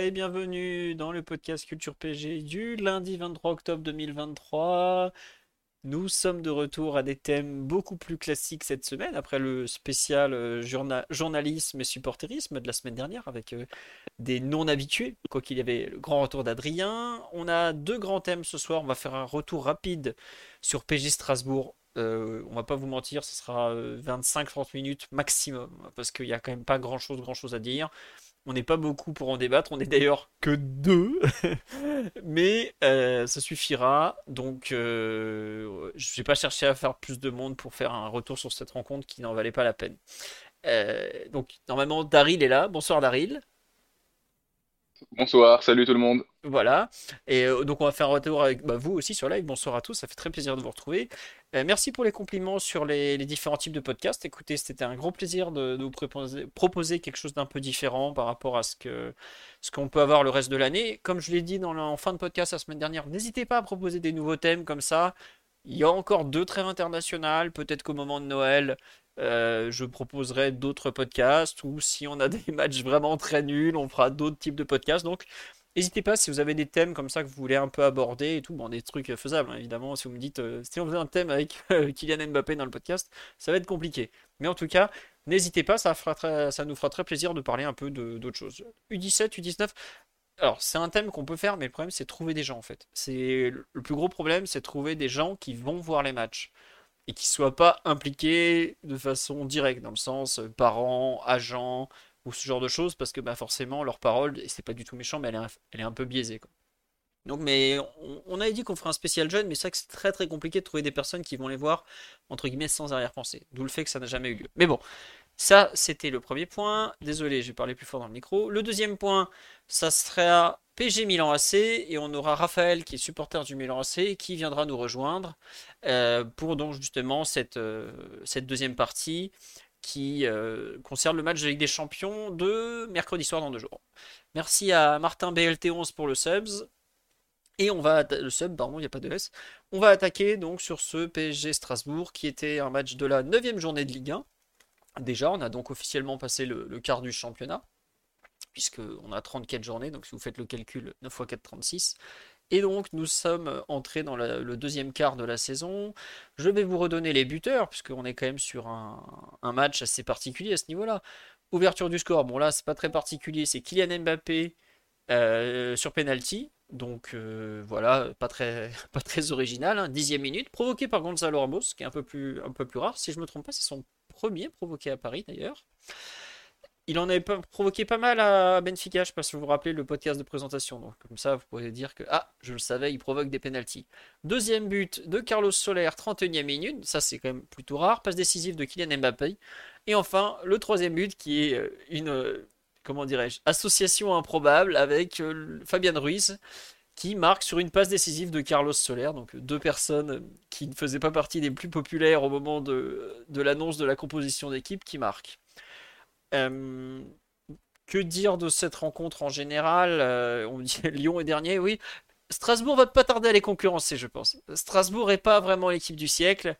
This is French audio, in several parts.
Et bienvenue dans le podcast Culture PG du lundi 23 octobre 2023. Nous sommes de retour à des thèmes beaucoup plus classiques cette semaine, après le spécial euh, journa- journalisme et supporterisme de la semaine dernière, avec euh, des non-habitués, quoi qu'il y avait le grand retour d'Adrien. On a deux grands thèmes ce soir, on va faire un retour rapide sur PG Strasbourg. Euh, on va pas vous mentir, ce sera 25-30 minutes maximum, parce qu'il n'y a quand même pas grand-chose, grand-chose à dire. On n'est pas beaucoup pour en débattre, on est d'ailleurs que deux, mais euh, ça suffira. Donc, euh, je vais pas chercher à faire plus de monde pour faire un retour sur cette rencontre qui n'en valait pas la peine. Euh, donc, normalement, Daryl est là. Bonsoir, Daryl. Bonsoir, salut tout le monde. Voilà. Et euh, donc, on va faire un retour avec bah, vous aussi sur live. Bonsoir à tous, ça fait très plaisir de vous retrouver. Euh, merci pour les compliments sur les, différents types de podcasts. Écoutez, c'était un gros plaisir de, vous proposer, proposer quelque chose d'un peu différent par rapport à ce ce qu'on peut avoir le reste de l'année. Comme je l'ai dit dans la- en fin de podcast la semaine dernière, n'hésitez pas à proposer des nouveaux thèmes comme ça. Il y a encore deux trêves internationales. Peut-être qu'au moment de Noël, euh, je proposerai d'autres podcasts. Ou si on a des matchs vraiment très nuls, on fera d'autres types de podcasts. Donc, n'hésitez pas si vous avez des thèmes comme ça que vous voulez un peu aborder et tout. Bon, des trucs faisables, hein, évidemment. Si vous me dites, euh, si on faisait un thème avec euh, Kylian Mbappé dans le podcast, ça va être compliqué. Mais en tout cas, n'hésitez pas, ça nous fera très plaisir de parler un peu d'autres choses. U17, U19. Alors, c'est un thème qu'on peut faire, mais le problème, c'est trouver des gens, en fait. C'est le plus gros problème, c'est trouver des gens qui vont voir les matchs et qui soient pas impliqués de façon directe, dans le sens euh, parents, agents ou ce genre de choses, parce que bah, forcément, leur parole, et c'est pas du tout méchant, mais elle est un, peu biaisée, quoi. Donc, mais on, on avait dit qu'on ferait un spécial jeune, mais c'est vrai que c'est très très compliqué de trouver des personnes qui vont les voir, entre guillemets, sans arrière-pensée. D'où le fait que ça n'a jamais eu lieu. Mais bon, ça, c'était le premier point. Désolé, j'ai parlé plus fort dans le micro. Le deuxième point, ça sera PG Milan AC et on aura Raphaël qui est supporter du Milan AC qui viendra nous rejoindre euh, pour donc justement cette, euh, deuxième partie qui euh, concerne le match de Ligue des Champions de mercredi soir dans deux jours. Merci à Martin BLT11 pour le subs. Et on va le sub, pardon, il n'y a pas de S. On va attaquer donc sur ce PSG Strasbourg qui était un match de la neuvième journée de Ligue 1. Déjà, on a donc officiellement passé le quart du championnat, puisqu'on a 34 journées, donc si vous faites le calcul, 9 x 4, 36. Et donc, nous sommes entrés dans le deuxième quart de la saison. Je vais vous redonner les buteurs, puisqu'on est quand même sur un, un match assez particulier à ce niveau-là. Ouverture du score, bon là, c'est pas très particulier, c'est Kylian Mbappé euh, sur penalty. Donc euh, voilà, pas très, pas très original. hein. Dixième minute, provoqué par Gonzalo Ramos, qui est un peu plus, un peu plus rare. Si je me trompe pas, c'est son premier provoqué à Paris d'ailleurs. Il en avait provoqué pas mal à Benfica, je sais pas si vous vous rappelez le podcast de présentation. Donc comme ça, vous pouvez dire que ah, je le savais, il provoque des pénalties. Deuxième but de Carlos Soler, 31e minute. Ça, c'est quand même plutôt rare. Passe décisive de Kylian Mbappé. Et enfin, le troisième but qui est euh, une, euh, comment dirais-je, association improbable avec euh, Fabian Ruiz qui marque sur une passe décisive de Carlos Soler. Donc deux personnes qui ne faisaient pas partie des plus populaires au moment de, de l'annonce de la composition d'équipe qui marquent. Euh, que dire de cette rencontre en général Euh, On dit Lyon est dernier, oui. Strasbourg va pas tarder à les concurrencer, je pense. Strasbourg est pas vraiment l'équipe du siècle,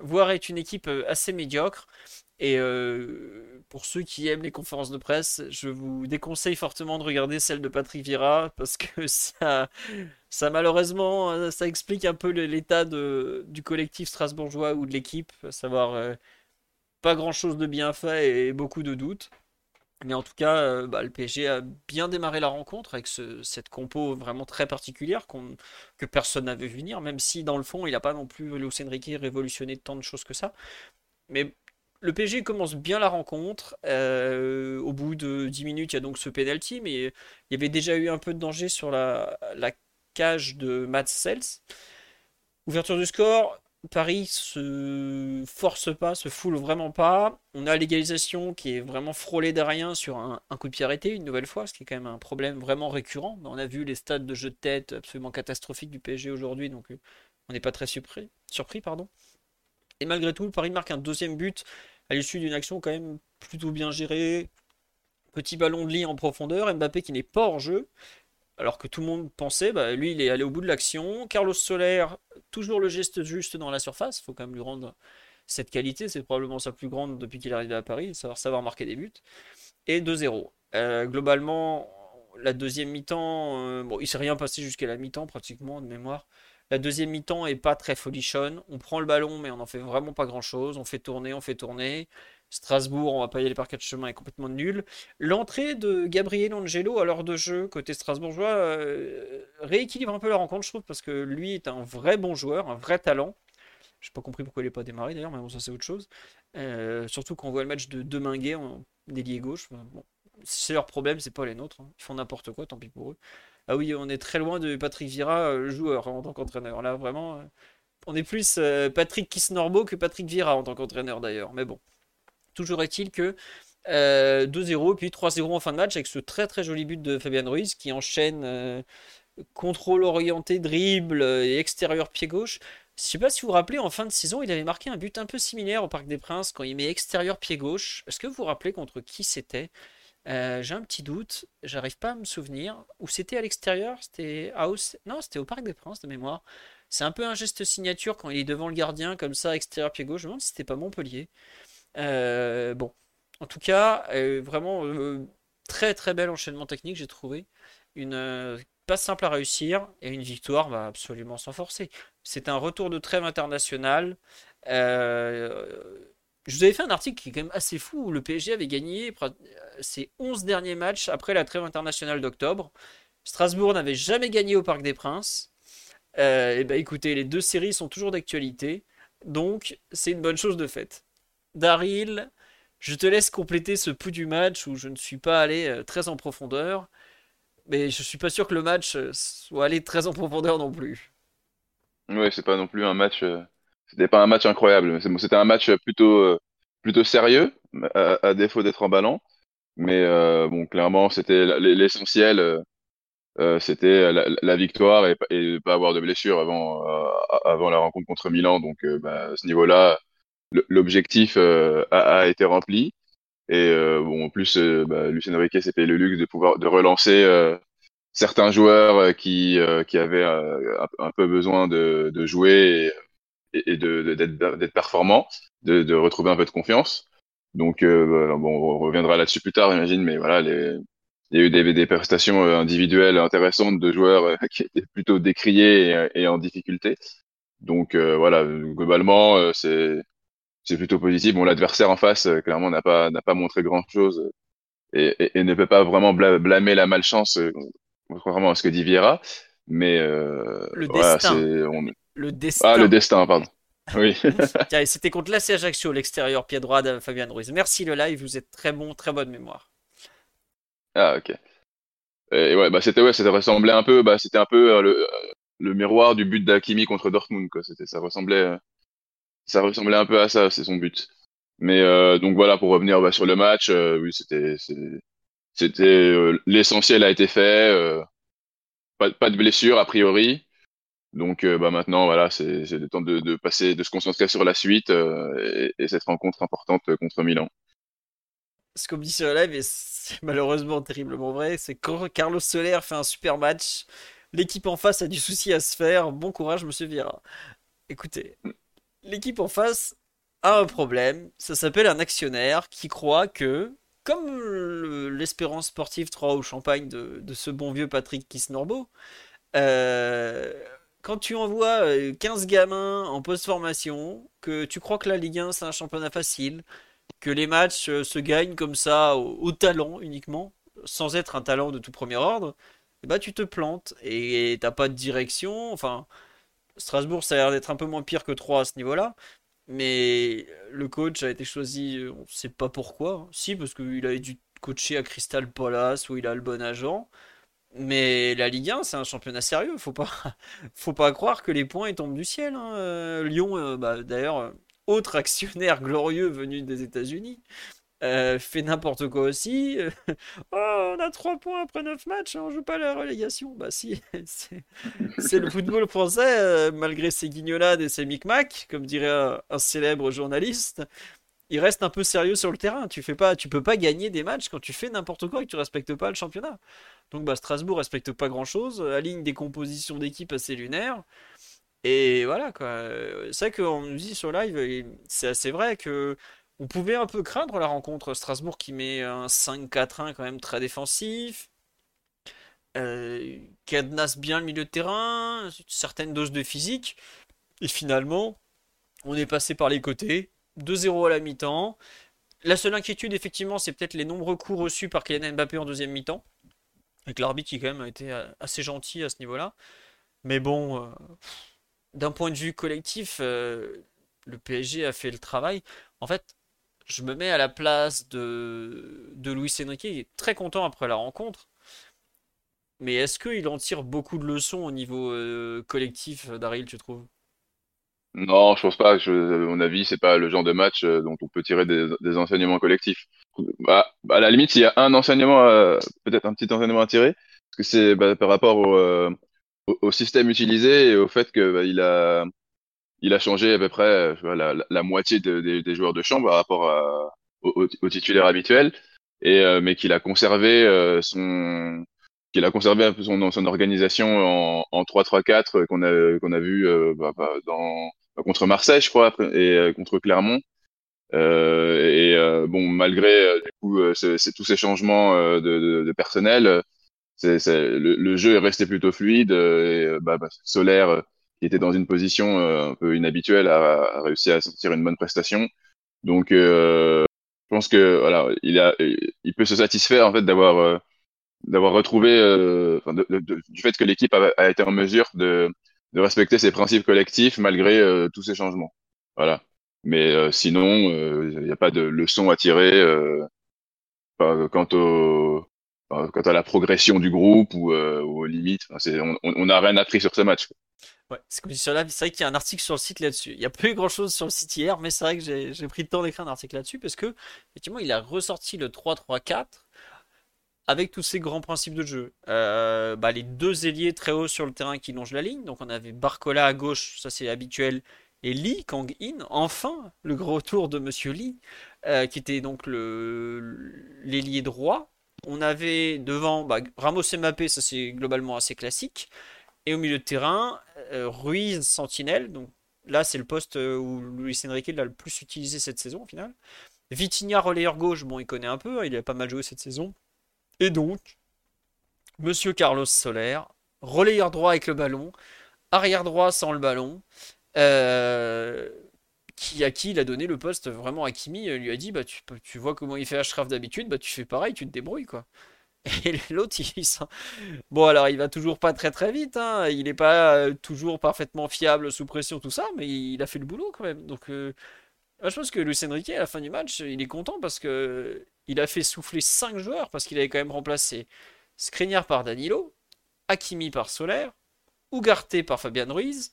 voire est une équipe euh, assez médiocre. Et pour ceux qui aiment les conférences de presse, je vous déconseille fortement de regarder celle de Patrick Vieira parce que ça, ça malheureusement, ça explique un peu l'état du collectif strasbourgeois ou de l'équipe, à savoir pas grand-chose de bien fait et beaucoup de doutes. Mais en tout cas, euh, bah, le PSG a bien démarré la rencontre avec ce- cette compo vraiment très particulière que personne n'avait vu venir, même si dans le fond, il n'a pas non plus, Luis Enrique, révolutionné tant de choses que ça. Mais le PSG commence bien la rencontre. Euh, au bout de 10 minutes, il y a donc ce penalty, mais il y avait déjà eu un peu de danger sur la, cage de Mats Sels. Ouverture du score. Paris se force pas, se foule vraiment pas. On a l'égalisation qui est vraiment frôlée derrière sur un, coup de pied arrêté une nouvelle fois, ce qui est quand même un problème vraiment récurrent. On a vu les stades de jeu de tête absolument catastrophiques du PSG aujourd'hui, donc euh, on n'est pas très surpris. surpris pardon. Et malgré tout, Paris marque un deuxième but à l'issue d'une action quand même plutôt bien gérée. Petit ballon de lit en profondeur, Mbappé qui n'est pas hors jeu, alors que tout le monde pensait, bah, lui il est allé au bout de l'action. Carlos Soler, toujours le geste juste dans la surface, il faut quand même lui rendre cette qualité, c'est probablement sa plus grande depuis qu'il est arrivé à Paris, savoir, marquer des buts. Et 2-0. Euh, globalement, la deuxième mi-temps, euh, bon, il s'est rien passé jusqu'à la mi-temps pratiquement de mémoire. La deuxième mi-temps est pas très folichonne. On prend le ballon, mais on n'en fait vraiment pas grand-chose. On fait tourner, on fait tourner. Strasbourg, on va pas y aller par quatre chemins, est complètement nul. L'entrée de Gabriel Angelo à l'heure de jeu, côté strasbourgeois, euh, rééquilibre un peu la rencontre, je trouve, parce que lui est un vrai bon joueur, un vrai talent. Je n'ai pas compris pourquoi il n'est pas démarré d'ailleurs, mais bon, ça c'est autre chose. Euh, surtout quand on voit le match de Deminguet en délié gauche. C'est leur problème, c'est pas les nôtres. Hein. Ils font n'importe quoi, tant pis pour eux. Ah oui, on est très loin de Patrick Vira, euh, joueur, hein, en tant qu'entraîneur. Là, vraiment, on est plus Patrick Kisnorbo que Patrick Vira en tant qu'entraîneur d'ailleurs. Mais bon. Toujours est-il que 2-0 euh, puis 3-0 en fin de match avec ce très très joli but de Fabian Ruiz qui enchaîne euh, contrôle orienté, dribble et extérieur pied gauche. Je sais pas si vous vous rappelez, en fin de saison, il avait marqué un but un peu similaire au Parc des Princes quand il met extérieur pied gauche. Est-ce que vous vous rappelez contre qui c'était? Euh, J'ai un petit doute, j'arrive pas à me souvenir. Ou c'était à l'extérieur C'était House Non, c'était au Parc des Princes de mémoire. C'est un peu un geste signature quand il est devant le gardien, comme ça, extérieur pied gauche. Je me demande si c'était pas Montpellier. Euh, bon, en tout cas, euh, vraiment euh, très très bel enchaînement technique, j'ai trouvé. Une pas simple à réussir et une victoire va absolument sans forcer. C'est un retour de trêve international. je vous avais fait un article qui est quand même assez fou où le PSG avait gagné ses 11 derniers matchs après la trêve internationale d'octobre. Strasbourg n'avait jamais gagné au Parc des Princes. et ben écoutez, les deux séries sont toujours d'actualité. Donc c'est une bonne chose de fait. Daryl, je te laisse compléter ce pouls du match où je ne suis pas allé euh, très en profondeur. Mais je suis pas sûr que le match euh, soit allé très en profondeur non plus. Oui, c'est pas non plus un match. Euh, c'était pas un match incroyable. C'était un match plutôt, plutôt sérieux, à, défaut d'être en ballon. Mais bon, clairement, c'était l'essentiel. c'était la, victoire et, ne pas avoir de blessure avant, avant la rencontre contre Milan. Donc, bah, à ce niveau-là, l'objectif euh, a, été rempli. Et euh, bon, en plus, euh, bah, Lucien Riquet s'est payé le luxe de pouvoir de relancer certains joueurs qui, qui avaient un, peu besoin de, de jouer et, et d'être performants, de, de, retrouver un peu de confiance. Donc, bon, on reviendra là-dessus plus tard, j'imagine, mais voilà, les, il y a eu des, des prestations individuelles intéressantes de joueurs qui étaient plutôt décriés et, et en difficulté. Donc voilà, globalement, c'est c'est plutôt positif. Bon, l'adversaire en face, euh, clairement, n'a pas, n'a pas montré grand-chose euh, et, ne peut pas vraiment blâmer la malchance, euh, contrairement à ce que dit Vieira. Mais le destin. Le destin. Ah, le destin, pardon. Oui. C'était contre l'AC Ajaccio, l'extérieur, pied droit de Fabien Ruiz. Merci le live, vous êtes très bon, très bonne mémoire. Ah, ok. Et ouais, bah c'était ouais, ça ressemblait un peu, bah c'était un peu le, le miroir du but d'Akimi contre Dortmund, quoi. C'était, ça ressemblait ça ressemblait un peu à ça, c'est son but. Mais euh, donc voilà, pour revenir bah, sur le match, euh, oui, c'était euh, l'essentiel a été fait, pas, de blessure a priori. Donc bah, maintenant, voilà, c'est le temps de, passer, de se concentrer sur la suite et, et, cette rencontre importante contre Milan. Ce qu'on me dit sur le live, et c'est malheureusement terriblement vrai, c'est que Carlos Soler fait un super match. L'équipe en face a du souci à se faire. Bon courage, monsieur Vieira. Écoutez, l'équipe en face a un problème. Ça s'appelle un actionnaire qui croit que, comme l'espérance sportive 3 au champagne de, ce bon vieux Patrick Kisnorbo, euh, quand tu envoies 15 euh, gamins en post-formation, que tu crois que la Ligue 1 c'est un championnat facile, que les matchs euh, se gagnent comme ça au, talent uniquement, sans être un talent de tout premier ordre, bah tu te plantes et t'as pas de direction. Enfin, Strasbourg, ça a l'air d'être un peu moins pire que 3 à ce niveau-là. Mais le coach a été choisi, on ne sait pas pourquoi. Si, parce qu'il a dû coacher à Crystal Palace où il a le bon agent. Mais la Ligue 1, c'est un championnat sérieux. Faut pas, faut pas croire que les points tombent du ciel. Hein. Euh, Lyon, euh, bah, d'ailleurs, euh, autre actionnaire glorieux venu des États-Unis, fait n'importe quoi aussi. oh, on a 3 points après 9 matchs, on joue pas la relégation. Bah si, c'est le football français, malgré ses guignolades et ses micmacs, comme dirait un célèbre journaliste il reste un peu sérieux sur le terrain. Tu fais pas, tu peux pas gagner des matchs quand tu fais n'importe quoi et que tu respectes pas le championnat. Donc bah, Strasbourg respecte pas grand chose, aligne des compositions d'équipe assez lunaires. Et voilà quoi. C'est vrai qu'on nous dit sur live, c'est assez vrai que on pouvait un peu craindre la rencontre Strasbourg qui met un 5-4-1 quand même très défensif. Euh, bien le milieu de terrain, certaines doses de physique. Et finalement, on est passé par les côtés 2-0 à la mi-temps. La seule inquiétude, effectivement, c'est peut-être les nombreux coups reçus par Kylian Mbappé en deuxième mi-temps. Avec l'arbitre qui, quand même, a été euh, assez gentil à ce niveau-là. Mais bon, euh, d'un point de vue collectif, euh, le PSG a fait le travail. En fait, je me mets à la place de, de Luis Enrique, il est très content après la rencontre. Mais est-ce qu'il en tire beaucoup de leçons au niveau collectif, Daryl, tu trouves? Non, je pense pas. À mon avis, c'est pas le genre de match euh, dont on peut tirer des, enseignements collectifs. Bah, à la limite, il y a un enseignement, peut-être un petit enseignement à tirer, parce que c'est bah, par rapport au, euh, au, système utilisé et au fait que bah, a il a changé à peu près la, la, moitié des joueurs de chambre par rapport à, au, au, titulaire habituel, et euh, mais qu'il a conservé son qu'il a conservé un peu son, son organisation en, en 3-3-4 qu'on a qu'on a vu bah, bah, dans contre Marseille, je crois, et euh, contre Clermont. Euh, et euh, bon, malgré du coup c'est tous ces changements de, de, de personnel, c'est le, le, jeu est resté plutôt fluide. Et, bah, bah, Solaire, qui était dans une position un peu inhabituelle, a, a, réussi à sortir une bonne prestation. Donc, je pense que voilà, il a, il peut se satisfaire en fait d'avoir d'avoir retrouvé, enfin, du fait que l'équipe a, a, été en mesure de de respecter ses principes collectifs malgré euh, tous ces changements. Voilà. Mais euh, sinon, il euh, n'y a pas de leçon à tirer quant au quant à la progression du groupe ou, aux limites. on n'a rien appris sur ce match. Ouais, c'est comme c'est vrai qu'il y a un article sur le site là-dessus. Il n'y a pas eu grand chose sur le site hier, mais c'est vrai que j'ai pris le temps d'écrire un article là-dessus parce que, effectivement, il a ressorti le 3-3-4 avec tous ces grands principes de jeu. Euh, bah, les deux ailiers très hauts sur le terrain qui longent la ligne. Donc on avait Barcola à gauche, ça c'est habituel, et Lee Kang-in, enfin le gros tour de Monsieur Lee, euh, qui était donc l'ailier droit. On avait devant bah, Ramos et Mbappé, ça c'est globalement assez classique. Et au milieu de terrain, euh, Ruiz, Sentinelle. Donc là c'est le poste où Luis Enrique l'a le plus utilisé cette saison au final. Vitinha relayeur gauche, bon il connaît un peu, hein, il a pas mal joué cette saison. Et donc, Monsieur Carlos Soler, relayeur droit avec le ballon, arrière droit sans le ballon, euh, qui à qui il a donné le poste vraiment à Kimi, lui a dit bah tu, tu vois comment il fait Ashraf d'habitude, bah tu fais pareil, tu te débrouilles quoi. Et l'autre, il, Bon, alors, il va toujours pas très très vite, hein. il n'est pas euh, toujours parfaitement fiable sous pression, tout ça, mais il a fait le boulot quand même. Donc, euh, je pense que Luis Enrique, à la fin du match, il est content parce que il a fait souffler 5 joueurs parce qu'il avait quand même remplacé Skriniar par Danilo, Hakimi par Solaire, Ugarte par Fabian Ruiz,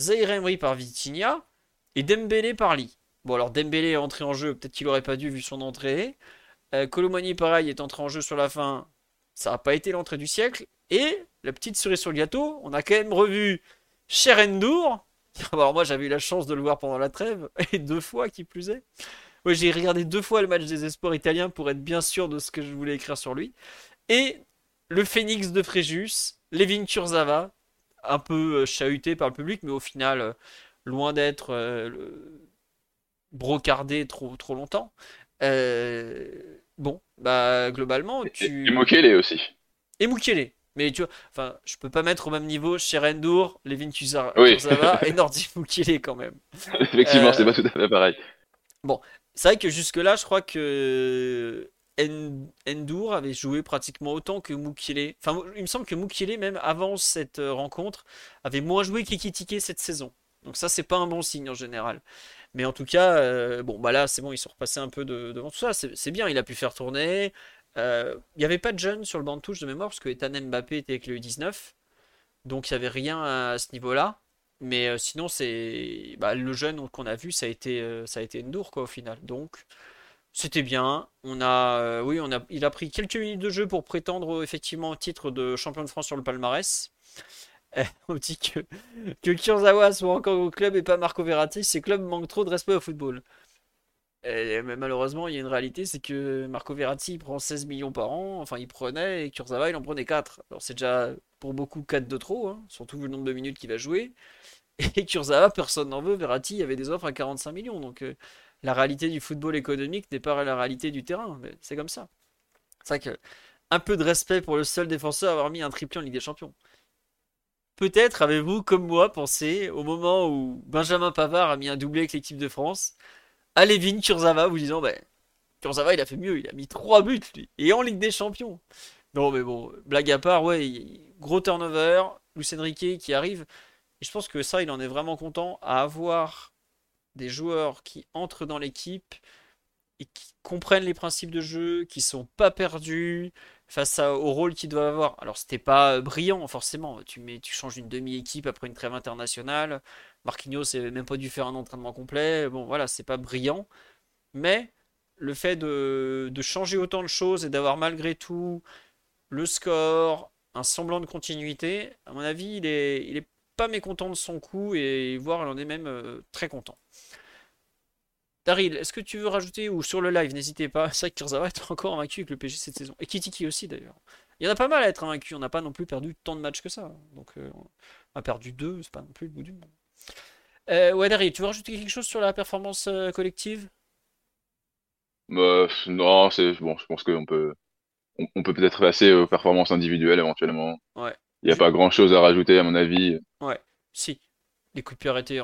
Zaire par Vitinha et Dembélé par Lee. Bon alors Dembélé est entré en jeu, peut-être qu'il aurait pas dû vu son entrée. Euh, pareil est entré en jeu sur la fin, ça n'a pas été l'entrée du siècle. Et la petite cerise sur le gâteau, on a quand même revu Cherendour. Alors moi j'avais eu la chance de le voir pendant la trêve, et deux fois qui plus est j'ai regardé deux fois le match des espoirs italiens pour être bien sûr de ce que je voulais écrire sur lui. Et le Phoenix de Fréjus, Levin Kurzava, un peu euh, chahuté par le public, mais au final, euh, loin d'être euh, brocardé trop, trop longtemps. bon, bah globalement, tu. Et Mukele aussi. Et Mukele. Mais tu vois, enfin, je peux pas mettre au même niveau Sherendour, Levin Kurzava et Nordi Mukele quand même. Effectivement, c'est pas tout à fait pareil. Bon, c'est vrai que jusque-là, je crois que Endur avait joué pratiquement autant que Mukiele. Enfin, il me semble que Mukiele, même avant cette euh, rencontre, avait moins joué qu'Ekitike cette saison. Donc ça, c'est pas un bon signe en général. Mais en tout cas, euh, bon, bah là, c'est bon, ils sont repassés un peu devant tout ça. C'est bien, il a pu faire tourner. Il n'y avait pas de jeunes sur le banc de touche de mémoire parce que Ethan Mbappé était avec le U19. Donc il n'y avait rien à ce niveau-là. Mais sinon, c'est bah, le jeune qu'on a vu, ça a été, ça été Ndour quoi au final. Donc c'était bien. Oui, il a pris quelques minutes de jeu pour prétendre effectivement au titre de champion de France sur le palmarès. on dit que, que Kurzawa soit encore au club et pas Marco Verratti, ces clubs manquent trop de respect au football. Et, malheureusement, il y a une réalité, c'est que Marco Verratti prend 16 millions par an, enfin il prenait, et Kurzawa il en prenait 4. Alors c'est déjà pour beaucoup 4 de trop, hein, surtout le nombre de minutes qu'il va jouer. Et Kurzawa, personne n'en veut, Verratti avait des offres à 45 millions, donc euh, la réalité du football économique n'est pas la réalité du terrain, mais c'est comme ça. C'est vrai que un peu de respect pour le seul défenseur à avoir mis un triplé en Ligue des Champions. Peut-être avez-vous, comme moi, pensé au moment où Benjamin Pavard a mis un doublé avec l'équipe de France, à Levin Kurzawa, vous disant, ben, Kurzawa, il a fait mieux, il a mis 3 buts, lui, et en Ligue des Champions. Non, mais bon, blague à part, ouais, gros turnover, Lucien Riquet qui arrive. Et je pense que ça, il en est vraiment content à avoir des joueurs qui entrent dans l'équipe et qui comprennent les principes de jeu, qui sont pas perdus, face au rôle qu'il doit avoir. Alors c'était pas brillant forcément. Tu changes une demi-équipe après une trêve internationale. Marquinhos n'a même pas dû faire un entraînement complet. Bon voilà, c'est pas brillant, mais le fait de, changer autant de choses et d'avoir malgré tout le score, un semblant de continuité, à mon avis, il est, il est pas mécontent de son coup et voire il en est même euh, très content. Daryl, est-ce que tu veux rajouter ou sur le live, n'hésitez pas. C'est vrai que Kurzawa est encore invaincu avec le PG cette saison. Et Kitiki aussi d'ailleurs. Il y en a pas mal à être invaincu. On n'a pas non plus perdu tant de matchs que ça. Donc euh, on a perdu deux, c'est pas non plus le bout du monde. Euh, ouais, Daryl, tu veux rajouter quelque chose sur la performance euh, collective? Bah, Non, c'est bon. Je pense qu'on peut, on, peut peut-être passer aux performances individuelles éventuellement. Ouais. Il n'y a pas grand chose à rajouter à mon avis. Ouais, si. Les coups de pied arrêtés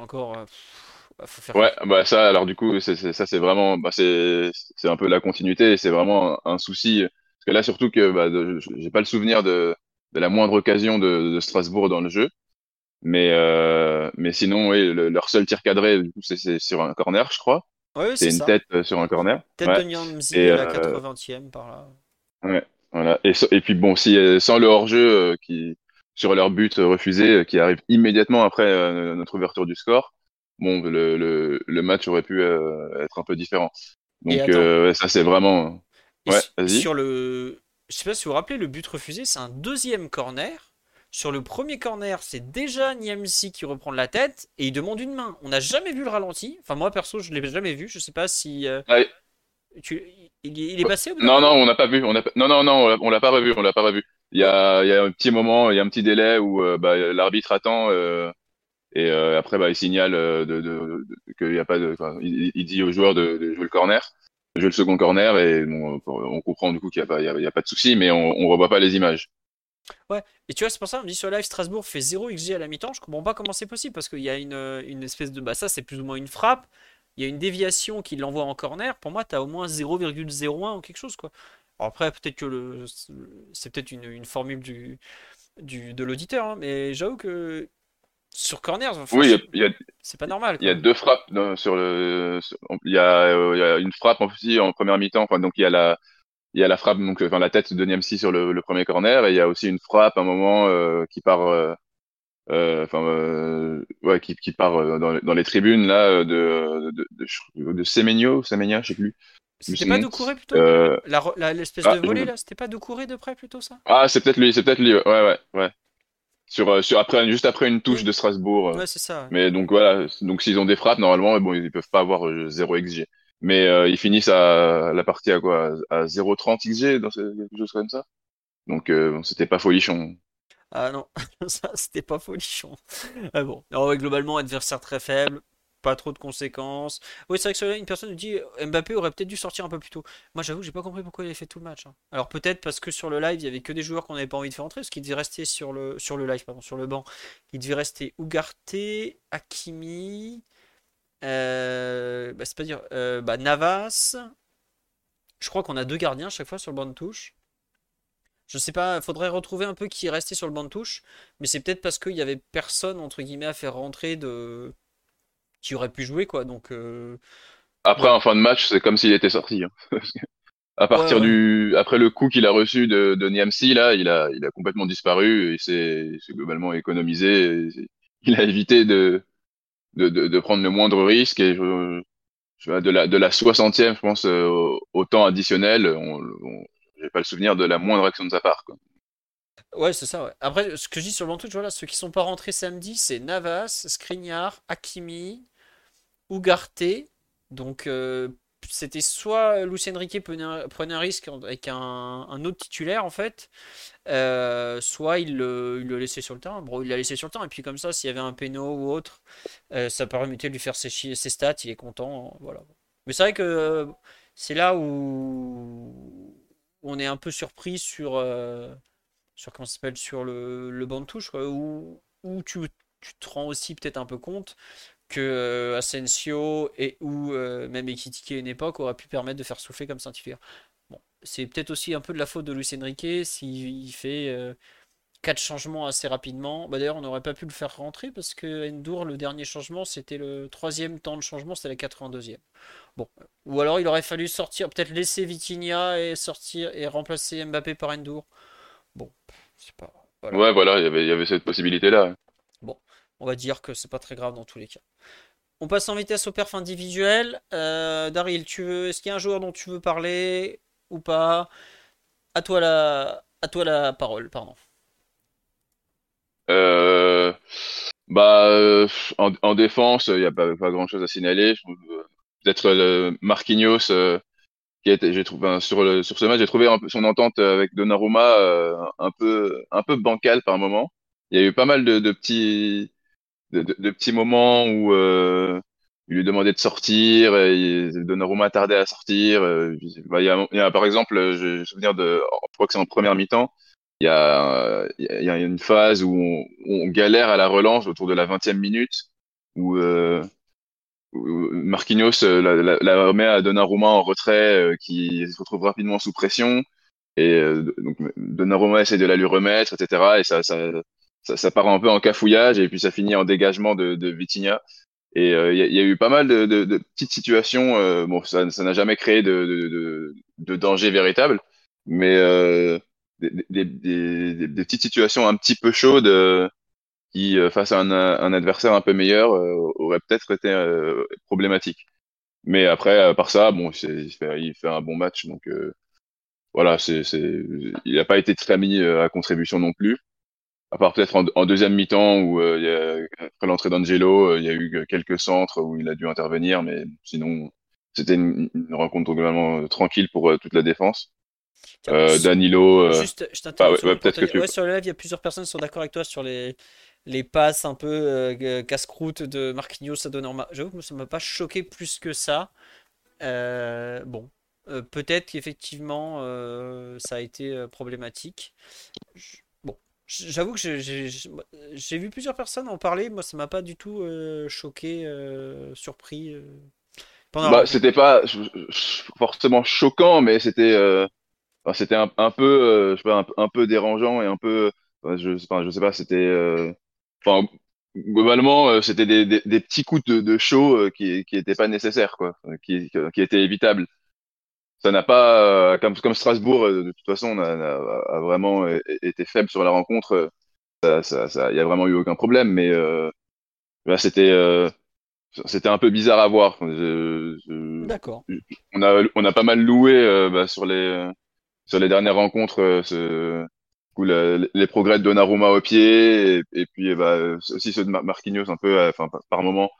Euh, bah, ouais, bah ça, alors du coup, ça c'est vraiment, bah, c'est un peu la continuité, c'est vraiment un, souci. Parce que là, surtout que bah, j'ai pas le souvenir de, de la moindre occasion de, de Strasbourg dans le jeu. Mais, euh, mais sinon, oui, leur seul tir cadré, du coup, c'est sur un corner, je crois. Ouais, c'est une tête euh, sur un corner. Tête de Nyamzi à la 80e par là. Ouais, voilà. Et, et puis bon, si, sans le hors-jeu qui sur leur but refusé, qui arrive immédiatement après notre ouverture du score, bon, le, le, le match aurait pu euh, être un peu différent. Donc euh, ça c'est vraiment. Ouais, vas-y. Sur le, je sais pas si vous vous rappelez, le but refusé, c'est un deuxième corner. Sur le premier corner, c'est déjà Niamsi qui reprend la tête et il demande une main. On n'a jamais vu le ralenti. Enfin, moi perso, je l'ai jamais vu. Je sais pas si. Euh, tu... il, est passé Non, non, on n'a pas vu. On a... Non, non, non, on l'a pas revu. On l'a pas revu. Il y a, il y a un petit moment, il y a un petit délai où bah, l'arbitre attend. Et euh, après, bah, il signale euh, de, de, qu'il y a pas de. Il, dit aux joueurs de, jouer le corner, de jouer le second corner, et on comprend du coup qu'il n'y a, pas, a, pas de souci, mais on ne revoit pas les images. Ouais, et tu vois, c'est pour ça, on dit sur live, Strasbourg fait 0 XG à la mi-temps. Je comprends pas comment c'est possible parce qu'il y a une, une, espèce de. Bah, ça, c'est plus ou moins une frappe. Il y a une déviation qui l'envoie en corner. Pour moi, tu as au moins 0,01 ou quelque chose, quoi. Après, peut-être que le, c'est peut-être une, une, formule du, du, de l'auditeur, hein, mais j'avoue que sur corner, oui, il y a, c'est pas normal. Il y a deux frappes sur le. il, y a, euh, y a une frappe aussi en première mi-temps. Enfin, donc il y a la, il y a la frappe, donc enfin la tête de Niamsi sur le, le, premier corner, et il y a aussi une frappe à un moment euh, qui part, euh, euh enfin ouais, qui, qui part dans, dans, les tribunes là de de, de, de Semenyo, Semenya, je sais plus. C'était pas Doucouré plutôt L'espèce ah, de volée là, c'était pas Doucouré de près plutôt ça? Ah, c'est peut-être lui, c'est peut-être lui. Ouais, ouais, ouais sur, euh, sur après juste après une touche de Strasbourg. Euh. Ouais, c'est ça. Mais donc voilà, donc s'ils ont des frappes normalement, bon ils peuvent pas avoir 0 euh, xg. Mais ils finissent à la partie à quoi? À 0,30 xg dans quelque chose comme ça? Donc bon, c'était pas folichon. Ah non, ça c'était pas folichon. Ah bon, alors, globalement adversaire très faible, pas trop de conséquences. Oui, c'est vrai que une personne nous dit Mbappé aurait peut-être dû sortir un peu plus tôt. Moi, j'avoue j'ai pas compris pourquoi il avait fait tout le match. Hein. Alors peut-être parce que sur le live, il y avait que des joueurs qu'on n'avait pas envie de faire entrer, parce qu'il devait rester sur le sur le live, pardon, sur le banc. Il devait rester Ugarte, Hakimi, euh, bah, c'est pas dire, euh, bah, Navas. Je crois qu'on a deux gardiens chaque fois sur le banc de touche. Je sais pas, faudrait retrouver un peu qui est resté sur le banc de touche, mais c'est peut-être parce qu'il y avait personne entre guillemets à faire rentrer de qui aurait pu jouer, quoi. Donc. Euh, Après, en fin de match, c'est comme s'il était sorti. Hein. à partir du, après le coup qu'il a reçu de, de Niamsi, là, il a, il a complètement disparu et s'est globalement économisé. il a évité de, de, de, prendre le moindre risque et je, de la, de la 60e, je pense, au, temps additionnel, on, on j'ai pas le souvenir de la moindre action de sa part. Quoi. Ouais, c'est ça, ouais. Après, ce que je dis sur le Twitch, voilà, ceux qui sont pas rentrés samedi, c'est Navas, Skriniar, Hakimi, Ugarte. Donc, euh, c'était soit Lucien Riquet prenait un risque avec un, autre titulaire, en fait, euh, soit il le, laissait sur le terrain. Bon, il l'a laissé sur le terrain, et puis comme ça, s'il y avait un péno ou autre, euh, ça permettait de lui faire ses, ses, stats, il est content, voilà. Mais c'est vrai que c'est là où on est un peu surpris sur sur sur le, le banc de touche où, tu, te rends aussi peut-être un peu compte que euh, Asensio et ou euh, même Ekitike à une époque aurait pu permettre de faire souffler comme Saint-Hilaire. Bon, c'est peut-être aussi un peu de la faute de Luis Enrique s'il fait euh, quatre changements assez rapidement. Bah, D'ailleurs, on n'aurait pas pu le faire rentrer parce que Endur, le dernier changement, c'était le troisième temps de changement, c'était la 82e. Bon, ou alors il aurait fallu sortir, peut-être laisser Vitinha et sortir et remplacer Mbappé par Endur. Bon, pas. Ouais, voilà, il y avait cette possibilité-là. On va dire que c'est pas très grave dans tous les cas. On passe en vitesse au perf individuel. Euh, Daryl, tu veux, est-ce qu'il y a un joueur dont tu veux parler ou pas? À toi la, à toi la parole, pardon. Euh, bah, euh, en, défense, il n'y a pas, pas grand-chose à signaler. Peut-être Marquinhos j'ai trouvé sur le sur ce match j'ai trouvé son entente avec Donnarumma un peu un peu bancal par moment il y a eu pas mal de petits de, de, petits moments où euh, il lui demandait de sortir et Donnarumma tardait à sortir euh, il, y a, par exemple je me souviens de je crois que c'est en première mi-temps il y a y a une phase où on, on galère à la relance autour de la 20e minute où euh, Marquinhos euh, la, la, remet à Donnarumma en retrait euh, qui se retrouve rapidement sous pression et euh, donc Donnarumma essaie de la lui remettre etc et ça ça, ça, ça part un peu en cafouillage et puis ça finit en dégagement de, de Vitinha et il y, a eu pas mal de, de, de petites situations bon ça ça n'a jamais créé de, de, danger véritable mais des, des, des, des, petites situations un petit peu chaudes qui, euh, face à un, un, adversaire un peu meilleur, euh, aurait peut-être été euh, problématique. Mais après, par ça, bon, il fait, il fait un bon match, donc voilà, c'est, il n'a pas été très mis à contribution non plus. À part peut-être en, deuxième mi-temps où a, après l'entrée d'Angelo, il y a eu quelques centres où il a dû intervenir, mais sinon c'était une, rencontre globalement tranquille pour toute la défense. Euh, Danilo. Juste, je. Ah ouais, peut-être que tu... ouais, sur le live, il y a plusieurs personnes qui sont d'accord avec toi sur les, les passes un peu euh, casse-croûte de Marquinhos à Donnarumma. J'avoue que ça m'a pas choqué plus que ça. Euh, bon, euh, peut-être qu'effectivement ça a été problématique. Bon, j'avoue que j'ai vu plusieurs personnes en parler. Moi, ça m'a pas du tout choqué, surpris. Bah, c'était pas forcément choquant, mais c'était c'était un, peu, je sais pas, un, peu dérangeant et un peu, je, je sais pas, c'était enfin, globalement, euh, c'était des, des, des, petits coups de, de show euh, qui qui étaient pas nécessaires, quoi, qui, qui étaient évitables. Ça n'a pas, euh, comme, comme Strasbourg, de toute façon, a, a, vraiment été faible sur la rencontre. Ça, ça, ça, y a vraiment eu aucun problème, mais là, c'était, c'était un peu bizarre à voir. D'accord. On a, on a pas mal loué bah, sur les, sur les dernières rencontres ce, les progrès de Donnarumma au pied et, et puis bah, aussi ceux de Marquinhos un peu enfin par moment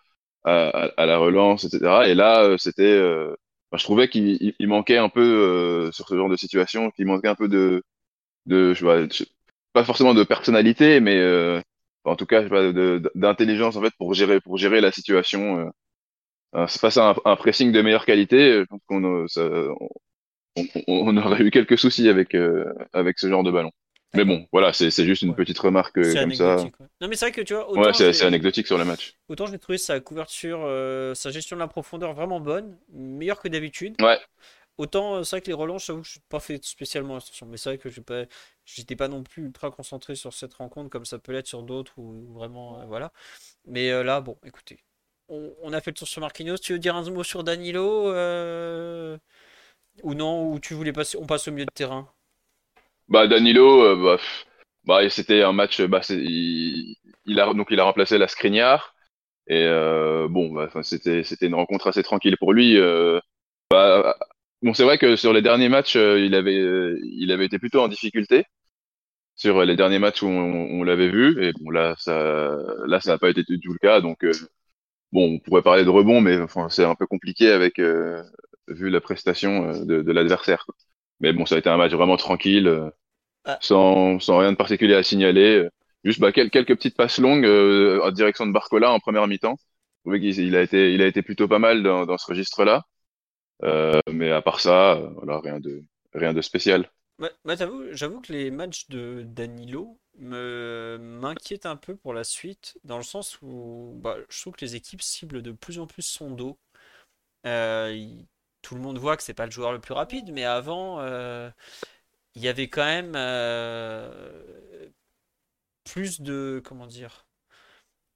à, à, la relance etc et là euh, c'était euh, je trouvais qu'il manquait un peu euh, sur ce genre de situation qu'il manquait un peu de de je vois, pas forcément de personnalité mais en tout cas d'intelligence en fait pour gérer pour gérer la situation face à un, un, pressing de meilleure qualité je pense qu'on on, on, on, aurait eu quelques soucis avec avec ce genre de ballon mais bon, voilà, c'est juste une petite remarque euh, comme ça. Non, mais c'est vrai que tu vois. Ouais, c'est anecdotique sur le match. Autant j'ai trouvé sa couverture, euh, sa gestion de la profondeur vraiment bonne, meilleure que d'habitude. Ouais. Autant euh, c'est vrai que les relances, j'avoue que je n'ai pas fait spécialement attention. Mais c'est vrai que je pas, j'étais pas non plus ultra concentré sur cette rencontre comme ça peut l'être sur d'autres ou vraiment. voilà. Mais là, bon, écoutez. On, on, a fait le tour sur Marquinhos. Tu veux dire un mot sur Danilo Ou non, ou tu voulais passer, on passe au milieu de terrain? Bah Danilo, euh, bah, bah, c'était un match, bah, il, il a donc il a remplacé la Skriniar et euh, bon, bah, c'était c'était une rencontre assez tranquille pour lui. euh, bah, bon, c'est vrai que sur les derniers matchs, euh, il avait il avait été plutôt en difficulté sur les derniers matchs où on, l'avait vu et bon là ça là ça n'a pas été du tout le cas donc euh, bon on pourrait parler de rebond mais enfin c'est un peu compliqué avec vu la prestation de, de l'adversaire. Mais bon ça a été un match vraiment tranquille. Euh, Ah, sans, sans rien de particulier à signaler. Juste bah, quel- quelques petites passes longues euh, en direction de Barcola en première mi-temps. Qu'il il a été, il a été plutôt pas mal dans, dans ce registre-là. Euh, mais à part ça, euh, voilà, rien de, rien de spécial. j'avoue que les matchs de Danilo m'inquiètent un peu pour la suite, dans le sens où bah, je trouve que les équipes ciblent de plus en plus son dos. Euh, il- tout le monde voit que c'est pas le joueur le plus rapide, mais avant, euh, il y avait quand même euh, plus de, comment dire,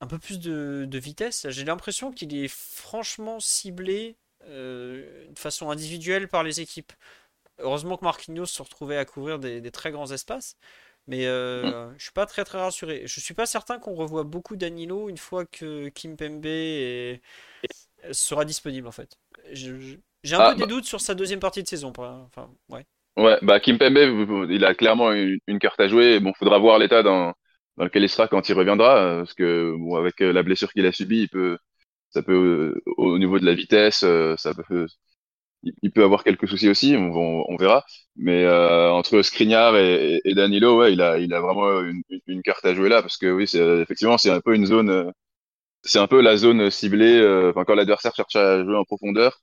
un peu plus de, de vitesse. J'ai l'impression qu'il est franchement ciblé euh, de façon individuelle par les équipes. Heureusement que Marquinhos se retrouvait à couvrir des, des très grands espaces, mais euh, je suis pas très très rassuré. Je suis pas certain qu'on revoit beaucoup Danilo une fois que Kimpembe est- sera disponible en fait. J'ai un Ah, peu des bah, doutes sur sa deuxième partie de saison. Enfin, ouais. Ouais, bah, Kimpembe, il a clairement une, carte à jouer. Bon, faudra voir l'état dans, dans lequel il sera quand il reviendra, euh, parce que avec euh, la blessure qu'il a subie, il peut, ça peut, euh, au niveau de la vitesse, ça peut, il, peut avoir quelques soucis aussi, on, verra. Mais entre Skriniar et, Danilo, ouais, il a, il a vraiment une, carte à jouer là, parce que oui, c'est effectivement c'est un peu une zone, c'est un peu la zone ciblée. euh, quand l'adversaire cherche à jouer en profondeur,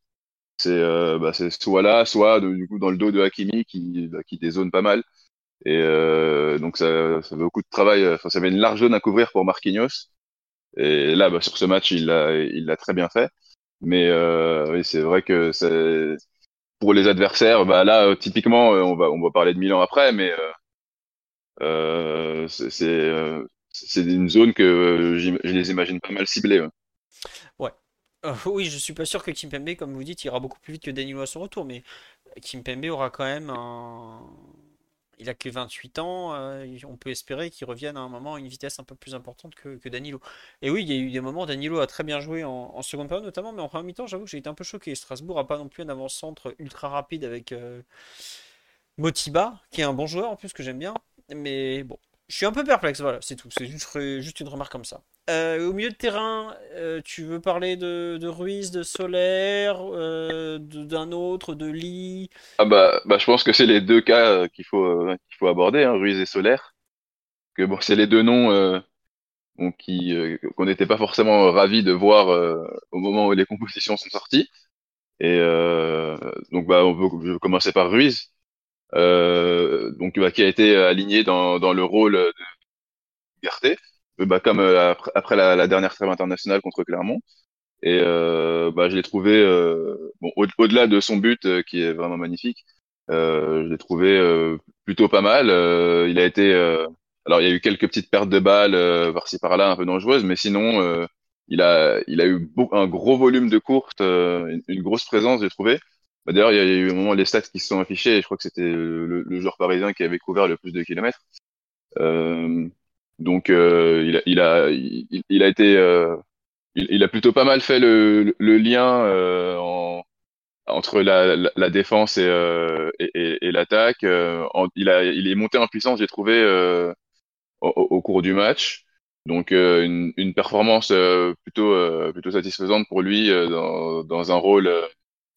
c'est euh, bah, soit là, soit du coup dans le dos de Hakimi qui, bah, qui dézone pas mal. Et euh, donc ça, ça fait beaucoup de travail. Enfin, ça fait une large zone à couvrir pour Marquinhos. Et là, bah, sur ce match, il l'a, il l'a très bien fait. Mais euh, oui, c'est vrai que pour les adversaires, bah là, euh, typiquement, euh, on va, on va parler de Milan après, mais euh, euh, c'est euh, une zone que euh, je les imagine pas mal ciblées. Ouais. Euh, oui, je suis pas sûr que Kimpembe, comme vous dites, ira beaucoup plus vite que Danilo à son retour, mais Kimpembe aura quand même un... Il a que 28 ans, euh, on peut espérer qu'il revienne à un moment à une vitesse un peu plus importante que, Danilo. Et oui, il y a eu des moments, Danilo a très bien joué en, en seconde période notamment, mais en première mi-temps, j'avoue que j'ai été un peu choqué. Strasbourg a pas non plus un avant-centre ultra rapide avec euh, Motiba, qui est un bon joueur en plus que j'aime bien, mais bon, je suis un peu perplexe, voilà, c'est tout, c'est juste, une remarque comme ça. Euh, au milieu de terrain, euh, tu veux parler de, Ruiz, de Solaire, euh, d'un autre, de Lee? Ah bah, bah, je pense que c'est les deux cas qu'il faut, faut aborder, hein, Ruiz et Solaire. Que bon, c'est les deux noms qu'on n'était pas forcément ravis de voir au moment où les compositions sont sorties. Et donc, bah, on peut, je vais commencer par Ruiz, donc bah, qui a été aligné dans, dans le rôle de Garté, euh, bah, comme euh, après, la, la dernière trêve internationale contre Clermont. Et euh, bah, je l'ai trouvé, euh, bon, au- au-delà de son but euh, qui est vraiment magnifique, euh, je l'ai trouvé euh, plutôt pas mal. Euh, il a été, euh, alors il y a eu quelques petites pertes de balles euh, par-ci par-là, un peu dangereuses, mais sinon euh, il a, il a eu un gros volume de courtes, euh, une, une grosse présence, j'ai trouvé. Bah, d'ailleurs, il y a eu un moment les stats qui se sont affichés, je crois que c'était le, le joueur parisien qui avait couvert le plus de kilomètres. Euh, donc euh, il a, il a, il, a été euh, il, il a plutôt pas mal fait le, le lien euh, en- entre la, la, la défense et, euh, et, et- et l'attaque. Euh, il a, il est monté en puissance, j'ai trouvé, au, au cours du match. Donc une, une performance plutôt, plutôt satisfaisante pour lui dans, dans un rôle.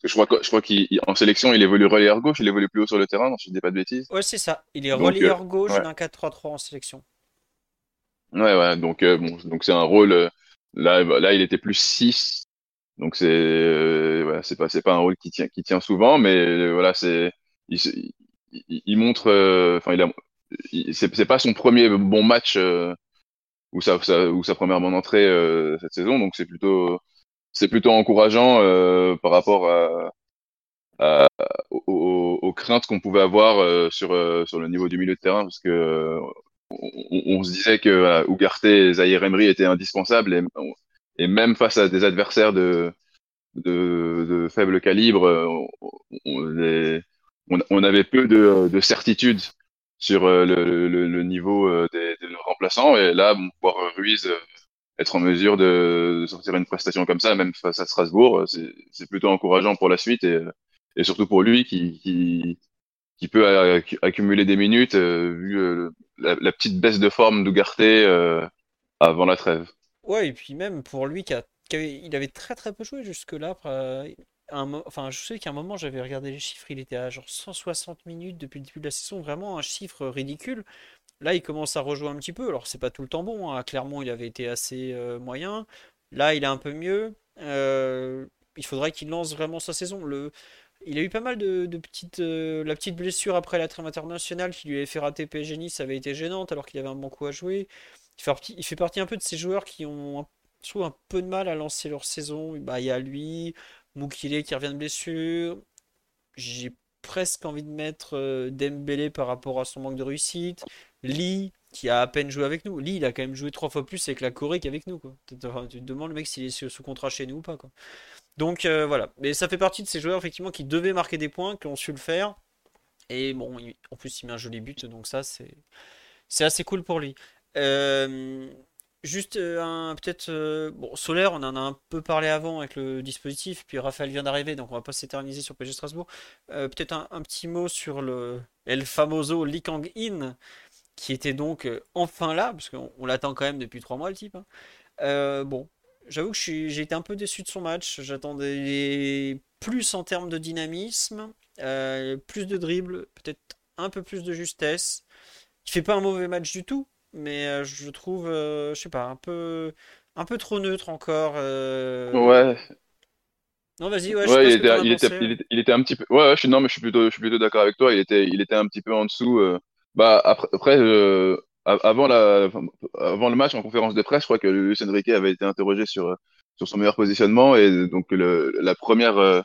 Je crois, je crois qu'en sélection, il évolue relayeur gauche, il évolue plus haut sur le terrain, si je dis pas de bêtises. Ouais, c'est ça, il est Donc, relayeur gauche ouais. d'un 4-3-3 en sélection. Ouais, ouais, donc euh, bon, donc c'est un rôle euh, là, bah, là il était plus 6 donc c'est euh, c'est pas pas un rôle qui tient qui tient souvent, mais euh, voilà c'est il, montre, enfin il a, c'est pas son premier bon match ou sa, sa ou sa première bonne entrée cette saison, donc c'est plutôt c'est plutôt encourageant euh, par rapport aux, craintes qu'on pouvait avoir euh, sur euh, sur le niveau du milieu de terrain, parce que euh, on, se disait que voilà, et Zahir Emery étaient indispensables et, et même face à des adversaires de, de, faible calibre, on, avait peu de, de certitude sur le, niveau des, remplaçants. Et là, bon, voir Ruiz être en mesure de, sortir une prestation comme ça, même face à Strasbourg, c'est plutôt encourageant pour la suite et, surtout pour lui qui, qui, qui peut accumuler des minutes vu la, petite baisse de forme d'Ougarté avant la trêve. Ouais, et puis même pour lui qui, a, avait, il avait très très peu joué jusque-là. Enfin, je sais qu'à un moment j'avais regardé les chiffres, il était à genre 160 minutes depuis le début de la saison, vraiment un chiffre ridicule. Là, il commence à rejouer un petit peu. Alors, c'est pas tout le temps bon. Hein. Clairement, il avait été assez euh, moyen. Là, il est un peu mieux. Euh, il faudrait qu'il lance vraiment sa saison. Le... Il a eu pas mal de, petites. Euh, la petite blessure après la trêve internationale qui lui avait fait rater PSG Nice avait été gênante alors qu'il avait un bon coup à jouer. Il fait, partie, il fait partie un peu de ces joueurs qui ont, je un peu de mal à lancer leur saison. Bah, il y a lui, Moukile qui revient de blessure. J'ai presque envie de mettre Dembélé par rapport à son manque de réussite. Lee, qui a à peine joué avec nous. Lee, il a quand même joué trois fois plus avec la Corée qu'avec nous. Tu te demandes le mec s'il est sous contrat chez nous ou pas. Donc euh, voilà. Mais ça fait partie de ces joueurs effectivement qui devaient marquer des points, qui ont su le faire. Et bon, en plus, il met un joli but, donc ça, c'est, c'est assez cool pour lui. Euh, juste euh, un peut-être bon Solaire, on en a un peu parlé avant avec le dispositif, puis Raphaël vient d'arriver, donc on va pas s'éterniser sur PSG Strasbourg. peut-être un, petit mot sur le El Famoso Lee Kang-in, qui était donc euh, enfin là, parce qu'on l'attend quand même depuis trois mois le type. Hein. Euh, bon, j'avoue que j'ai été un peu déçu de son match. J'attendais plus en termes de dynamisme, euh, plus de dribble, peut-être un peu plus de justesse. Il fait pas un mauvais match du tout, mais je trouve, je sais pas, un peu, un peu trop neutre encore. Ouais. Non, vas-y, ouais, ouais il, était, il, il, était, un petit peu. Ouais, je suis, non, mais je suis plutôt, je suis plutôt d'accord avec toi. Il était, il était un petit peu en dessous. Bah après, après euh, avant la, avant le match en conférence de presse, je crois que Luis Enrique avait été interrogé sur sur son meilleur positionnement et donc le, la première euh,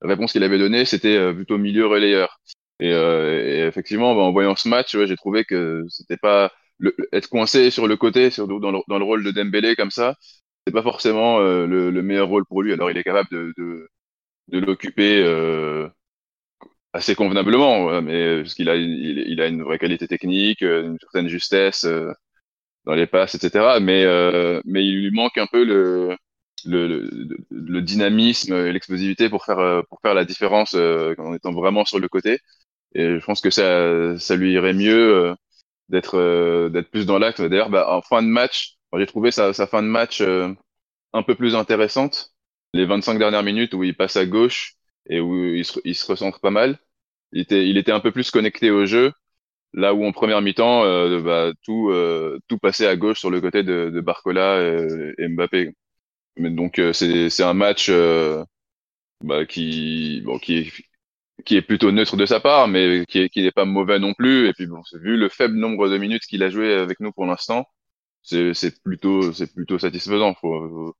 réponse qu'il avait donnée, c'était euh, plutôt milieu relayeur. Et, et effectivement, bah, en voyant ce match, ouais, j'ai trouvé que c'était pas le, être coincé sur le côté, sur, dans, le, dans le rôle de Dembélé comme ça, c'est pas forcément le, le, meilleur rôle pour lui. Alors il est capable de, de, de l'occuper assez convenablement, mais parce qu'il a, il, a une vraie qualité technique, euh, une certaine justesse euh, dans les passes, etc. Mais, euh, mais il lui manque un peu le, le, le, dynamisme et l'explosivité pour faire, pour faire la différence en étant vraiment sur le côté. Et je pense que ça, ça lui irait mieux d'être d'être plus dans l'axe. D'ailleurs, bah, en fin de match, j'ai trouvé sa, sa fin de match un peu plus intéressante. Les 25 dernières minutes où il passe à gauche et où il se, il se recentre pas mal il était, il était un peu plus connecté au jeu. Là où en première mi-temps, euh, bah, tout, euh, tout passait à gauche sur le côté de, de Barcola et, Mbappé. Mais donc euh, c'est, un match bah, qui, bon, qui qui est plutôt neutre de sa part, mais qui est, qui n'est pas mauvais non plus. Et puis bon, vu le faible nombre de minutes qu'il a joué avec nous pour l'instant, c'est, c'est plutôt, c'est plutôt satisfaisant. Faut,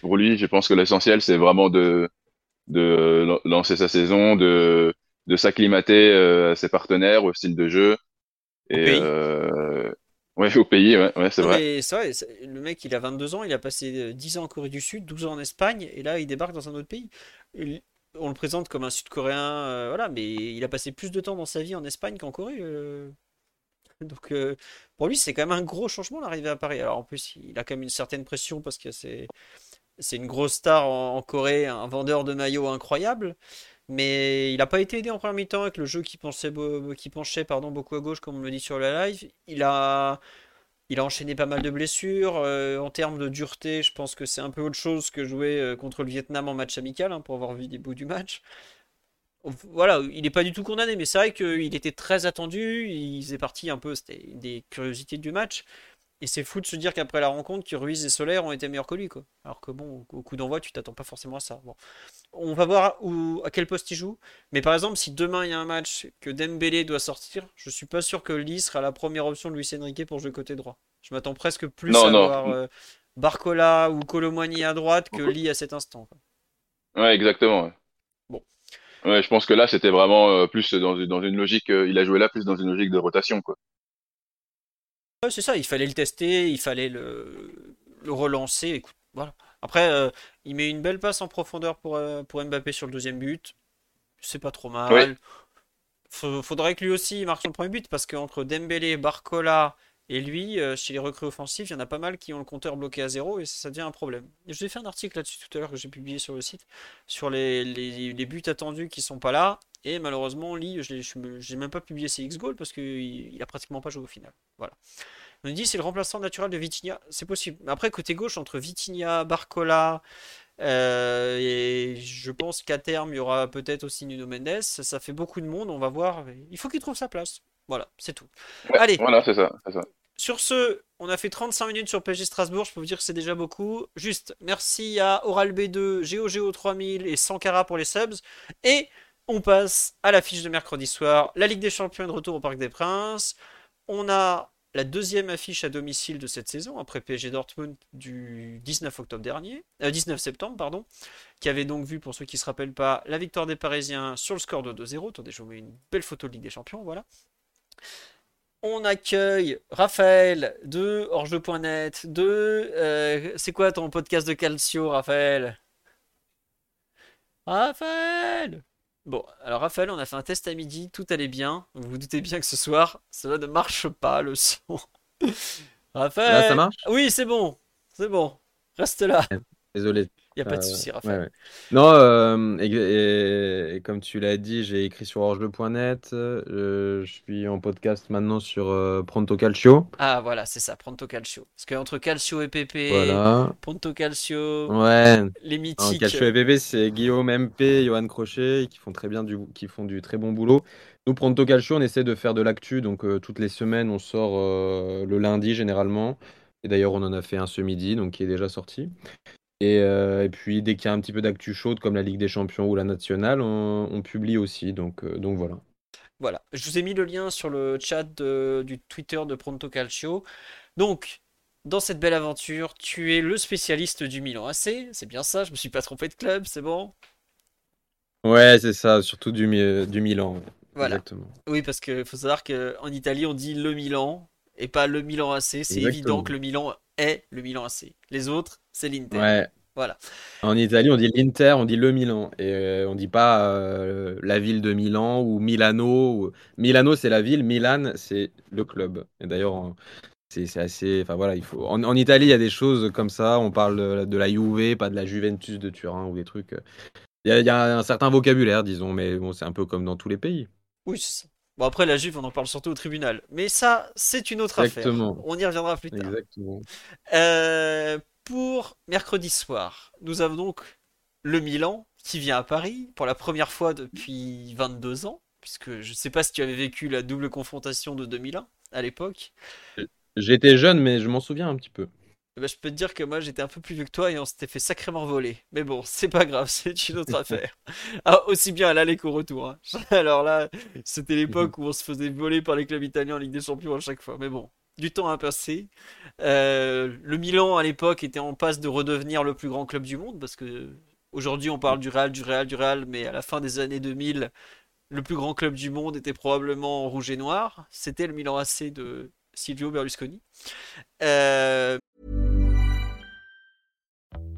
pour lui, je pense que l'essentiel, c'est vraiment de, de lancer sa saison, de, de s'acclimater euh, à ses partenaires, au style de jeu. Et, au pays. Euh... Ouais, au pays, ouais, ouais c'est vrai. C'est vrai, le mec, il a 22 ans, il a passé 10 ans en Corée du Sud, 12 ans en Espagne, et là, il débarque dans un autre pays. On le présente comme un Sud-Coréen, euh, voilà, mais il a passé plus de temps dans sa vie en Espagne qu'en Corée. Euh. Donc, pour lui, c'est quand même un gros changement d'arriver à Paris. Alors, en plus, il a quand même une certaine pression parce que c'est c'est une grosse star en, Corée, un vendeur de maillots incroyable. Mais il n'a pas été aidé en première mi-temps avec le jeu qui, penchait pardon, beaucoup à gauche, comme on le dit sur la live. Il a, il a enchaîné pas mal de blessures. Euh, en termes de dureté, je pense que c'est un peu autre chose que jouer euh, contre le Vietnam en match amical, hein, pour avoir vu des bouts du match. Voilà, il n'est pas du tout condamné, mais c'est vrai qu'il était très attendu. Il faisait partie un peu, des curiosités du match. Et c'est fou de se dire qu'après la rencontre, que Ruiz et Solaire ont été meilleurs que lui. Quoi. Alors que bon, au coup d'envoi, tu t'attends pas forcément à ça. On va voir où, à quel poste il joue. Mais par exemple, si demain il y a un match que Dembélé doit sortir, je suis pas sûr que Lee sera la première option de Luis Enrique pour jouer côté droit. Je m'attends presque plus à voir euh, Barcola ou Colomani à droite que Lee à cet instant. Ouais, exactement. Bon. Ouais, je pense que là, c'était vraiment euh, plus dans, dans, une logique. Euh, il a joué là plus dans une logique de rotation, quoi c'est ça, il fallait le tester, il fallait le, relancer. Écoute, voilà. Après, il met une belle passe en profondeur pour, pour Mbappé sur le deuxième but. C'est pas trop mal. Faut- faudrait que lui aussi marque son premier but parce qu'entre Dembélé, Barcola et lui, euh, chez les recrues offensifs, il y en a pas mal qui ont le compteur bloqué à zéro et ça, devient un problème. Je vous ai fait un article là-dessus tout à l'heure que j'ai publié sur le site sur les, buts attendus qui sont pas là. Et malheureusement, Lee, je je j'ai même pas publié ses X-Goals parce qu'il il a pratiquement pas joué au final. Voilà. On dit c'est le remplaçant naturel de Vitinha. C'est possible. Après, côté gauche, entre Vitinha, Barcola, euh, et je pense qu'à terme, il y aura peut-être aussi Nuno Mendes. Ça fait beaucoup de monde, on va voir. Il faut qu'il trouve sa place. Voilà, c'est tout. Ouais, Allez, Voilà, c'est ça, sur ce, on a fait 35 minutes sur PSG Strasbourg, je peux vous dire que c'est déjà beaucoup. Juste, merci à Oral B2, GeoGeo 3000 et Sankara pour les subs. Et on passe à l'affiche de mercredi soir. La Ligue des Champions est de retour au Parc des Princes. On a la deuxième affiche à domicile de cette saison, après PSG Dortmund du 19 octobre dernier, euh, 19 septembre, pardon, qui avait donc vu, pour ceux qui ne se rappellent pas, la victoire des Parisiens sur le score de 2-0. Attendez, je vous mets une belle photo de Ligue des Champions, voilà. On accueille Raphaël de Orge.net, de... euh, c'est quoi ton podcast de Calcio, Raphaël? Raphaël! Bon, alors Raphaël, on a fait un test à midi, tout allait bien. Vous vous doutez bien que ce soir, cela ne marche pas, le son. Raphaël! Là, ça marche? Oui, c'est bon, c'est bon. Reste là, Désolé. Il n'y a pas de Euh, souci, Raphaël. ouais. Non, euh, et, et- et comme tu l'as dit, j'ai écrit sur orge.net. euh, je suis en podcast maintenant sur Pronto Calcio. Ah, voilà, c'est ça, Pronto Calcio. Parce qu'entre Calcio et PP, Voilà. Pronto Calcio, Ouais. les mythiques. Calcio et PP, c'est Guillaume MP, Johan Crochet qui font très bien du, qui font du très bon boulot. Nous, Pronto Calcio, on essaie de faire de l'actu. Donc, euh, toutes les semaines, on sort euh, le lundi généralement. Et d'ailleurs, on en a fait un ce midi, donc qui est déjà sorti. Et, euh, et puis, dès qu'il y a un petit peu d'actu chaude, comme la Ligue des Champions ou la Nationale, on, on publie aussi. Donc, euh, donc voilà. Voilà, je vous ai mis le lien sur le chat de- du Twitter de Pronto Calcio. Donc, dans cette belle aventure, tu es le spécialiste du Milan AC, c'est bien ça, je me suis pas trompé de club, c'est bon? Ouais, c'est ça, surtout du, du Milan. Voilà. Exactement. Oui, parce qu'il faut savoir qu'en Italie, on dit le Milan et pas le Milan AC. C'est évident que le Milan est le Milan AC. Les autres, c'est l'Inter. Ouais. Voilà. En Italie, on dit l'Inter, on dit le Milan. Et euh, on dit pas euh, la ville de Milan ou Milano. ou- Milano, c'est la ville, Milan, c'est le club. Et d'ailleurs, c'est assez. Enfin voilà, il faut. En, en Italie, il y a des choses comme ça. On parle de, de la Juve, pas de la Juventus de Turin ou des trucs. euh. Il y a, il y a un certain vocabulaire, disons, mais bon, c'est un peu comme dans tous les pays. Oui, c'est ça. Bon, après, la Juve, on en parle surtout au tribunal. Mais ça, c'est une autre Exactement. affaire. On y reviendra plus tard. Exactement. Euh, pour mercredi soir, nous avons donc le Milan qui vient à Paris pour la première fois depuis 22 ans, puisque je ne sais pas si tu avais vécu la double confrontation de 2001 à l'époque. J'étais jeune, mais je m'en souviens un petit peu. Eh ben, je peux te dire que moi j'étais un peu plus vieux que toi et on s'était fait sacrément voler. Mais bon, c'est pas grave, c'est une autre affaire. Ah, aussi bien à l'aller qu'au retour. hein. Alors là, c'était l'époque où on se faisait voler par les clubs italiens en Ligue des Champions à chaque fois. Mais bon, du temps a passé. Euh, le Milan à l'époque était en passe de redevenir le plus grand club du monde parce que aujourd'hui on parle du Real, du Real, du Real, mais à la fin des années 2000, le plus grand club du monde était probablement en rouge et noir. C'était le Milan AC de Silvio Berlusconi. Euh,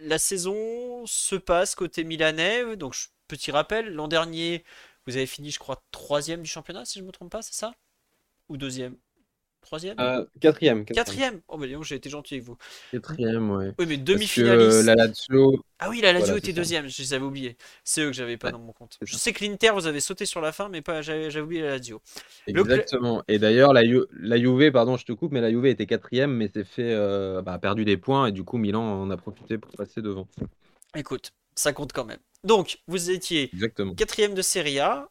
la saison se passe côté milanais. Donc, petit rappel, l'an dernier, vous avez fini, je crois, troisième du championnat, si je ne me trompe pas, c'est ça? Ou deuxième? Troisième Euh, quatrième, quatrième. Quatrième Oh, bah dis donc, j'ai été gentil avec vous. Quatrième, ouais. Oui, mais demi-finaliste. la Lazio, Ah oui, la Lazio Voilà, était deuxième, je les avais oubliés. C'est eux que j'avais pas Ouais, dans mon compte. Je sais que l'Inter, vous avez sauté sur la fin, mais pas j'avais oublié la Lazio. Le exactement. Et d'ailleurs, la, Ju- la Juve, pardon, je te coupe, mais la Juve était quatrième, mais s'est fait euh, bah, a perdu des points et du coup Milan en a profité pour passer devant. Écoute, ça compte quand même. Donc, vous étiez Exactement. quatrième de Serie A,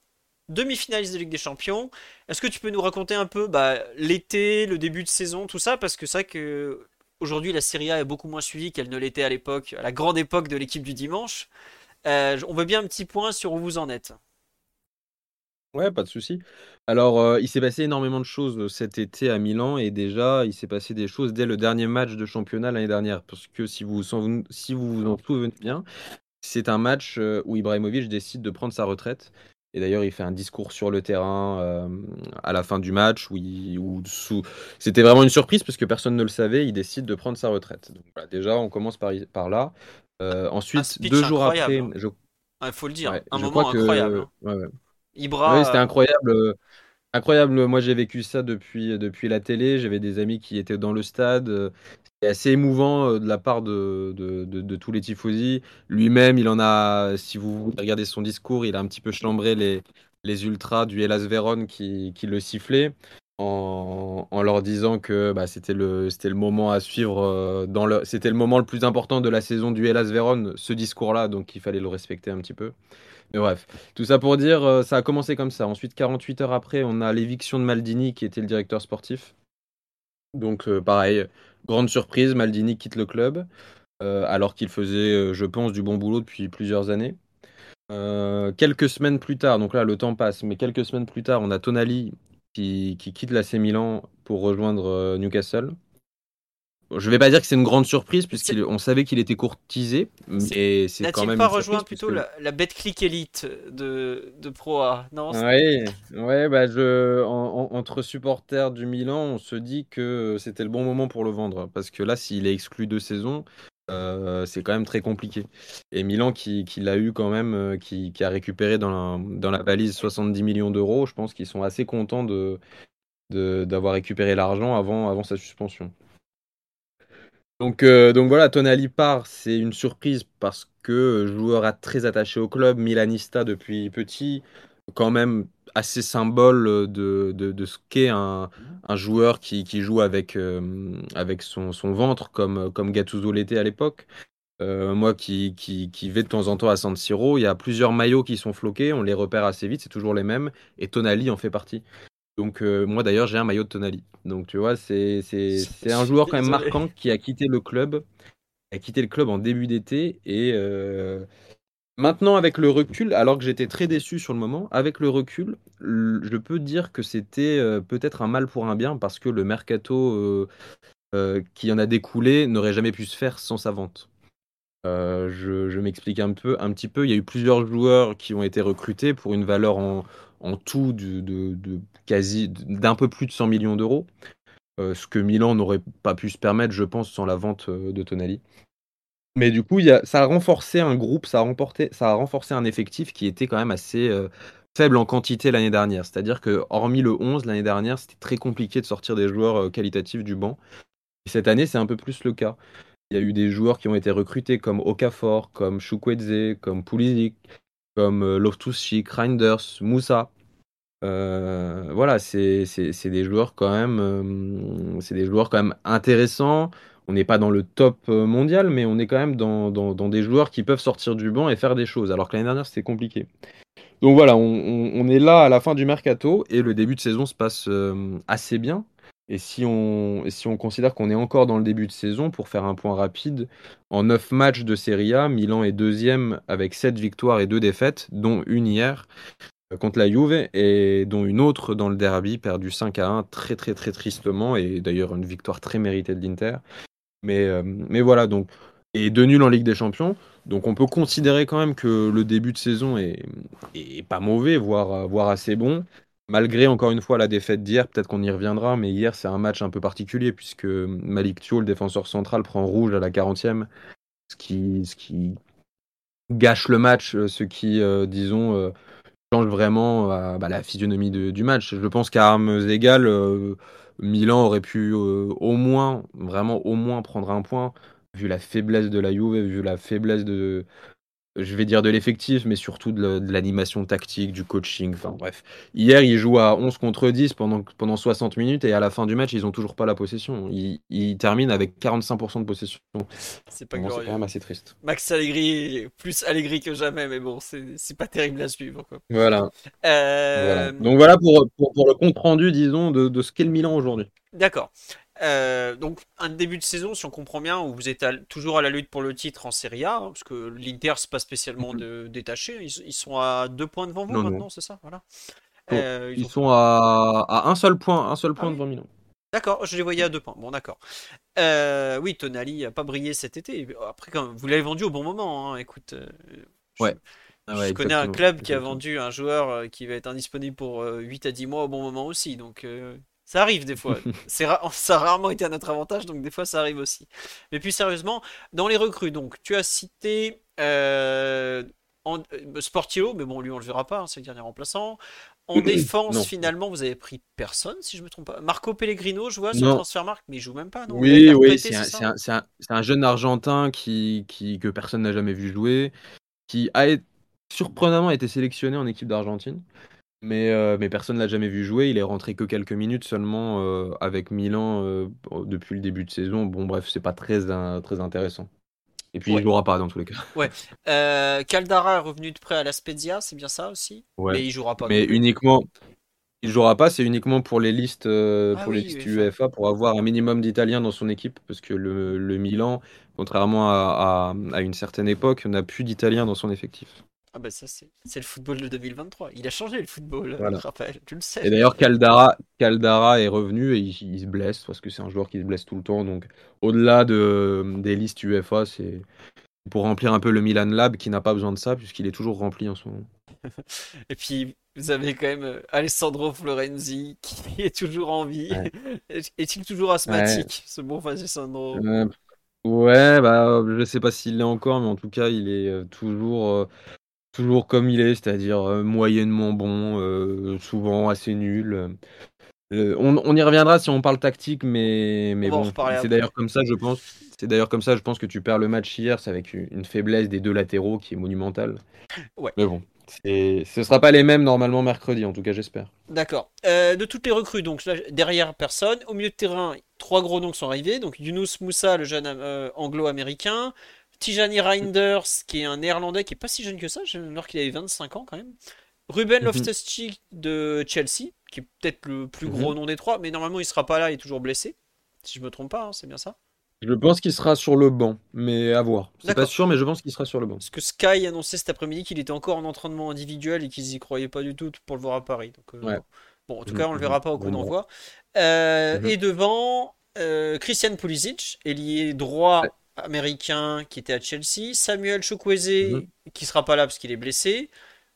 demi-finaliste de Ligue des Champions. Est-ce que tu peux nous raconter un peu bah, l'été, le début de saison, tout ça? Parce que c'est vrai que aujourd'hui la Serie A est beaucoup moins suivie qu'elle ne l'était à l'époque, à la grande époque de l'équipe du dimanche. Euh, on veut bien un petit point sur où vous en êtes. Ouais, pas de souci. Alors, euh, il s'est passé énormément de choses cet été à Milan et déjà, il s'est passé des choses dès le dernier match de championnat l'année dernière. Parce que si vous vous en, si vous vous en souvenez bien, c'est un match euh, où Ibrahimovic décide de prendre sa retraite. Et d'ailleurs, il fait un discours sur le terrain euh, à la fin du match où, il- où sous... c'était vraiment une surprise parce que personne ne le savait. Il décide de prendre sa retraite. Donc voilà, déjà, on commence par, par là. Euh, ensuite, deux jours incroyable, après, hein. je, Il faut le dire, ouais, un moment crois que incroyable. hein. ouais, ouais. Ibra, Oui, c'était euh, incroyable. Incroyable. Moi, j'ai vécu ça depuis, depuis la télé. J'avais des amis qui étaient dans le stade. C'était assez émouvant euh, de la part de, tous les tifosi. Lui-même, il en a, si vous regardez son discours, il a un petit peu chambré les, ultras du Hellas Vérone qui, le sifflaient en, leur disant que bah, c'était le, moment à suivre. euh, c'était le moment le plus important de la saison du Hellas Vérone, ce discours-là. Donc, il fallait le respecter un petit peu. Mais bref. Tout ça pour dire, euh, ça a commencé comme ça. Ensuite, 48 heures après, on a l'éviction de Maldini, qui était le directeur sportif. Donc, pareil, grande surprise, Maldini quitte le club, euh, alors qu'il faisait, euh, je pense, du bon boulot depuis plusieurs années. Euh, quelques semaines plus tard, donc là, le temps passe, mais quelques semaines plus tard, on a Tonali qui, qui quitte l'AC Milan pour rejoindre Newcastle. Je vais pas dire que c'est une grande surprise, puisqu'on savait qu'il était courtisé, mais c'est quand n'a-t-il pas rejoint plutôt la, la bête click élite de, de Pro A Non, Oui, ouais, bah je, en- en- entre supporters du Milan, on se dit que c'était le bon moment pour le vendre. Parce que là, s'il est exclu de saison, euh, c'est quand même très compliqué. Et Milan, qui, qui l'a eu quand même, euh, qui, qui a récupéré dans la, dans la valise 70 millions d'euros, je pense qu'ils sont assez contents de- d'avoir récupéré l'argent avant, avant sa suspension. Donc, euh, donc voilà, Tonali part, c'est une surprise parce que joueur très attaché au club, milanista depuis petit, quand même assez symbole de, ce qu'est un, joueur qui, qui joue avec, euh, son ventre comme, comme Gattuso l'était à l'époque. Euh, moi qui, qui, qui vais de temps en temps à San Siro, il y a plusieurs maillots qui sont floqués, on les repère assez vite, c'est toujours les mêmes, et Tonali en fait partie. Donc euh, moi d'ailleurs j'ai un maillot de Tonali. Donc tu vois, c'est un joueur quand même marquant qui a quitté le club, a quitté le club en début d'été et euh, maintenant avec le recul, alors que j'étais très déçu sur le moment, avec le recul, je peux dire que c'était euh, peut-être un mal pour un bien parce que le mercato qui en a découlé n'aurait jamais pu se faire sans sa vente. Je je m'explique un peu, un petit peu. Il y a eu plusieurs joueurs qui ont été recrutés pour une valeur en, en tout de, quasi d'un peu plus de 100 millions d'euros, euh, ce que Milan n'aurait pas pu se permettre, je pense, sans la vente euh, de Tonali. Mais du coup, y a, ça a renforcé un groupe, ça a, remporté, ça a renforcé un effectif qui était quand même assez euh, faible en quantité l'année dernière. C'est-à-dire que, hormis le 11, l'année dernière, c'était très compliqué de sortir des joueurs qualitatifs du banc. Et cette année, c'est un peu plus le cas. Il y a eu des joueurs qui ont été recrutés comme Okafor, comme Chukwueze, comme Pulisic, comme Loftus-Cheek, Reinders, Moussa. Euh, voilà, c'est c'est- c'est des joueurs quand même, euh, c'est des joueurs quand même intéressants. On n'est pas dans le top euh, mondial, mais on est quand même dans, des joueurs qui peuvent sortir du banc et faire des choses. Alors que l'année dernière, c'était compliqué. Donc voilà, on, est là à la fin du mercato et le début de saison se passe assez bien. Et si on, si on considère qu'on est encore dans le début de saison, pour faire un point rapide, en 9 matchs de Serie A, Milan est deuxième avec 7 victoires et 2 défaites, dont une hier contre la Juve et dont une autre dans le derby, perdu 5 à 1 très très très tristement et d'ailleurs une victoire très méritée de l'Inter. Mais, euh, mais voilà, donc, et deux nuls en Ligue des Champions. Donc on peut considérer quand même que le début de saison est, est pas mauvais, voire, voire assez bon. Malgré encore une fois la défaite d'hier, peut-être qu'on y reviendra, mais hier c'est un match un peu particulier puisque Malik Thio, le défenseur central, prend rouge à la 40e, ce qui, ce qui gâche le match, ce qui, euh, disons, euh, vraiment euh, bah, la physionomie du match. Je pense qu'à armes égales, euh, Milan aurait pu euh, au moins, vraiment au moins prendre un point, vu la faiblesse de la Juve, vu la faiblesse de, je vais dire de l'effectif, mais surtout de la- de l'animation tactique, du coaching. Enfin bref. Hier, ils jouent à 11 contre 10 pendant, pendant 60 minutes et à la fin du match, ils ont toujours pas la possession. Ils, ils terminent avec 45% de possession. C'est pas Bon, c'est glorieux. quand même assez triste. Max Allegri, plus Allegri que jamais, mais bon, c'est c'est pas terrible à suivre. Quoi. Voilà. Euh, voilà. Donc voilà pour, pour, pour le compte rendu, disons, de, de ce qu'est le Milan aujourd'hui. D'accord. Euh, donc un début de saison, si on comprend bien, où vous êtes à- toujours à la lutte pour le titre en Serie A, hein, parce que l'Inter c'est pas spécialement de, détaché. Ils, ils sont à deux points devant vous Non, maintenant, c'est ça, voilà. Bon, Euh, ils Ils ont- sont à, à un seul point, un seul point Ah oui. devant Milan. D'accord, je les voyais à deux points. Bon, d'accord. Euh, oui, Tonali a pas brillé cet été. Après, quand vous l'avez vendu au bon moment. hein. Écoute, euh, je- Ouais. Ah ouais, connais un exactement. club qui a vendu un joueur euh, qui va être indisponible pour euh, 8 à 10 mois au bon moment aussi. Donc, euh, ça arrive des fois. C'est ra- ça a rarement été à notre avantage, donc des fois ça arrive aussi. Mais plus sérieusement, dans les recrues, donc tu as cité euh, en, euh, Sportiello, mais bon, lui on le verra pas, hein, c'est le dernier remplaçant. En défense, Non. finalement, vous avez pris personne, si je me trompe pas. Marco Pellegrino, je vois sur. Transfermarkt, mais il joue même pas, non? Oui, oui, c'est un, jeune Argentin qui, qui, que personne n'a jamais vu jouer, qui a surprenamment été sélectionné en équipe d'Argentine, mais, euh, mais personne ne l'a jamais vu jouer. Il est rentré que quelques minutes seulement euh, avec Milan euh, depuis le début de saison. Bon, bref, c'est pas très, un- très intéressant. Et puis Ouais. il jouera pas dans tous les cas. Euh, Caldara est revenu de près à la Spezia, c'est bien ça aussi? Ouais. Mais il jouera pas. Mais non plus. uniquement, il jouera pas, c'est uniquement pour les listes, euh, Ah pour les oui, listes UEFA. UEFA, pour avoir un minimum d'Italiens dans son équipe, parce que le, le Milan, contrairement à, à- à une certaine époque, n'a plus d'Italiens dans son effectif. Ah bah ça c'est c'est le football de 2023. Il a changé le football, Voilà. Raphaël, tu le sais. Et d'ailleurs, Caldara, Caldara est revenu et il, il se blesse, parce que c'est un joueur qui se blesse tout le temps. Donc, au-delà de, des listes UEFA, c'est pour remplir un peu le Milan Lab, qui n'a pas besoin de ça, puisqu'il est toujours rempli en ce moment. Et puis vous avez quand même euh, Alessandro Florenzi qui est toujours en vie. Ouais. Est-il toujours asthmatique, ce bon Alessandro? Euh, ouais, bah, je sais pas s'il l'est encore, mais en tout cas, il est euh, toujours, euh, toujours comme il est, c'est-à-dire euh, moyennement bon, euh, souvent assez nul. Euh, on, on y reviendra si on parle tactique, mais, bon, c'est d'ailleurs comme ça, je pense. C'est d'ailleurs comme ça, je pense que tu perds le match hier, c'est avec une faiblesse des deux latéraux qui est monumentale. Ouais. Mais bon, ce sera pas les mêmes normalement mercredi, en tout cas, j'espère. D'accord. Euh, de toutes les recrues, donc là, derrière personne. Au milieu de terrain, trois gros noms sont arrivés. Donc Yunus Moussa, le jeune euh, anglo-américain. Tijani Reinders, qui est un néerlandais qui est pas si jeune que ça, alors qu'il avait 25 ans quand même. Ruben Mhm. Loftus-Cheek de Chelsea, qui est peut-être le plus gros Mhm. nom des trois, mais normalement il sera pas là, il est toujours blessé. Si je me trompe pas, hein, c'est bien ça. Je pense qu'il sera sur le banc, mais à voir. C'est pas sûr, mais je pense qu'il sera sur le banc. Parce que Sky annonçait cet après-midi qu'il était encore en entraînement individuel et qu'ils y croyaient pas du tout pour le voir à Paris. Donc, euh, Ouais. Bon, en tout Mhm, cas, on le verra pas au coup bon, bon. d'envoi. Euh, Mhm. Et devant, euh, Christian Pulisic, ailier droit Ouais. Américain qui était à Chelsea. Samuel Chukwueze Mhm. qui sera pas là parce qu'il est blessé.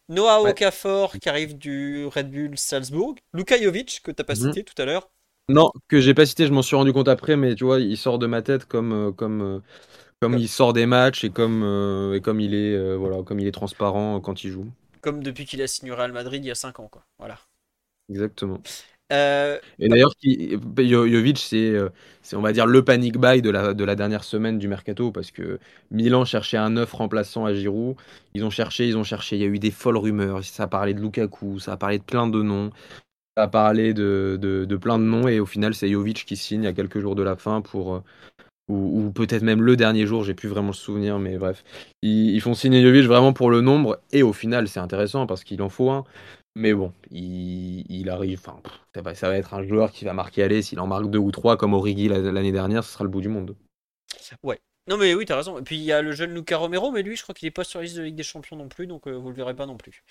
Noah Ouais. Okafor qui arrive du Red Bull Salzbourg. Luka Jovic que tu pas Mhm. cité tout à l'heure. Non, que j'ai pas cité, je m'en suis rendu compte après, mais tu vois, il sort de ma tête comme, euh, comme, euh, comme il sort des matchs et comme, euh, et comme il est, euh, voilà, comme il est transparent quand il joue. Comme depuis qu'il a signé au Real Madrid il y a 5 ans. Quoi. Voilà. Exactement. Euh, Et d'ailleurs, Jovic, c'est, euh, c'est, on va dire, le panic buy de la, de la dernière semaine du mercato, parce que Milan cherchait un neuf remplaçant à Giroud. Ils ont cherché, ils ont cherché. Il y a eu des folles rumeurs. Ça a parlé de Lukaku, ça a parlé de plein de noms. Ça a parlé de, de, plein de noms. Et au final, c'est Jovic qui signe à quelques jours de la fin pour. euh, ou, ou peut-être même le dernier jour, j'ai plus vraiment le souvenir, mais bref. Ils, ils font signer Jovic vraiment pour le nombre. Et au final, c'est intéressant parce qu'il en faut un. Mais bon, il, il arrive. Enfin, ça va, ça va être un joueur qui va marquer aller. S'il en marque deux ou trois, comme Origi la- l'année dernière, ce sera le bout du monde. Non mais oui, t'as raison. Et puis il y a le jeune Luca Romero, mais lui, je crois qu'il est pas sur la liste de Ligue des Champions non plus, donc euh, vous le verrez pas non plus.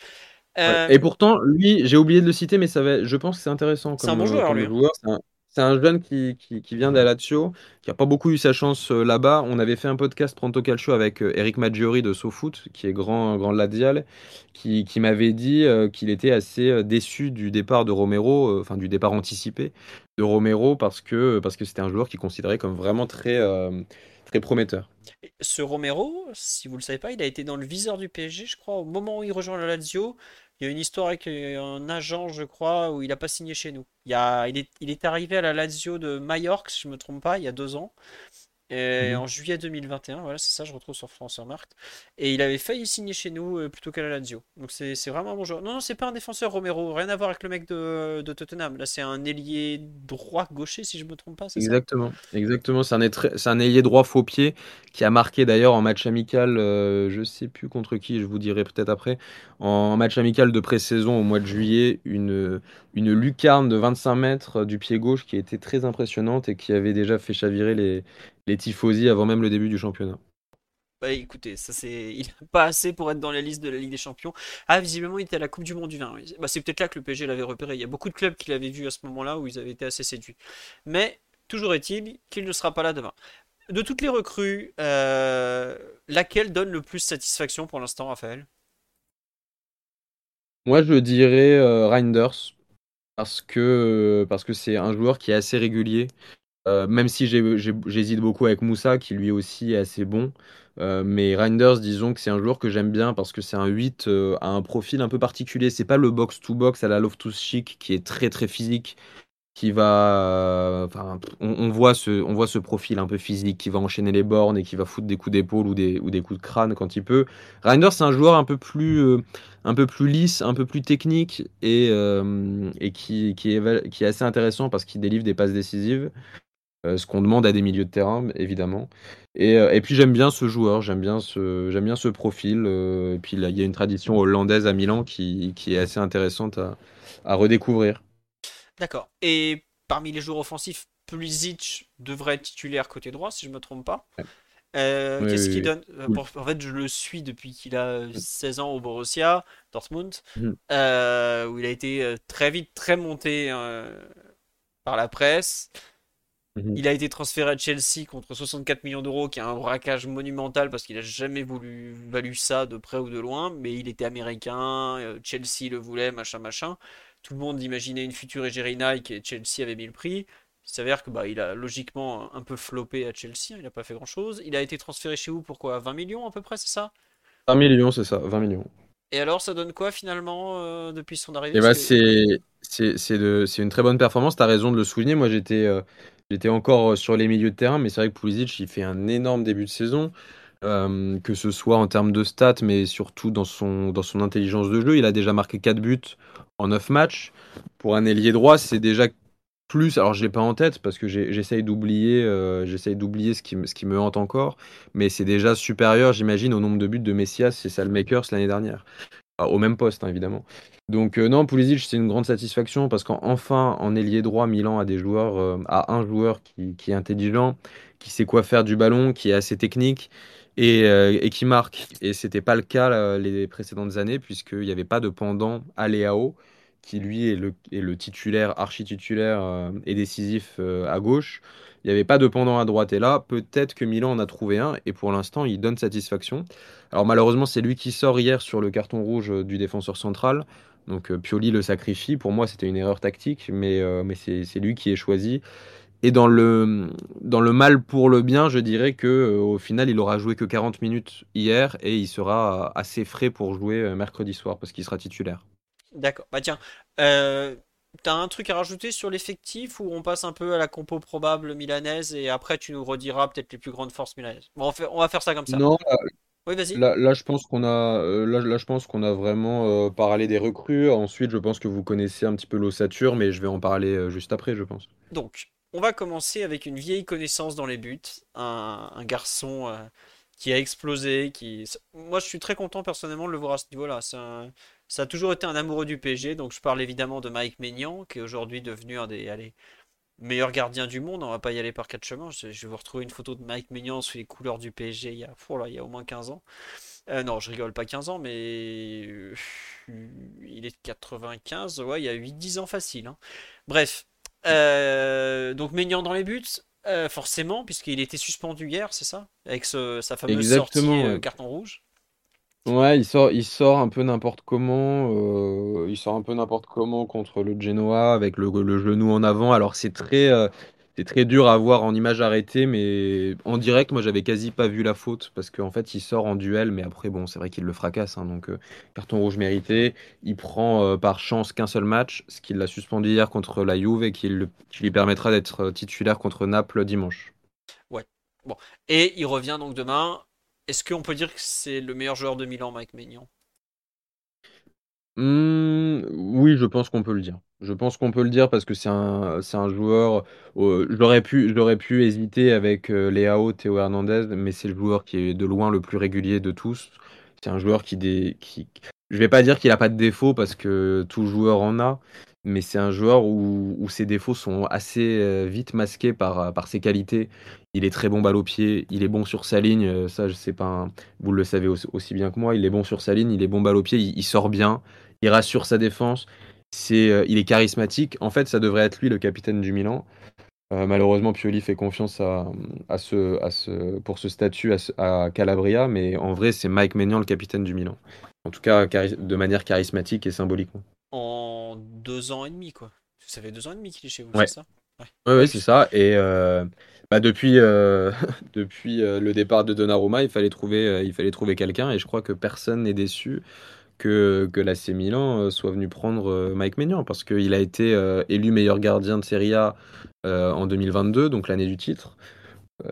Euh, Ouais. Et pourtant, lui, j'ai oublié de le citer, mais ça va, je pense que c'est intéressant. C'est un bon joueur, lui. joueur. C'est un, c'est un jeune qui, qui, qui vient d'Alatio, qui a pas beaucoup eu sa chance euh, là-bas. On avait fait un podcast Pronto Calcio avec euh, Eric Maggiori de SoFoot, qui est grand, grand Ladial, qui, qui m'avait dit euh, qu'il était assez déçu du départ de Romero, enfin du départ anticipé de Romero, parce que parce que c'était un joueur qu'il considérait comme vraiment très, très prometteur. Ce Romero, si vous le savez pas, il a été dans le viseur du PSG, je crois, au moment où il rejoint la Lazio. Il y a une histoire avec euh, un agent, je crois, où il n'a pas signé chez nous. Il, est, il est arrivé à la Lazio de Majorque, si je ne me trompe pas, il y a deux ans. Et Mhm. en juillet 2021, voilà, c'est ça, je retrouve sur Transfermarkt. Et il avait failli signer chez nous euh, plutôt qu'à la Lazio. Donc c'est vraiment un bon joueur. Non, non, c'est pas un défenseur Romero, rien à voir avec le mec de, de Tottenham. Là, c'est un ailier droit-gaucher, si je me trompe pas, ça? Exactement, exactement. C'est un, un ailier droit faux pied qui a marqué d'ailleurs en match amical, euh, je sais plus contre qui, je vous dirai peut-être après, en match amical de pré-saison au mois de juillet, une, une lucarne de 25 mètres du pied gauche qui était très impressionnante et qui avait déjà fait chavirer les, les tifosi avant même le début du championnat. Bah écoutez, ça c'est, il a pas assez pour être dans la liste de la Ligue des Champions. Ah, visiblement, il était à la Coupe du Monde du vin. oui. Bah, c'est peut-être là que le PSG l'avait repéré. Il y a beaucoup de clubs qui l'avaient vu à ce moment-là où ils avaient été assez séduits. Mais toujours est-il qu'il ne sera pas là demain. De toutes les recrues, euh, laquelle donne le plus satisfaction pour l'instant, Raphaël? Moi, je dirais euh, Reinders parce que parce que c'est un joueur qui est assez régulier. Euh, même si j'hésite beaucoup avec Moussa, qui lui aussi est assez bon. Euh, mais Reinders, disons que c'est un joueur que j'aime bien parce que c'est un 8 euh, à un profil un peu particulier. C'est pas le box-to-box à la Loftus-Cheek qui est très très physique, qui va. Enfin, on, voit ce, on voit ce profil un peu physique qui va enchaîner les bornes et qui va foutre des coups d'épaule ou des, ou des coups de crâne quand il peut. Reinders, c'est un joueur un peu plus, euh, un peu plus lisse, un peu plus technique et, euh, et qui, qui est assez intéressant parce qu'il délivre des passes décisives. Euh, ce qu'on demande à des milieux de terrain, évidemment. Et, euh, et puis j'aime bien ce joueur, j'aime bien ce, j'aime bien ce profil. euh, et puis là, il y a une tradition hollandaise à Milan qui, qui est assez intéressante à, à redécouvrir. D'accord. Et parmi les joueurs offensifs, Pulisic devrait être titulaire côté droit, si je me trompe pas. Ouais. Euh, Oui, qu'est-ce oui, qui oui. donne En fait, je le suis depuis qu'il a 16 ans au Borussia Dortmund, euh, où il a été très vite très monté euh, par la presse. Mhm. Il a été transféré à Chelsea contre 64 millions d'euros, qui est un braquage monumental parce qu'il a jamais voulu valu ça de près ou de loin. Mais il était américain, euh, Chelsea le voulait, machin, machin. Tout le monde imaginait une future égérie Nike et Chelsea avait mis le prix. Il s'avère que bah, il a logiquement un peu floppé à Chelsea, il n'a pas fait grand-chose. Il a été transféré chez vous pour quoi? 20 millions à peu près, c'est ça? 20 millions, c'est ça, 20 millions. Et alors, ça donne quoi finalement euh, depuis son arrivée? Bah c'est une très bonne performance, tu as raison de le souligner. Moi j'étais euh, j'étais encore euh, sur les milieux de terrain, mais c'est vrai que Pulisic il fait un énorme début de saison, euh, que ce soit en termes de stats, mais surtout dans son, intelligence de jeu. Il a déjà marqué 4 buts en 9 matchs. Pour un ailier droit, c'est déjà plus, alors je l'ai pas en tête parce que j'ai- j'essaye d'oublier euh, j'essaye d'oublier ce ce qui me hante encore, mais c'est déjà supérieur, j'imagine, au nombre de buts de Messias et Salmakers l'année dernière. Enfin, au même poste, hein, évidemment. Donc euh, non, Pulisic, c'est une grande satisfaction parce qu'enfin, en ailier droit, Milan a des joueurs, euh, a un joueur qui, est intelligent, qui sait quoi faire du ballon, qui est assez technique et, euh, qui marque. Et c'était pas le cas les précédentes années puisqu'il n'y avait pas de pendant à Léao, qui lui est le, titulaire, archi-titulaire euh, et décisif euh, à gauche. Il n'y avait pas de pendant à droite. Et là, peut-être que Milan en a trouvé un et pour l'instant, il donne satisfaction. Alors malheureusement, c'est lui qui sort hier sur le carton rouge euh, du défenseur central. Donc euh, Pioli le sacrifie. Pour moi, c'était une erreur tactique, mais, c'est lui qui est choisi. Et dans le, mal pour le bien, je dirais que au final, il aura joué que 40 minutes hier et il sera assez frais pour jouer mercredi soir parce qu'il sera titulaire. D'accord. Bah tiens, euh, t'as un truc à rajouter sur l'effectif ou on passe un peu à la compo probable milanaise et après tu nous rediras peut-être les plus grandes forces milanaises? Bon, on fait- on va faire ça comme ça. Non, Oui, vas-y. là, là, je pense qu'on a, euh, là, là, je pense qu'on a vraiment euh, parlé des recrues. Ensuite, je pense que vous connaissez un petit peu l'ossature, mais je vais en parler euh, juste après, je pense. Donc, on va commencer avec une vieille connaissance dans les buts, un, un garçon euh, qui a explosé, qui... Moi, je suis très content personnellement de le voir à ce niveau-là. C'est un- Ça a toujours été un amoureux du PSG, donc je parle évidemment de Mike Maignan, qui est aujourd'hui devenu un des allez, meilleurs gardiens du monde. On va pas y aller par quatre chemins. Je, je vais vous retrouver une photo de Mike Maignan sous les couleurs du PSG il y a, oh là, il y a au moins 15 ans. Euh, non, je rigole pas 15 ans, mais euh, il est de 95, ouais, il y a 8-10 ans facile. hein. Bref, euh, donc Maignan dans les buts, euh, forcément, puisqu'il était suspendu hier, c'est ça? Avec ce- sa fameuse sortie Exactement, ouais. carton rouge. Ouais, il sort, il sort un peu n'importe comment. euh, il sort un peu n'importe comment contre le Genoa avec le, genou en avant. Alors c'est très, euh, c'est très dur à voir en image arrêtée, mais en direct, moi j'avais quasi pas vu la faute parce qu'en fait il sort en duel, mais après bon, c'est vrai qu'il le fracasse, hein, donc euh, carton rouge mérité. Il prend par chance qu'un seul match, ce qui l'a suspendu hier contre la Juve et qui, lui permettra d'être titulaire contre Naples dimanche. Ouais. Bon, et il revient donc demain. Est-ce qu'on peut dire que c'est le meilleur joueur de Milan, Mike Maignan? Mmh, Oui, je pense qu'on peut le dire. Je pense qu'on peut le dire parce que c'est un, joueur. Euh, j'aurais pu, hésiter avec euh, Léao, Théo Hernandez, mais c'est le joueur qui est de loin le plus régulier de tous. C'est un joueur qui, dé, qui je vais pas dire qu'il a pas de défauts parce que tout joueur en a, mais c'est un joueur où, ses défauts sont assez euh, vite masqués par, par ses qualités. Il est très bon balle au pied, il est bon sur sa ligne. Ça, je sais pas, vous le savez aussi, bien que moi. Il est bon sur sa ligne, il est bon balle au pied, il sort bien, il rassure sa défense. Euh, il est charismatique. En fait, ça devrait être lui le capitaine du Milan. Euh, malheureusement, Pioli fait confiance à, pour ce statut à, Calabria, mais en vrai, c'est Mike Maignan le capitaine du Milan. En tout cas, de manière charismatique et symbolique. En deux ans et demi, quoi. Ça fait deux ans et demi qu'il est chez vous, c'est ça? Ouais, ouais, c'est ça. Et euh, bah, depuis, depuis le départ de Donnarumma, il fallait trouver, il fallait trouver quelqu'un, et je crois que personne n'est déçu que, que l'AC Milan euh, soit venu prendre euh, Mike Maignan parce qu'il a été euh, élu meilleur gardien de Serie A en 2022, donc l'année du titre.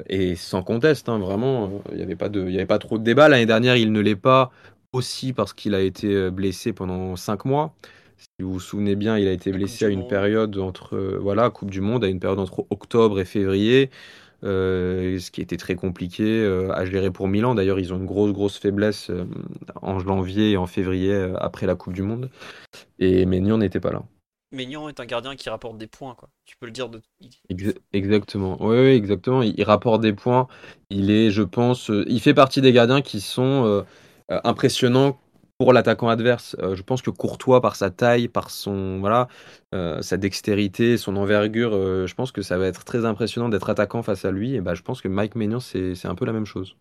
Et sans conteste, hein, vraiment, il n'y avait, pas de, avait pas trop de débat. L'année dernière, il ne l'est pas aussi parce qu'il a été blessé pendant 5 mois. Si vous vous souvenez bien, il a été blessé à une période entre, voilà, Coupe du Monde, à une période entre octobre et février. Euh, ce qui était très compliqué euh, à gérer pour Milan. D'ailleurs, ils ont une grosse, grosse faiblesse euh, en janvier et en février après la Coupe du Monde. Et Maignan n'était pas là. Maignan est un gardien qui rapporte des points, quoi. Tu peux le dire de. exactement. Oui, exactement. Il, rapporte des points. Il est, je pense, il fait partie des gardiens qui sont impressionnants pour l'attaquant adverse. Euh, je pense que Courtois, par sa taille, par son voilà, euh, sa dextérité, son envergure, euh, je pense que ça va être très impressionnant d'être attaquant face à lui. Et bah, je pense que Mike Maignan, c'est un peu la même chose.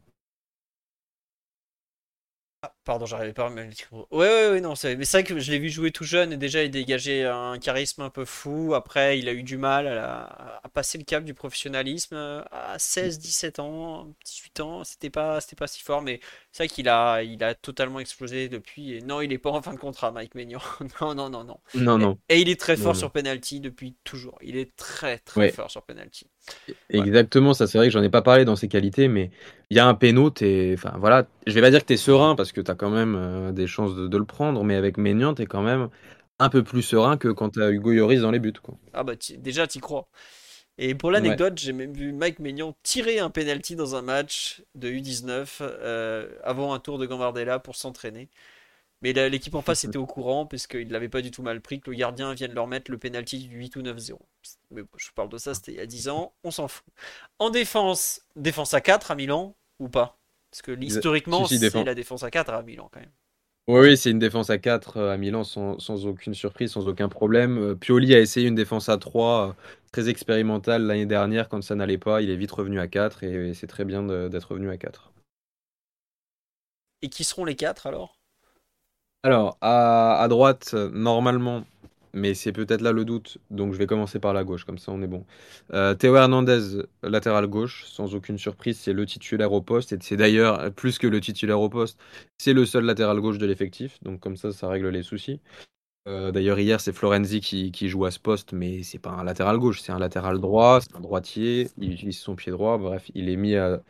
Pardon, j'arrivais pas à me. Ouais, ouais, ouais, non, c'est mais c'est vrai que je l'ai vu jouer tout jeune et déjà il dégageait un charisme un peu fou. Après, il a eu du mal à, passer le cap du professionnalisme à 16, 17 ans, 18 ans. C'était pas, c'était pas si fort, mais c'est vrai qu'il a, il a totalement explosé depuis. Et non, il est pas en fin de contrat, Mike Maignan. non, non, non, non. Non, non. Et, il est très fort sur penalty depuis toujours. Il est très, très fort sur penalty. Exactement, ça c'est vrai que j'en ai pas parlé dans ses qualités, mais il y a un péno, enfin voilà, je vais pas dire que tu es serein parce que tu as quand même euh, des chances de, le prendre, mais avec Maignan, tu es quand même un peu plus serein que quand tu as Hugo Lloris dans les buts. Quoi. Ah bah déjà, tu crois. Et pour l'anecdote, j'ai même vu Mike Maignan tirer un penalty dans un match de U19 euh, avant un tour de Gambardella pour s'entraîner. Mais l'équipe en face était au courant parce qu'il ne l'avait pas du tout mal pris que le gardien vienne leur mettre le penalty du 8 ou 9-0. Mais je parle de ça, c'était il y a 10 ans, on s'en fout. En défense, défense à 4 à Milan ou pas? Parce que historiquement, c'est la défense à 4 à Milan quand même. Oui, c'est une défense à 4 euh, à Milan sans, sans, aucune surprise, sans aucun problème. Euh, Pioli a essayé une défense à 3 euh, très expérimentale l'année dernière quand ça n'allait pas. Il est vite revenu à 4 et, c'est très bien d'être revenu à 4. Et qui seront les 4 alors? Alors, à, droite, normalement, mais c'est peut-être là le doute, donc je vais commencer par la gauche, comme ça on est bon. Euh, Théo Hernandez, latéral gauche, sans aucune surprise, c'est le titulaire au poste, et c'est d'ailleurs plus que le titulaire au poste, c'est le seul latéral gauche de l'effectif, donc comme ça ça règle les soucis. Euh, d'ailleurs hier c'est Florenzi qui, qui, joue à ce poste, mais c'est pas un latéral gauche, c'est un latéral droit, c'est un droitier, il utilise son pied droit, bref, il est mis à,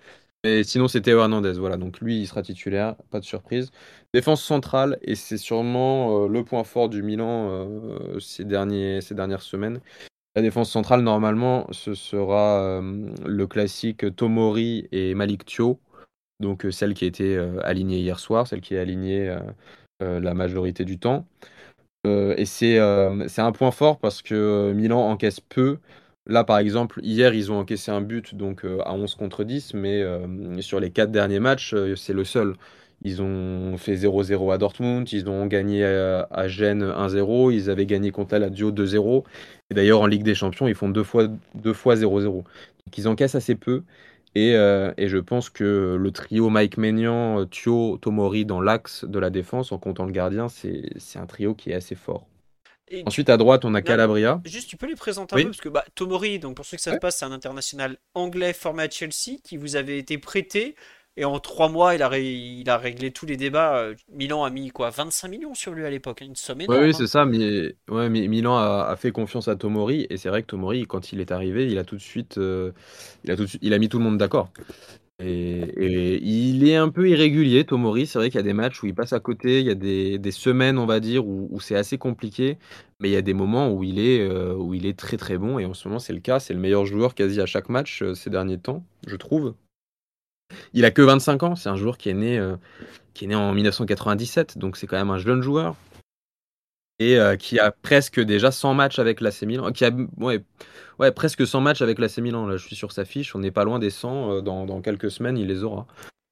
mais sinon, c'est Théo Hernandez. Voilà, donc lui, il sera titulaire, pas de surprise. Défense centrale, et c'est sûrement euh, le point fort du Milan euh, ces, derniers, ces dernières semaines. La défense centrale, normalement, ce sera euh, le classique Tomori et Malik Thio. Donc celle qui a été alignée hier soir, celle qui est alignée la majorité du temps. et c'est un point fort parce que Milan encaisse peu Là, par exemple, hier, ils ont encaissé un but donc euh, à 11 contre 10, mais euh, sur les quatre derniers matchs, euh, c'est le seul. Ils ont fait 0-0 à Dortmund, ils ont gagné à, Gênes 1-0, ils avaient gagné contre la Lazio 2-0. Et d'ailleurs, en Ligue des Champions, ils font deux fois 0-0. donc ils encaissent assez peu. Et, et, je pense que le trio Mike Maignan, Thio, Tomori dans l'axe de la défense, en comptant le gardien, c'est un trio qui est assez fort. Et Ensuite, à droite, on a Calabria. Juste, tu peux les présenter un Oui. peu parce que bah, Tomori, donc pour ceux ça Ouais. se passe, c'est un international anglais formé à Chelsea qui vous avait été prêté et en trois mois, il a, ré- il a réglé tous les débats. Euh, Milan a mis quoi, 25 millions sur lui à l'époque, hein, une somme énorme. oui, hein. c'est ça. Mais ouais, mais Milan a, a fait confiance à Tomori et c'est vrai que Tomori, quand il est arrivé, il a tout de suite, euh, il a tout de suite, il a mis tout le monde d'accord. Et, il est un peu irrégulier, Tomori. C'est vrai qu'il y a des matchs où il passe à côté, il y a des, des semaines, on va dire, où, où c'est assez compliqué, mais il y a des moments où il est, euh, où il est très très bon. Et en ce moment, c'est le cas. C'est le meilleur joueur quasi à chaque match euh, ces derniers temps, je trouve. Il a que 25 ans. C'est un joueur qui est né, euh, qui est né en 1997, donc c'est quand même un jeune joueur et euh, qui a presque déjà 100 matchs avec l'AC Milan, qui a ouais, ouais, presque 100 matchs avec l'AC Milan. Là, je suis sur sa fiche, on n'est pas loin des 100. euh, dans, dans quelques semaines, il les aura.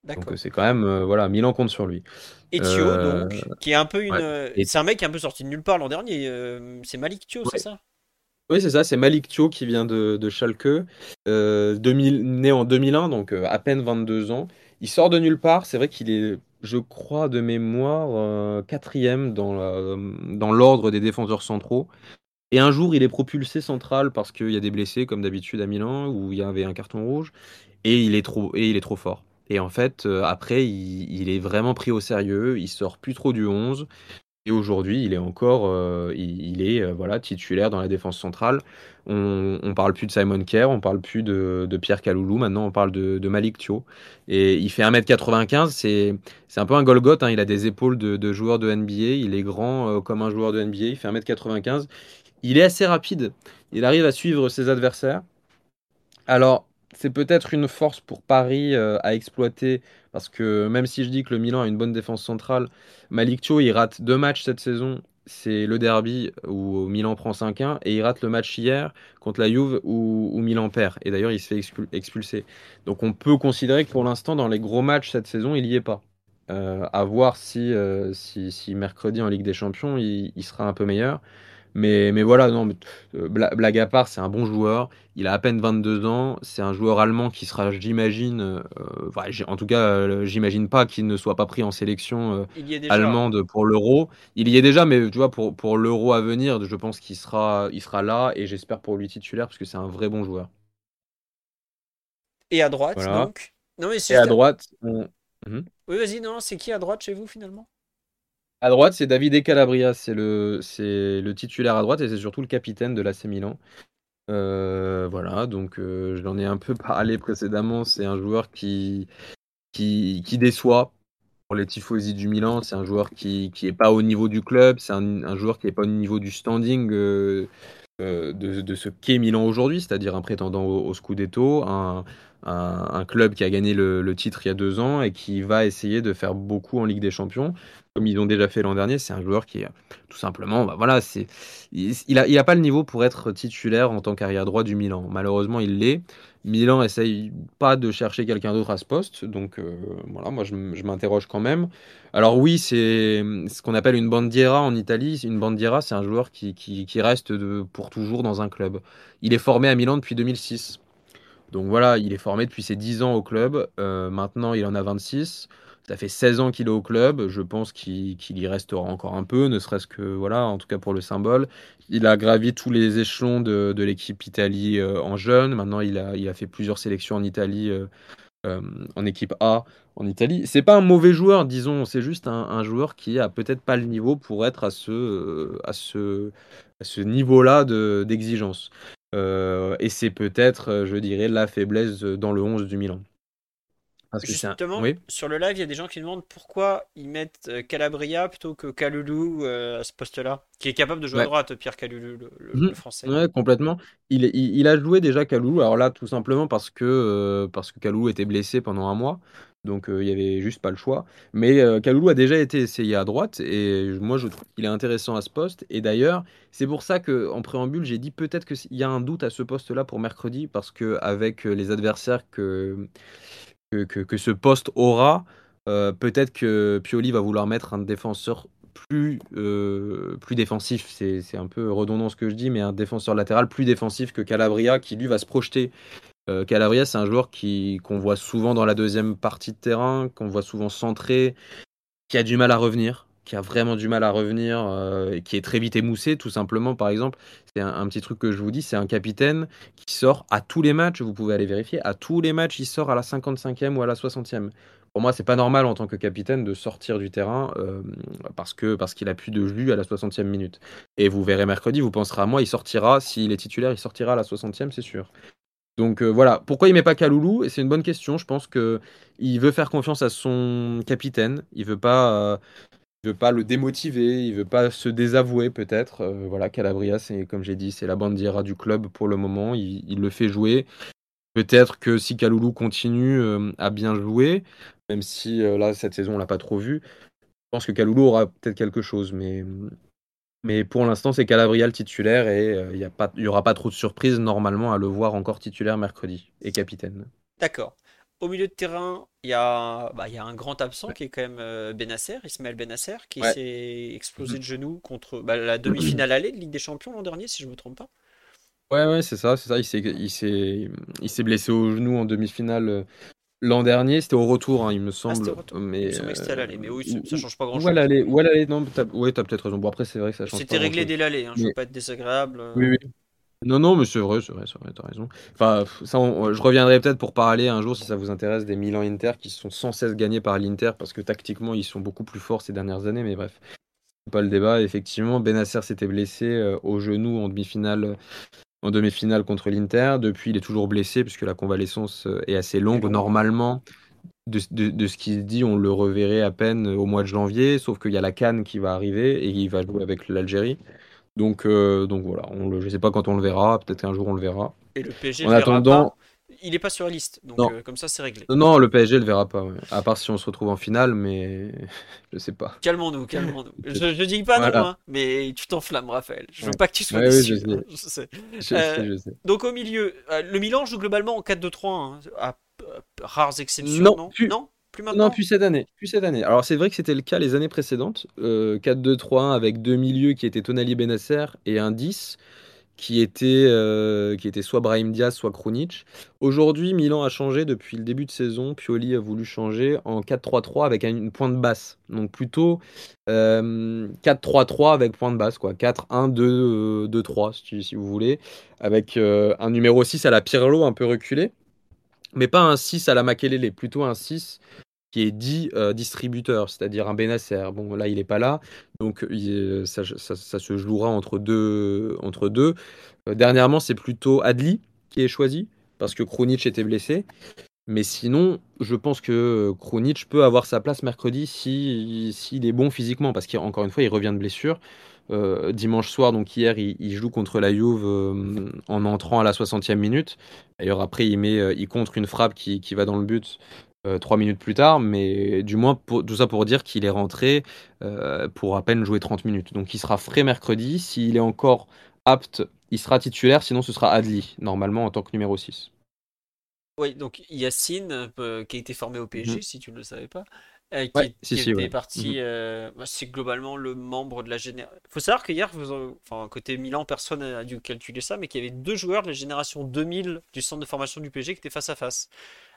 Donc euh, c'est quand même, euh, voilà, Milan compte sur lui. Et Thio, Euh, donc, qui est un peu une. ouais. Et- C'est un mec qui est un peu sorti de nulle part l'an dernier. C'est Malik Thio, c'est Ouais. ça? Oui, c'est ça, c'est Malik Thio qui vient de, de Schalke, euh, 2000 né en 2001, donc à peine 22 ans. Il sort de nulle part, c'est vrai qu'il est, je crois, de mémoire, euh, quatrième dans dans l'ordre des défenseurs centraux. Et un jour, il est propulsé central parce qu'il y a des blessés, comme d'habitude à Milan, où il y avait un carton rouge, et il est trop, et il est trop fort. Et en fait, euh, après, il, il est vraiment pris au sérieux, il sort plus trop du 11, et aujourd'hui, il est encore, euh, il, est euh, voilà titulaire dans la défense centrale. On, on parle plus de Simon Kerr, on parle plus de, Pierre Kaloulou, maintenant on parle de, Malik Thio. Et il fait 1m95, c'est c'est un peu un Golgoth, hein, il a des épaules de, joueur de NBA, il est grand euh, comme un joueur de NBA, il fait 1m95. Il est assez rapide, il arrive à suivre ses adversaires. Alors, c'est peut-être une force pour Paris à exploiter, parce que même si je dis que le Milan a une bonne défense centrale, Malik Thio, il rate deux matchs cette saison. C'est le derby où Milan prend 5-1 et il rate le match hier contre la Juve où, Milan perd. Et d'ailleurs, il se fait expul- expulser. Donc on peut considérer que pour l'instant, dans les gros matchs cette saison, il n'y est pas. Euh, à voir si, euh, si, si mercredi en Ligue des Champions, il sera un peu meilleur. Mais, mais voilà, non, mais, euh, bla- blague à part, c'est un bon joueur. Il a à peine 22 ans. C'est un joueur allemand qui sera, j'imagine, euh, enfin, en tout cas, euh, j'imagine pas qu'il ne soit pas pris en sélection euh, allemande pour l'Euro. Il y est déjà, mais tu vois, pour, pour l'Euro à venir, je pense qu'il sera, il sera là et j'espère pour lui titulaire parce que c'est un vrai bon joueur. Et à droite, Voilà. donc? Non, mais Et à droite, on- Mhm. Oui, vas-y, non, c'est qui à droite chez vous finalement? À droite, c'est Davide Calabria, c'est le, titulaire à droite et c'est surtout le capitaine de l'AC Milan. Euh, voilà, donc euh, j'en ai un peu parlé précédemment. C'est un joueur qui, déçoit pour les tifosi du Milan. C'est un joueur qui qui est pas au niveau du club. C'est un, joueur qui est pas au niveau du standing euh, euh, de, ce qu'est Milan aujourd'hui, c'est-à-dire un prétendant au, au Scudetto, un, un club qui a gagné le, titre il y a deux ans et qui va essayer de faire beaucoup en Ligue des Champions, comme ils ont déjà fait l'an dernier. C'est un joueur qui tout simplement, bah voilà, il, il a, pas le niveau pour être titulaire en tant qu'arrière droit du Milan. Malheureusement, il l'est. Milan essaye pas de chercher quelqu'un d'autre à ce poste, donc euh, voilà, moi je, je m'interroge quand même. Alors oui, c'est ce qu'on appelle une bandiera en Italie. Une bandiera, c'est un joueur qui, reste pour toujours dans un club. Il est formé à Milan depuis 2006. Donc voilà, il est formé depuis ses 10 ans au club. Euh, maintenant, il en a 26. Ça fait 16 ans qu'il est au club. Je pense qu'il y restera encore un peu, ne serait-ce que, voilà, en tout cas pour le symbole. Il a gravi tous les échelons de, l'équipe Italie euh, en jeune. Maintenant, il a, fait plusieurs sélections en Italie, euh, en équipe A en Italie. C'est pas un mauvais joueur, disons. C'est juste un, joueur qui a peut-être pas le niveau pour être à ce, niveau-là de- d'exigence. Euh, et c'est peut-être, euh, je dirais, la faiblesse dans le 11 du Milan. Parce un- Justement, Oui. sur le live, il y a des gens qui demandent pourquoi ils mettent euh, Calabria plutôt que Kalulu à ce poste-là, qui est capable de jouer à droite, Pierre Kalulu, le, le- Mhm. le français. Ouais, complètement. Il, il, il a joué déjà Kalou. Alors là, tout simplement parce que, euh, parce que était blessé pendant un mois. Donc euh, il y avait juste pas le choix. Mais euh, Kalulu a déjà été essayé à droite. Et moi, je trouve qu'il est intéressant à ce poste. Et d'ailleurs, c'est pour ça que en préambule, j'ai dit peut-être qu'il y a un doute à ce poste-là pour mercredi. Parce que avec les adversaires que, que, ce poste aura, euh, peut-être que Pioli va vouloir mettre un défenseur plus, euh, plus défensif. C'est un peu redondant ce que je dis, mais un défenseur latéral plus défensif que Calabria, qui lui va se projeter. Euh, Calabria, c'est un joueur qui qu'on voit souvent dans la deuxième partie de terrain, qu'on voit souvent centré, qui a du mal à revenir. qui a vraiment du mal à revenir, euh, qui est très vite émoussé, tout simplement. Par exemple, c'est un, petit truc que je vous dis, c'est un capitaine qui sort à tous les matchs, vous pouvez aller vérifier, à tous les matchs, il sort à la 55e ou à la 60e. Pour moi, c'est pas normal en tant que capitaine de sortir du terrain euh, parce que parce qu'il a plus de jus à la 60e minute. Et vous verrez mercredi, vous penserez à moi, il sortira, s'il est titulaire, il sortira à la 60e, c'est sûr. Donc euh, voilà, pourquoi il met pas Kaloulou Et c'est une bonne question. Je pense que il veut faire confiance à son capitaine. Il veut pas, il veut pas le démotiver, il veut pas se désavouer peut-être. Euh, voilà, Calabria, c'est comme j'ai dit, c'est la bandiera du club pour le moment. Il, le fait jouer. Peut-être que si Kaloulou continue euh, à bien jouer, même si euh, là cette saison on l'a pas trop vu, je pense que Kaloulou aura peut-être quelque chose, mais mais pour l'instant c'est Calabria le titulaire et il n'y aura pas trop de surprises normalement à le voir encore titulaire mercredi et capitaine. D'accord. Au milieu de terrain, il y a, bah, il y a un grand absent qui est quand même euh, Benasser, Ismaël Benasser, qui s'est explosé de genoux contre bah, la demi-finale allée de Ligue des Champions l'an dernier, si je ne me trompe pas. Ouais, ouais, c'est ça, c'est ça. S'est, il s'est blessé au genou en demi-finale euh, l'an dernier. C'était au retour, hein, il me ah, semble. Ah, retour. Mais, il me c'était à l'aller, mais oui, ça, ne change pas grand-chose. Ouais, l'aller, ouais, l'aller, non, t'as, ouais, t'as peut-être raison. Bon, après, c'est vrai que ça change C'était réglé dès l'aller, hein, je ne veux pas être désagréable. Euh. Oui, oui. Non, non, mais c'est vrai, c'est vrai, c'est vrai, t'as raison. Enfin, ça, je reviendrai peut-être pour parler un jour, si ça vous intéresse, des Milan Inter qui sont sans cesse gagnés par l'Inter parce que tactiquement, ils sont beaucoup plus forts ces dernières années, mais bref, pas le débat. Effectivement, Benacer s'était blessé euh, au genou en demi-finale. En demi-finale contre l'Inter. Depuis, il est toujours blessé puisque la convalescence euh, est assez longue. Normalement, de, de, ce qu'il dit, on le reverrait à peine au mois de janvier, sauf qu'il y a la Cannes qui va arriver et il va jouer avec l'Algérie. Donc, euh, donc voilà, on le, je ne sais pas quand on le verra, peut-être qu'un jour on le verra. Et le PSG en le attendant, pas. Il n'est pas sur la liste, donc euh, comme ça c'est réglé. Non, le PSG le verra pas, à part si on se retrouve en finale, mais je sais pas. Calmons-nous, calmons-nous. je ne dis pas non, hein, mais tu t'enflames, Raphaël. Je veux pas que tu sois déçu. je sais. Je sais. Donc au milieu, euh, le Milan joue globalement en 4-2-3, hein, à rares exceptions, non, non? non, plus cette année. Plus cette année. Alors c'est vrai que c'était le cas les années précédentes. 4-2-3-1 euh, avec deux milieux qui étaient Tonali Benasser et un 10 qui était, euh, qui était soit Brahim Diaz, soit Krunic. Aujourd'hui, Milan a changé depuis le début de saison. Pioli a voulu changer en 4-3-3 avec une pointe basse. Donc plutôt 4-3-3 euh, avec pointe basse. 4-1-2-2-3 si, si, vous voulez. Avec un numéro 6 à la Pirlo un peu reculé. Mais pas un 6 à la Makelele, plutôt un 6 qui est dit euh, distributeur, c'est-à-dire un Benasser. Bon, là, il n'est pas là, donc ça, se jouera entre deux. Entre deux. Euh, dernièrement, c'est plutôt Adli qui est choisi, parce que Kronic était blessé. Mais sinon, je pense que Kronic peut avoir sa place mercredi s'il si, est bon physiquement, parce qu'encore une fois, il revient de blessure. Euh, dimanche soir, donc hier, il, joue contre la Juve en entrant à la 60e minute. D'ailleurs, après, il, met, il contre une frappe qui, qui va dans le but euh, trois minutes plus tard, mais du moins tout ça pour dire qu'il est rentré euh, pour à peine jouer 30 minutes. Donc il sera frais mercredi. S'il est encore apte, il sera titulaire, sinon ce sera Adli, normalement en tant que numéro 6. Oui, donc Yacine, euh, qui a été formé au PSG, mhm. si tu ne le savais pas, qui, était parti, mhm. bah, c'est globalement le membre de la génération. Il faut savoir qu'hier, enfin, côté Milan, personne n'a dû calculer ça, mais qu'il y avait deux joueurs de la génération 2000 du centre de formation du PSG qui étaient face à face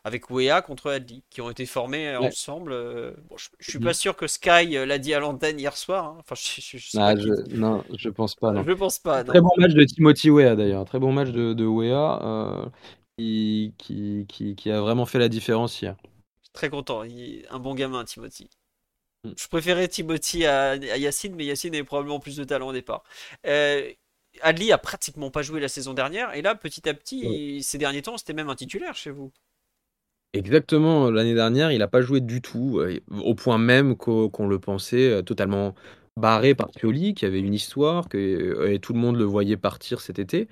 avec Wea contre Adli, qui ont été formés euh, ensemble. Euh, je, suis pas sûr que Sky euh, l'a dit à l'antenne hier soir. Hein. Enfin, je, ah, non, je pense pas. Non. Je pense pas. Très bon match de Timothy Wea d'ailleurs. Très bon match de, de Wea qui, qui, qui, a vraiment fait la différence hier. Très content. Un bon gamin, Timothy. Mm. Je préférais Timothy à, Yacine, mais Yacine avait probablement plus de talent au départ. Adli a pratiquement pas joué la saison dernière, et là, petit à petit, ces derniers temps, c'était même un titulaire chez vous. Exactement, l'année dernière, il n'a pas joué du tout, euh, au point même qu'on le pensait euh, totalement barré par Pioli, qui avait une histoire, que euh, et tout le monde le voyait partir cet été.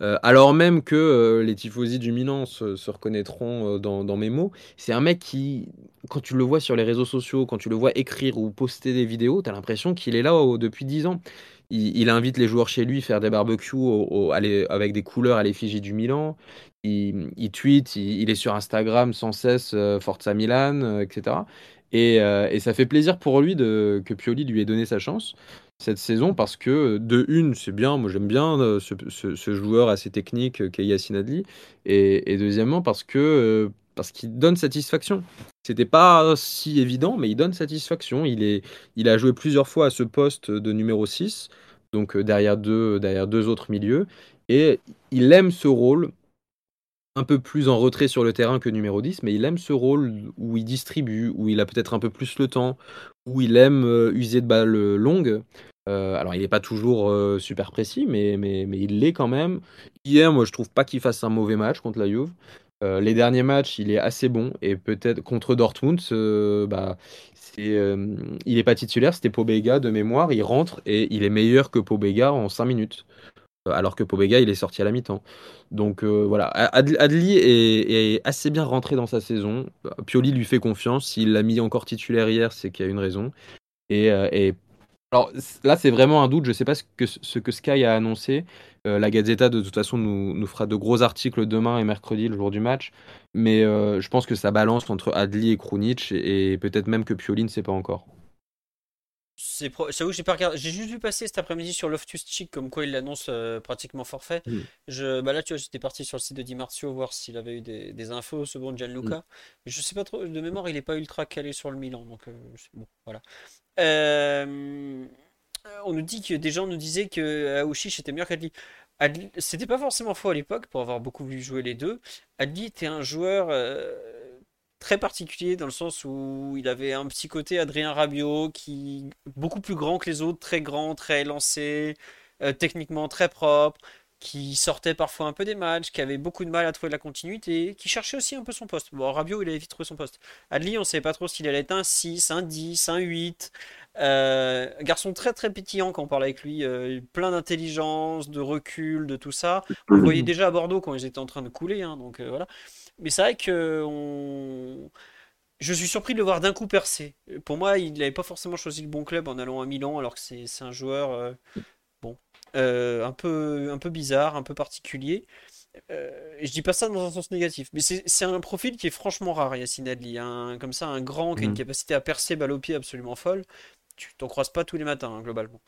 alors même que les tifosi du Milan se, reconnaîtront dans, mes mots, c'est un mec qui, quand tu le vois sur les réseaux sociaux, quand tu le vois écrire ou poster des vidéos, tu as l'impression qu'il est là depuis 10 ans. Il, invite les joueurs chez lui faire des barbecues avec des couleurs à l'effigie du Milan il, tweet, il, est sur Instagram sans cesse, euh, Forza Milan, euh, etc. Euh, et, ça fait plaisir pour lui que Pioli lui ait donné sa chance cette saison parce que de une, c'est bien, moi j'aime bien ce, joueur assez technique qu'est Yassine Adli, et, et, deuxièmement parce que parce qu'il donne satisfaction. c'était pas si évident, mais il donne satisfaction. Il, est, il a joué plusieurs fois à ce poste de numéro 6, donc derrière deux, derrière deux autres milieux. Et il aime ce rôle un peu plus en retrait sur le terrain que numéro 10, mais il aime ce rôle où il distribue, où il a peut-être un peu plus le temps, où il aime user de balles longues. alors, il n'est pas toujours super précis, mais, mais, mais il l'est quand même. Hier, moi, je trouve pas qu'il fasse un mauvais match contre la Juve. les derniers matchs, il est assez bon. Et peut-être contre Dortmund, bah, il n'est pas titulaire, c'était Pobega de mémoire. Il rentre et il est meilleur que Pobega en 5 minutes. Alors que Pobega, il est sorti à la mi-temps. Donc voilà, Adli est, assez bien rentré dans sa saison. Pioli lui fait confiance. S'il l'a mis encore titulaire hier, c'est qu'il y a une raison. Et, alors là, c'est vraiment un doute. Je ne sais pas ce que, Sky a annoncé. la Gazzetta, de toute façon, nous, nous, fera de gros articles demain et mercredi, le jour du match. Mais je pense que ça balance entre Adli et Krunic et peut-être même que Pioli ne sait pas encore. C'est pro... j'ai pas regardé. J'ai juste vu passer cet après-midi sur Loftus Cheek comme quoi il l'annonce euh, pratiquement forfait. Mm. Je, bah là, tu vois, j'étais parti sur le site de Di Marzio voir s'il avait eu des, des infos, ce bon Gianluca. Mm. Mais je sais pas trop, de mémoire, il est pas ultra calé sur le Milan. Donc, euh, bon, voilà. Euh, on nous dit que des gens nous disaient que Aouchiche était meilleur qu'Adli. C'était pas forcément faux à l'époque pour avoir beaucoup vu jouer les deux. Adli était un joueur très particulier dans le sens où il avait un petit côté Adrien Rabiot qui beaucoup plus grand que les autres, très grand, très lancé, euh, techniquement très propre, qui sortait parfois un peu des matchs, qui avait beaucoup de mal à trouver la continuité, qui cherchait aussi un peu son poste. Bon, Rabiot, il avait vite trouvé son poste. Adli, on ne savait pas trop s'il allait être un 6, un 10, un 8. Euh, garçon très très pétillant quand on parle avec lui, euh, plein d'intelligence, de recul, de tout ça. On le voyait déjà à Bordeaux quand ils étaient en train de couler, hein, donc voilà. Mais c'est vrai que on... je suis surpris de le voir d'un coup percer. Pour moi, il n'avait pas forcément choisi le bon club en allant à Milan, alors que c'est un joueur euh, bon, euh, un, peu, un peu bizarre, un peu particulier. Euh, je dis pas ça dans un sens négatif, mais c'est un profil qui est franchement rare, Yacine Adli. Un, comme ça, un grand qui a une mm. capacité à percer balle au pied absolument folle. Tu t'en croises pas tous les matins, hein, globalement.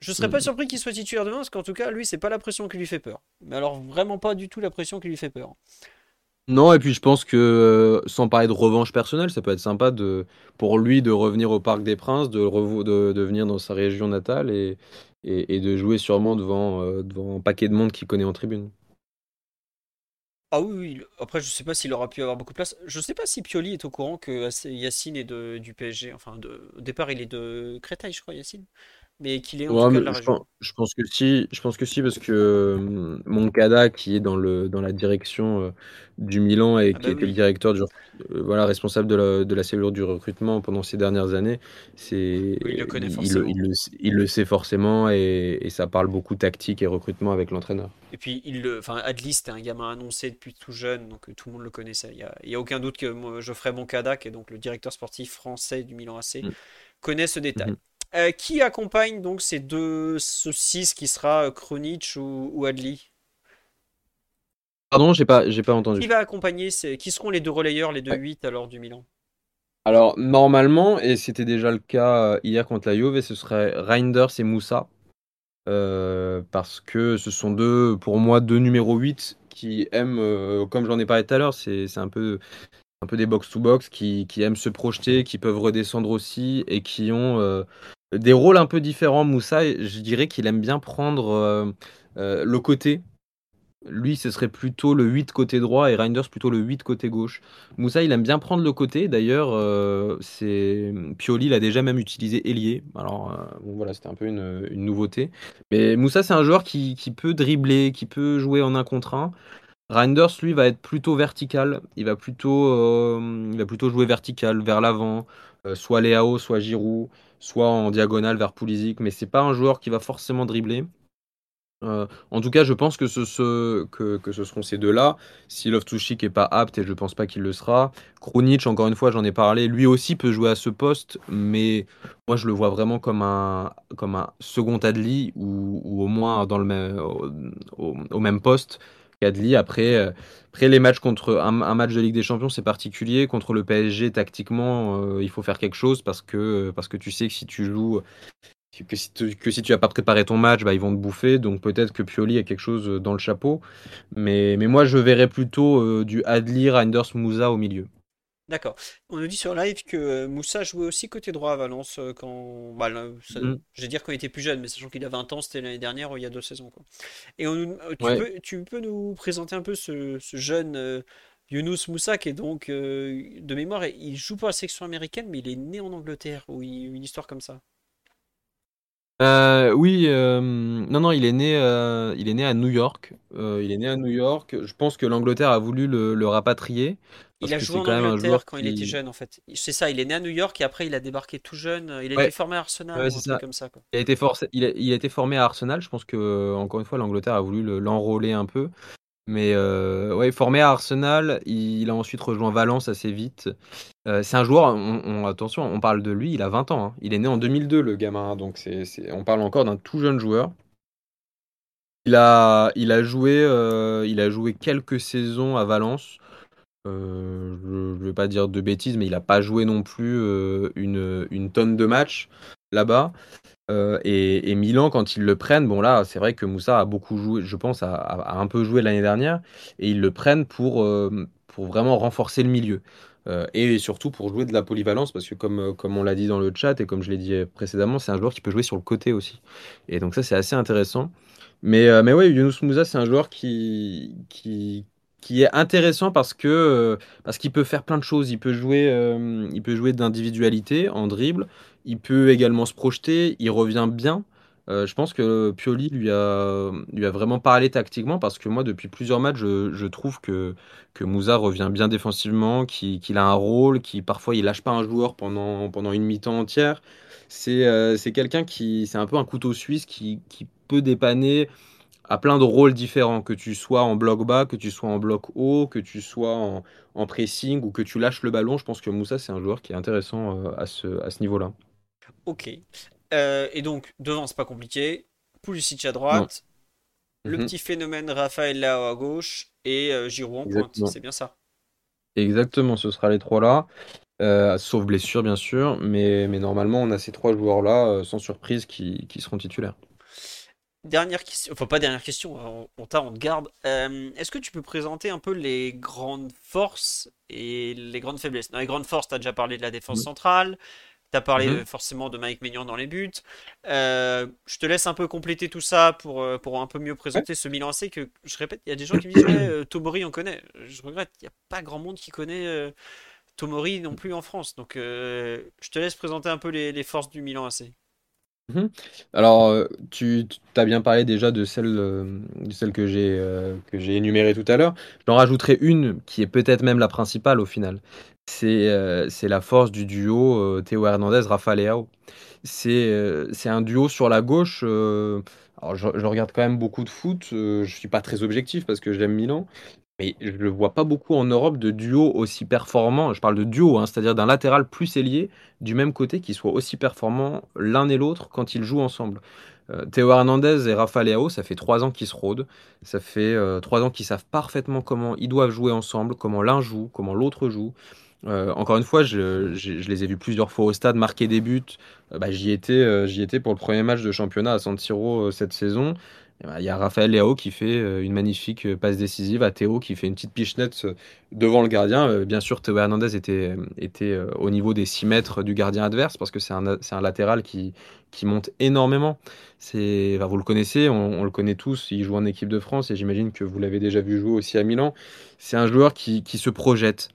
Je serais pas mm. surpris qu'il soit titulaire demain, parce qu'en tout cas, lui, c'est pas la pression qui lui fait peur. Mais alors, vraiment pas du tout la pression qui lui fait peur. Non, et puis je pense que euh, sans parler de revanche personnelle, ça peut être sympa de, pour lui de revenir au Parc des Princes, de, de, venir dans sa région natale et, de jouer sûrement devant, euh, devant un paquet de monde qu'il connaît en tribune. Ah oui, après je sais pas s'il aura pu avoir beaucoup de place. Je sais pas si Pioli est au courant que Yacine est de, du PSG. Enfin, de, au départ il est de Créteil, je crois, Yacine mais qu'il est en tout cas de la je, région. pense, je pense que si, je pense que si, parce que euh, Moncada, qui est dans, le, dans la direction euh, du Milan et ah qui bah était le directeur du, euh, voilà, responsable de la, de la cellule du recrutement pendant ces dernières années, c'est il le connaît forcément. Il, il, le, sait forcément et, et, ça parle beaucoup tactique et recrutement avec l'entraîneur. Et puis, il enfin, Adli, c'était un gamin annoncé depuis tout jeune, donc tout le monde le connaissait. Il n'y a, y a, aucun doute que Geoffrey Moncada, qui est donc le directeur sportif français du Milan AC, mm. connaît ce détail. Mm-hmm. Euh, qui accompagne donc ces deux, ce 6 qui sera Kronich ou, Adli? Pardon, j'ai pas, j'ai pas entendu. Qui va accompagner Qui seront les deux relayeurs, les deux 8 alors du Milan? Alors, normalement, et c'était déjà le cas euh, hier contre la Juve, ce serait Reinders et Moussa. Euh, parce que ce sont deux, pour moi, deux numéros 8 qui aiment, comme j'en ai parlé tout à l'heure, c'est un peu un peu des box-to-box qui, qui, aiment se projeter, qui peuvent redescendre aussi et qui ont des rôles un peu différents. Moussa, je dirais qu'il aime bien prendre euh, euh, le côté. Lui, ce serait plutôt le 8 côté droit et Reinders plutôt le 8 côté gauche. Moussa, il aime bien prendre le côté. D'ailleurs, euh, Pioli l'a déjà même utilisé ailier. Alors, voilà, c'était un peu une, nouveauté. Mais Moussa, c'est un joueur qui, qui, peut dribbler, qui peut jouer en un contre un. Reinders, lui, va être plutôt vertical. Il va plutôt, il va plutôt jouer vertical, vers l'avant. soit Léao, soit Giroud soit en diagonale vers Pulisic, mais c'est pas un joueur qui va forcément dribbler. Euh, en tout cas, je pense que ce, que, ce seront ces deux-là. Si Loftus-Cheek est pas apte, et je pense pas qu'il le sera. Krunic, encore une fois, j'en ai parlé, lui aussi peut jouer à ce poste, mais moi je le vois vraiment comme un, comme un second Adli ou, au moins dans le même, au même poste. Après, euh, après les matchs contre un, match de Ligue des Champions, c'est particulier. Contre le PSG, tactiquement, euh, il faut faire quelque chose parce que, parce que tu sais que si tu joues, que si tu, as pas préparé ton match, bah, ils vont te bouffer. Donc peut-être que Pioli a quelque chose dans le chapeau. Mais, mais moi, je verrais plutôt euh, du Adli, Reinders, Moussa au milieu. D'accord. On nous dit sur live que euh, Moussa jouait aussi côté droit à Valence euh, quand. Bah, là, ça- Mm. Je vais dire quand il était plus jeune, mais sachant qu'il a 20 ans, c'était l'année dernière ou il y a deux saisons. Quoi. Et on euh, tu Ouais. peux, tu peux nous présenter un peu ce, ce jeune euh, Younous Moussa qui est donc de mémoire, il joue pour la section américaine, mais il est né en Angleterre ou il- une histoire comme ça? Euh, oui, euh, non, non, il est né, euh, il est né à New York. Euh, il est né à New York. Je pense que l'Angleterre a voulu le, le rapatrier parce Il a joué en Angleterre quand il était jeune en fait. C'est ça, il est né à New York et après il a débarqué tout jeune. Il a été formé à Arsenal ouais, ou truc comme ça quoi. Il a été forcé, il a, il a été formé à Arsenal. Je pense que encore une fois, l'Angleterre a voulu le- l'enrôler un peu. Mais euh, ouais, formé à Arsenal, il a ensuite rejoint Valence assez vite. Euh, c'est un joueur, on, on- attention, on parle de lui, il a 20 ans. hein. Il est né en 2002, le gamin. hein, donc c'est- on parle encore d'un tout jeune joueur. Il a, il a joué, euh, il a joué quelques saisons à Valence. Euh, je ne vais pas dire de bêtises, mais il n'a pas joué non plus euh, une, tonne de matchs là-bas. Euh, et, Milan, quand ils le prennent, bon là, c'est vrai que Moussa a beaucoup joué, je pense, a, un peu joué l'année dernière, et ils le prennent pour, vraiment renforcer le milieu. Et surtout pour jouer de la polyvalence, parce que comme, on l'a dit dans le chat et comme je l'ai dit précédemment, c'est un joueur qui peut jouer sur le côté aussi. Et donc ça, c'est assez intéressant. Mais, mais ouais, Younous Moussa, c'est un joueur qui, qui, qui est intéressant parce que, euh, parce qu'il peut faire plein de choses. Il peut jouer, euh, il peut jouer d'individualité en dribble. Il peut également se projeter. Il revient bien. Euh, je pense que Pioli lui a, lui a vraiment parlé tactiquement parce que moi, depuis plusieurs matchs, je, je trouve que, que Moussa revient bien défensivement, qu'il a un rôle, qui parfois il lâche pas un joueur pendant, pendant une mi-temps entière. C'est c'est quelqu'un qui, c'est un peu un couteau suisse qui, qui peut dépanner à plein de rôles différents, que tu sois en bloc bas, que tu sois en bloc haut, que tu sois en, en pressing ou que tu lâches le ballon. Je pense que Moussa, c'est un joueur qui est intéressant euh, à ce, à ce niveau-là. Ok. Euh, et donc, devant, c'est pas compliqué. Pulisic à Non. droite, le Mhm. petit phénomène Raphaël Lao à gauche et euh, Giroud en pointe. C'est bien ça. Exactement, ce sera les trois là. Euh, sauf blessure, bien sûr. Mais, mais normalement, on a ces trois joueurs-là, sans surprise, qui, qui seront titulaires. Dernière question, enfin pas dernière question, on, on t'a, on te garde. Euh, est-ce que tu peux présenter un peu les grandes forces et les grandes faiblesses? Dans les grandes forces, tu as déjà parlé de la défense Mhm. centrale, tu as parlé Mhm. euh, forcément de Mike Maignan dans les buts. Euh, je te laisse un peu compléter tout ça pour, pour un peu mieux présenter ce Milan AC que, je répète, il y a des gens qui me disent, ouais, euh, Tomori, on connaît. Je regrette, il n'y a pas grand monde qui connaît euh, Tomori non plus en France. Donc je te laisse présenter un peu les, les forces du Milan AC. Mhm. Alors, euh, tu as bien parlé déjà de celle, euh, de que j'ai euh, que j'ai énumérée tout à l'heure. J'en rajouterai une qui est peut-être même la principale au final. C'est c'est la force du duo euh, Théo Hernandez-Rafa Leao. C'est c'est un duo sur la gauche. alors je, je regarde quand même beaucoup de foot. euh, je suis pas très objectif parce que j'aime Milan. Mais je ne vois pas beaucoup en Europe de duo aussi performant. Je parle de duo, hein, c'est-à-dire d'un latéral plus ailier du même côté qui soient aussi performants l'un et l'autre quand ils jouent ensemble. Euh, Théo Hernandez et Rafa Leao, ça fait trois ans qu'ils se rôdent. Ça fait euh, trois ans qu'ils savent parfaitement comment ils doivent jouer ensemble, comment l'un joue, comment l'autre joue. Euh, encore une fois, je, les ai vus plusieurs fois au stade marquer des buts. Bah, j'y étais, pour le premier match de championnat à San Siro euh, cette saison. Et bah, Il y a Raphaël Leao qui fait euh, une magnifique euh, passe décisive à Théo qui fait une petite pichenette euh, devant le gardien. Bien sûr, Théo Hernandez était, était au niveau des 6 mètres du gardien adverse parce que c'est un, un latéral qui, qui monte énormément. Enfin, vous le connaissez, on, on le connaît tous, il joue en équipe de France et j'imagine que vous l'avez déjà vu jouer aussi à Milan. C'est un joueur qui, qui se projette.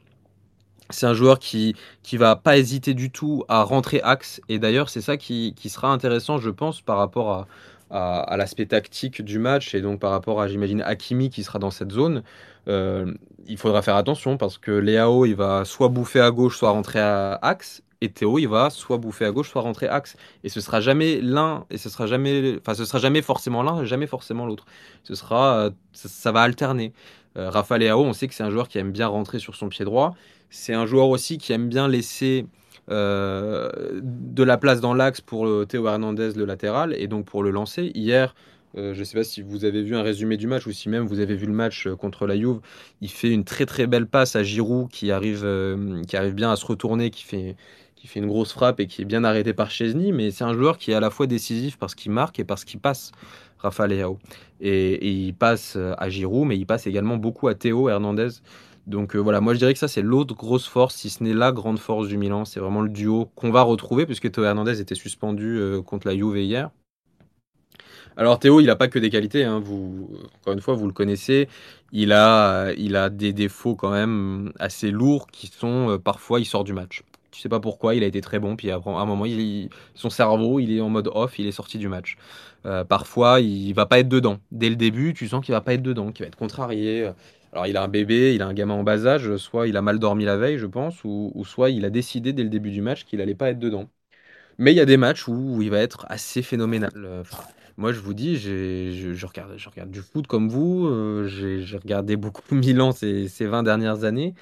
C'est un joueur qui qui va pas hésiter du tout à rentrer axe. Et d'ailleurs, c'est ça qui, qui sera intéressant, je pense, par rapport à, à, l'aspect tactique du match et donc par rapport à, j'imagine, Hakimi qui sera dans cette zone. Euh, il faudra faire attention parce que Léao, il va soit bouffer à gauche, soit rentrer à axe. Et Théo, il va soit bouffer à gauche, soit rentrer axe. Et ce sera jamais l'un, et ce sera jamais, enfin, ce sera jamais forcément l'un, jamais forcément l'autre. Ce sera, euh, ça, va alterner. Euh, Rafa Leao, on sait que c'est un joueur qui aime bien rentrer sur son pied droit. C'est un joueur aussi qui aime bien laisser de la place dans l'axe pour Théo Hernandez, le latéral, et donc pour le lancer. Hier, euh, je ne sais pas si vous avez vu un résumé du match ou si même vous avez vu le match euh, contre la Juve. Il fait une très très belle passe à Giroud qui arrive, euh, qui arrive bien à se retourner, qui fait, qui fait une grosse frappe et qui est bien arrêté par Chesney. Mais c'est un joueur qui est à la fois décisif parce qu'il marque et parce qu'il passe. Rafa Leao. Et, et il passe à Giroud, mais il passe également beaucoup à Théo Hernandez. Donc voilà, moi je dirais que ça c'est l'autre grosse force, si ce n'est la grande force du Milan. C'est vraiment le duo qu'on va retrouver puisque Théo Hernandez était suspendu contre la Juve hier. Alors Théo, il n'a pas que des qualités. Hein. Vous, encore une fois, vous le connaissez. Il a, il a des défauts quand même assez lourds qui sont parfois il sort du match. Tu sais pas pourquoi, il a été très bon, puis à un moment, il, son cerveau, il est en mode off, il est sorti du match. Euh, parfois, il va pas être dedans. Dès le début, tu sens qu'il va pas être dedans, qu'il va être contrarié. Alors, il a un bébé, il a un gamin en bas âge, soit il a mal dormi la veille, je pense, ou, soit il a décidé dès le début du match qu'il allait pas être dedans. Mais il y a des matchs où, il va être assez phénoménal. moi, je vous dis, je, regarde, je regarde du foot comme vous. Euh, j'ai regardé beaucoup Milan ces, ces 20 dernières années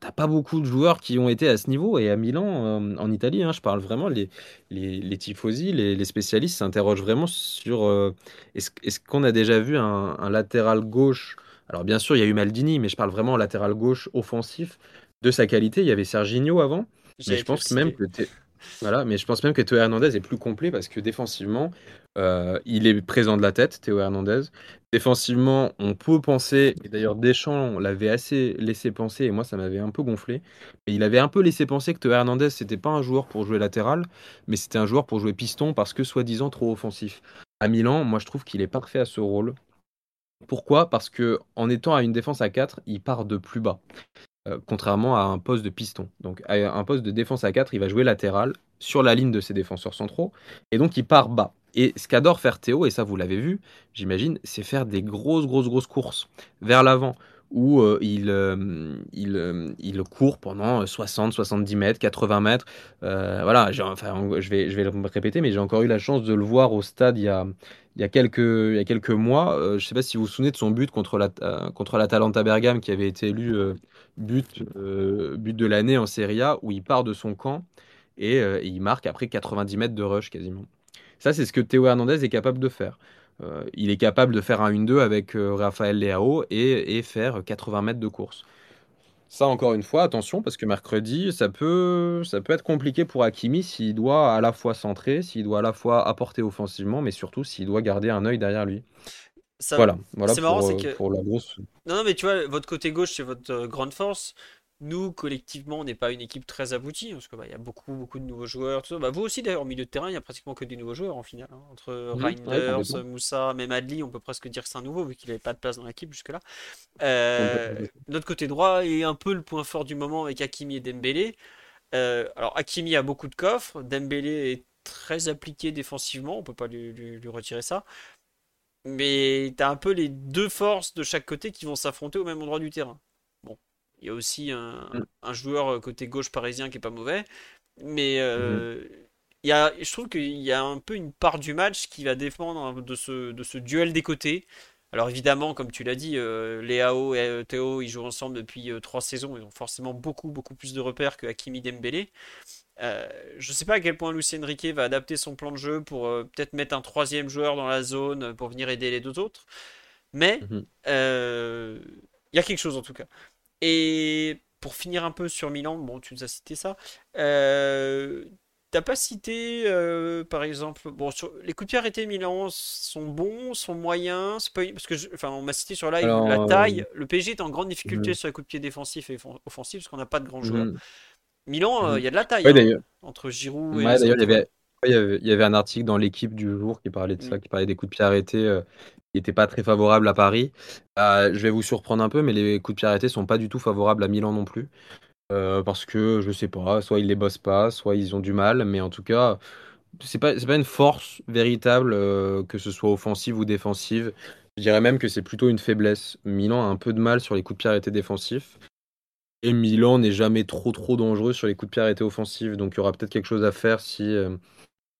t'as pas beaucoup de joueurs qui ont été à ce niveau. Et à Milan, euh, en Italie, hein, je parle vraiment, les, les, les tifosi, les, spécialistes s'interrogent vraiment sur euh, est-ce qu'on a déjà vu un, latéral gauche Alors, bien sûr, il y a eu Maldini, mais je parle vraiment latéral gauche offensif de sa qualité. Il y avait Serginho avant. Mais je pense même que voilà, mais je pense même que Théo Hernandez est plus complet parce que défensivement, euh, il est présent de la tête, Théo Hernandez. Défensivement, on peut penser, et d'ailleurs Deschamps l'avait assez laissé penser, et moi ça m'avait un peu gonflé, mais il avait un peu laissé penser que Théo Hernandez c'était pas un joueur pour jouer latéral, mais c'était un joueur pour jouer piston parce que soi-disant trop offensif. À Milan, moi je trouve qu'il est parfait à ce rôle. Pourquoi? Parce que en étant à une défense à 4, il part de plus bas. Euh, contrairement à un poste de piston. Donc à un poste de défense à 4, il va jouer latéral sur la ligne de ses défenseurs centraux, et donc il part bas. Et ce qu'adore faire Théo, et ça vous l'avez vu, j'imagine, c'est faire des grosses, grosses, grosses courses vers l'avant, où euh, il, euh, il, il, court pendant 60, 70 mètres, 80 mètres. voilà, enfin, je, vais, je vais le répéter, mais j'ai encore eu la chance de le voir au stade il y a, il y a quelques, mois. je ne sais pas si vous vous souvenez de son but contre la, l'Atalanta Bergame, qui avait été élu but, euh, but de l'année en Serie A où il part de son camp euh, et, il marque après 90 mètres de rush quasiment. Ça, c'est ce que Théo Hernandez est capable de faire. Euh, il est capable de faire un 1-2 avec Raphaël Leao et, et, faire 80 mètres de course. Ça, encore une fois, attention, parce que mercredi, ça peut, ça peut être compliqué pour Hakimi s'il doit à la fois centrer, s'il doit à la fois apporter offensivement, mais surtout s'il doit garder un œil derrière lui voilà, voilà c'est marrant, c'est euh, que. pour la grosse. Non, non, mais tu vois, votre côté gauche, c'est votre euh, grande force. Nous, collectivement, on n'est pas une équipe très aboutie, parce qu'il bah, y a beaucoup, beaucoup de nouveaux joueurs. Tout ça. Bah, vous aussi, d'ailleurs, au milieu de terrain, il n'y a pratiquement que des nouveaux joueurs, en final. Hein. Entre Reinders, Moussa, même Adli, on peut presque dire que c'est un nouveau, vu qu'il n'avait pas de place dans l'équipe jusque-là. Euh, notre côté droit est un peu le point fort du moment avec Hakimi et Dembélé. Euh, alors, Hakimi a beaucoup de coffres, Dembélé est très appliqué défensivement, on peut pas lui, lui retirer ça mais t'as un peu les deux forces de chaque côté qui vont s'affronter au même endroit du terrain. Il y a aussi un, mm. joueur euh, côté gauche parisien qui est pas mauvais, mais euh, mm-hmm. il y a, je trouve qu'il y a un peu une part du match qui va dépendre de ce, de ce duel des côtés. Alors évidemment, comme tu l'as dit, euh, Léao et Théo, ils jouent ensemble depuis trois saisons, ils ont forcément beaucoup, beaucoup plus de repères que Hakimi Dembélé. Euh, je ne sais pas à quel point Lucien Riquet va adapter son plan de jeu pour euh, peut-être mettre un troisième joueur dans la zone pour venir aider les deux autres. Mais mhm. euh, il y a quelque chose en tout cas. Et pour finir un peu sur Milan, bon, tu nous as cité ça. T'as pas cité, par exemple, bon, sur les coups de pied arrêtés Milan sont bons, sont moyens, parce que, enfin, on m'a cité sur live la taille. Le PSG est en grande difficulté mhm. sur les coups de pied défensifs et offensifs parce qu'on n'a pas de grands joueurs. Mhm. Milan, euh, il y a de la taille hein, entre Giroud et. Ouais, d'ailleurs, il y avait. Un article dans l'équipe du jour qui parlait de ça, mm. qui parlait des coups de pied arrêtés euh, qui n'étaient pas très favorables à Paris. Euh, je vais vous surprendre un peu, mais les coups de pied arrêtés sont pas du tout favorables à Milan non plus. parce que je sais pas, soit ils les bossent pas, soit ils ont du mal, mais en tout cas, c'est pas, pas une force véritable, que ce soit offensive ou défensive. Je dirais même que c'est plutôt une faiblesse. Milan a un peu de mal sur les coups de pied arrêtés défensifs. Et Milan n'est jamais trop trop dangereux sur les coups de pied arrêtés offensifs, donc il y aura peut-être quelque chose à faire si, euh,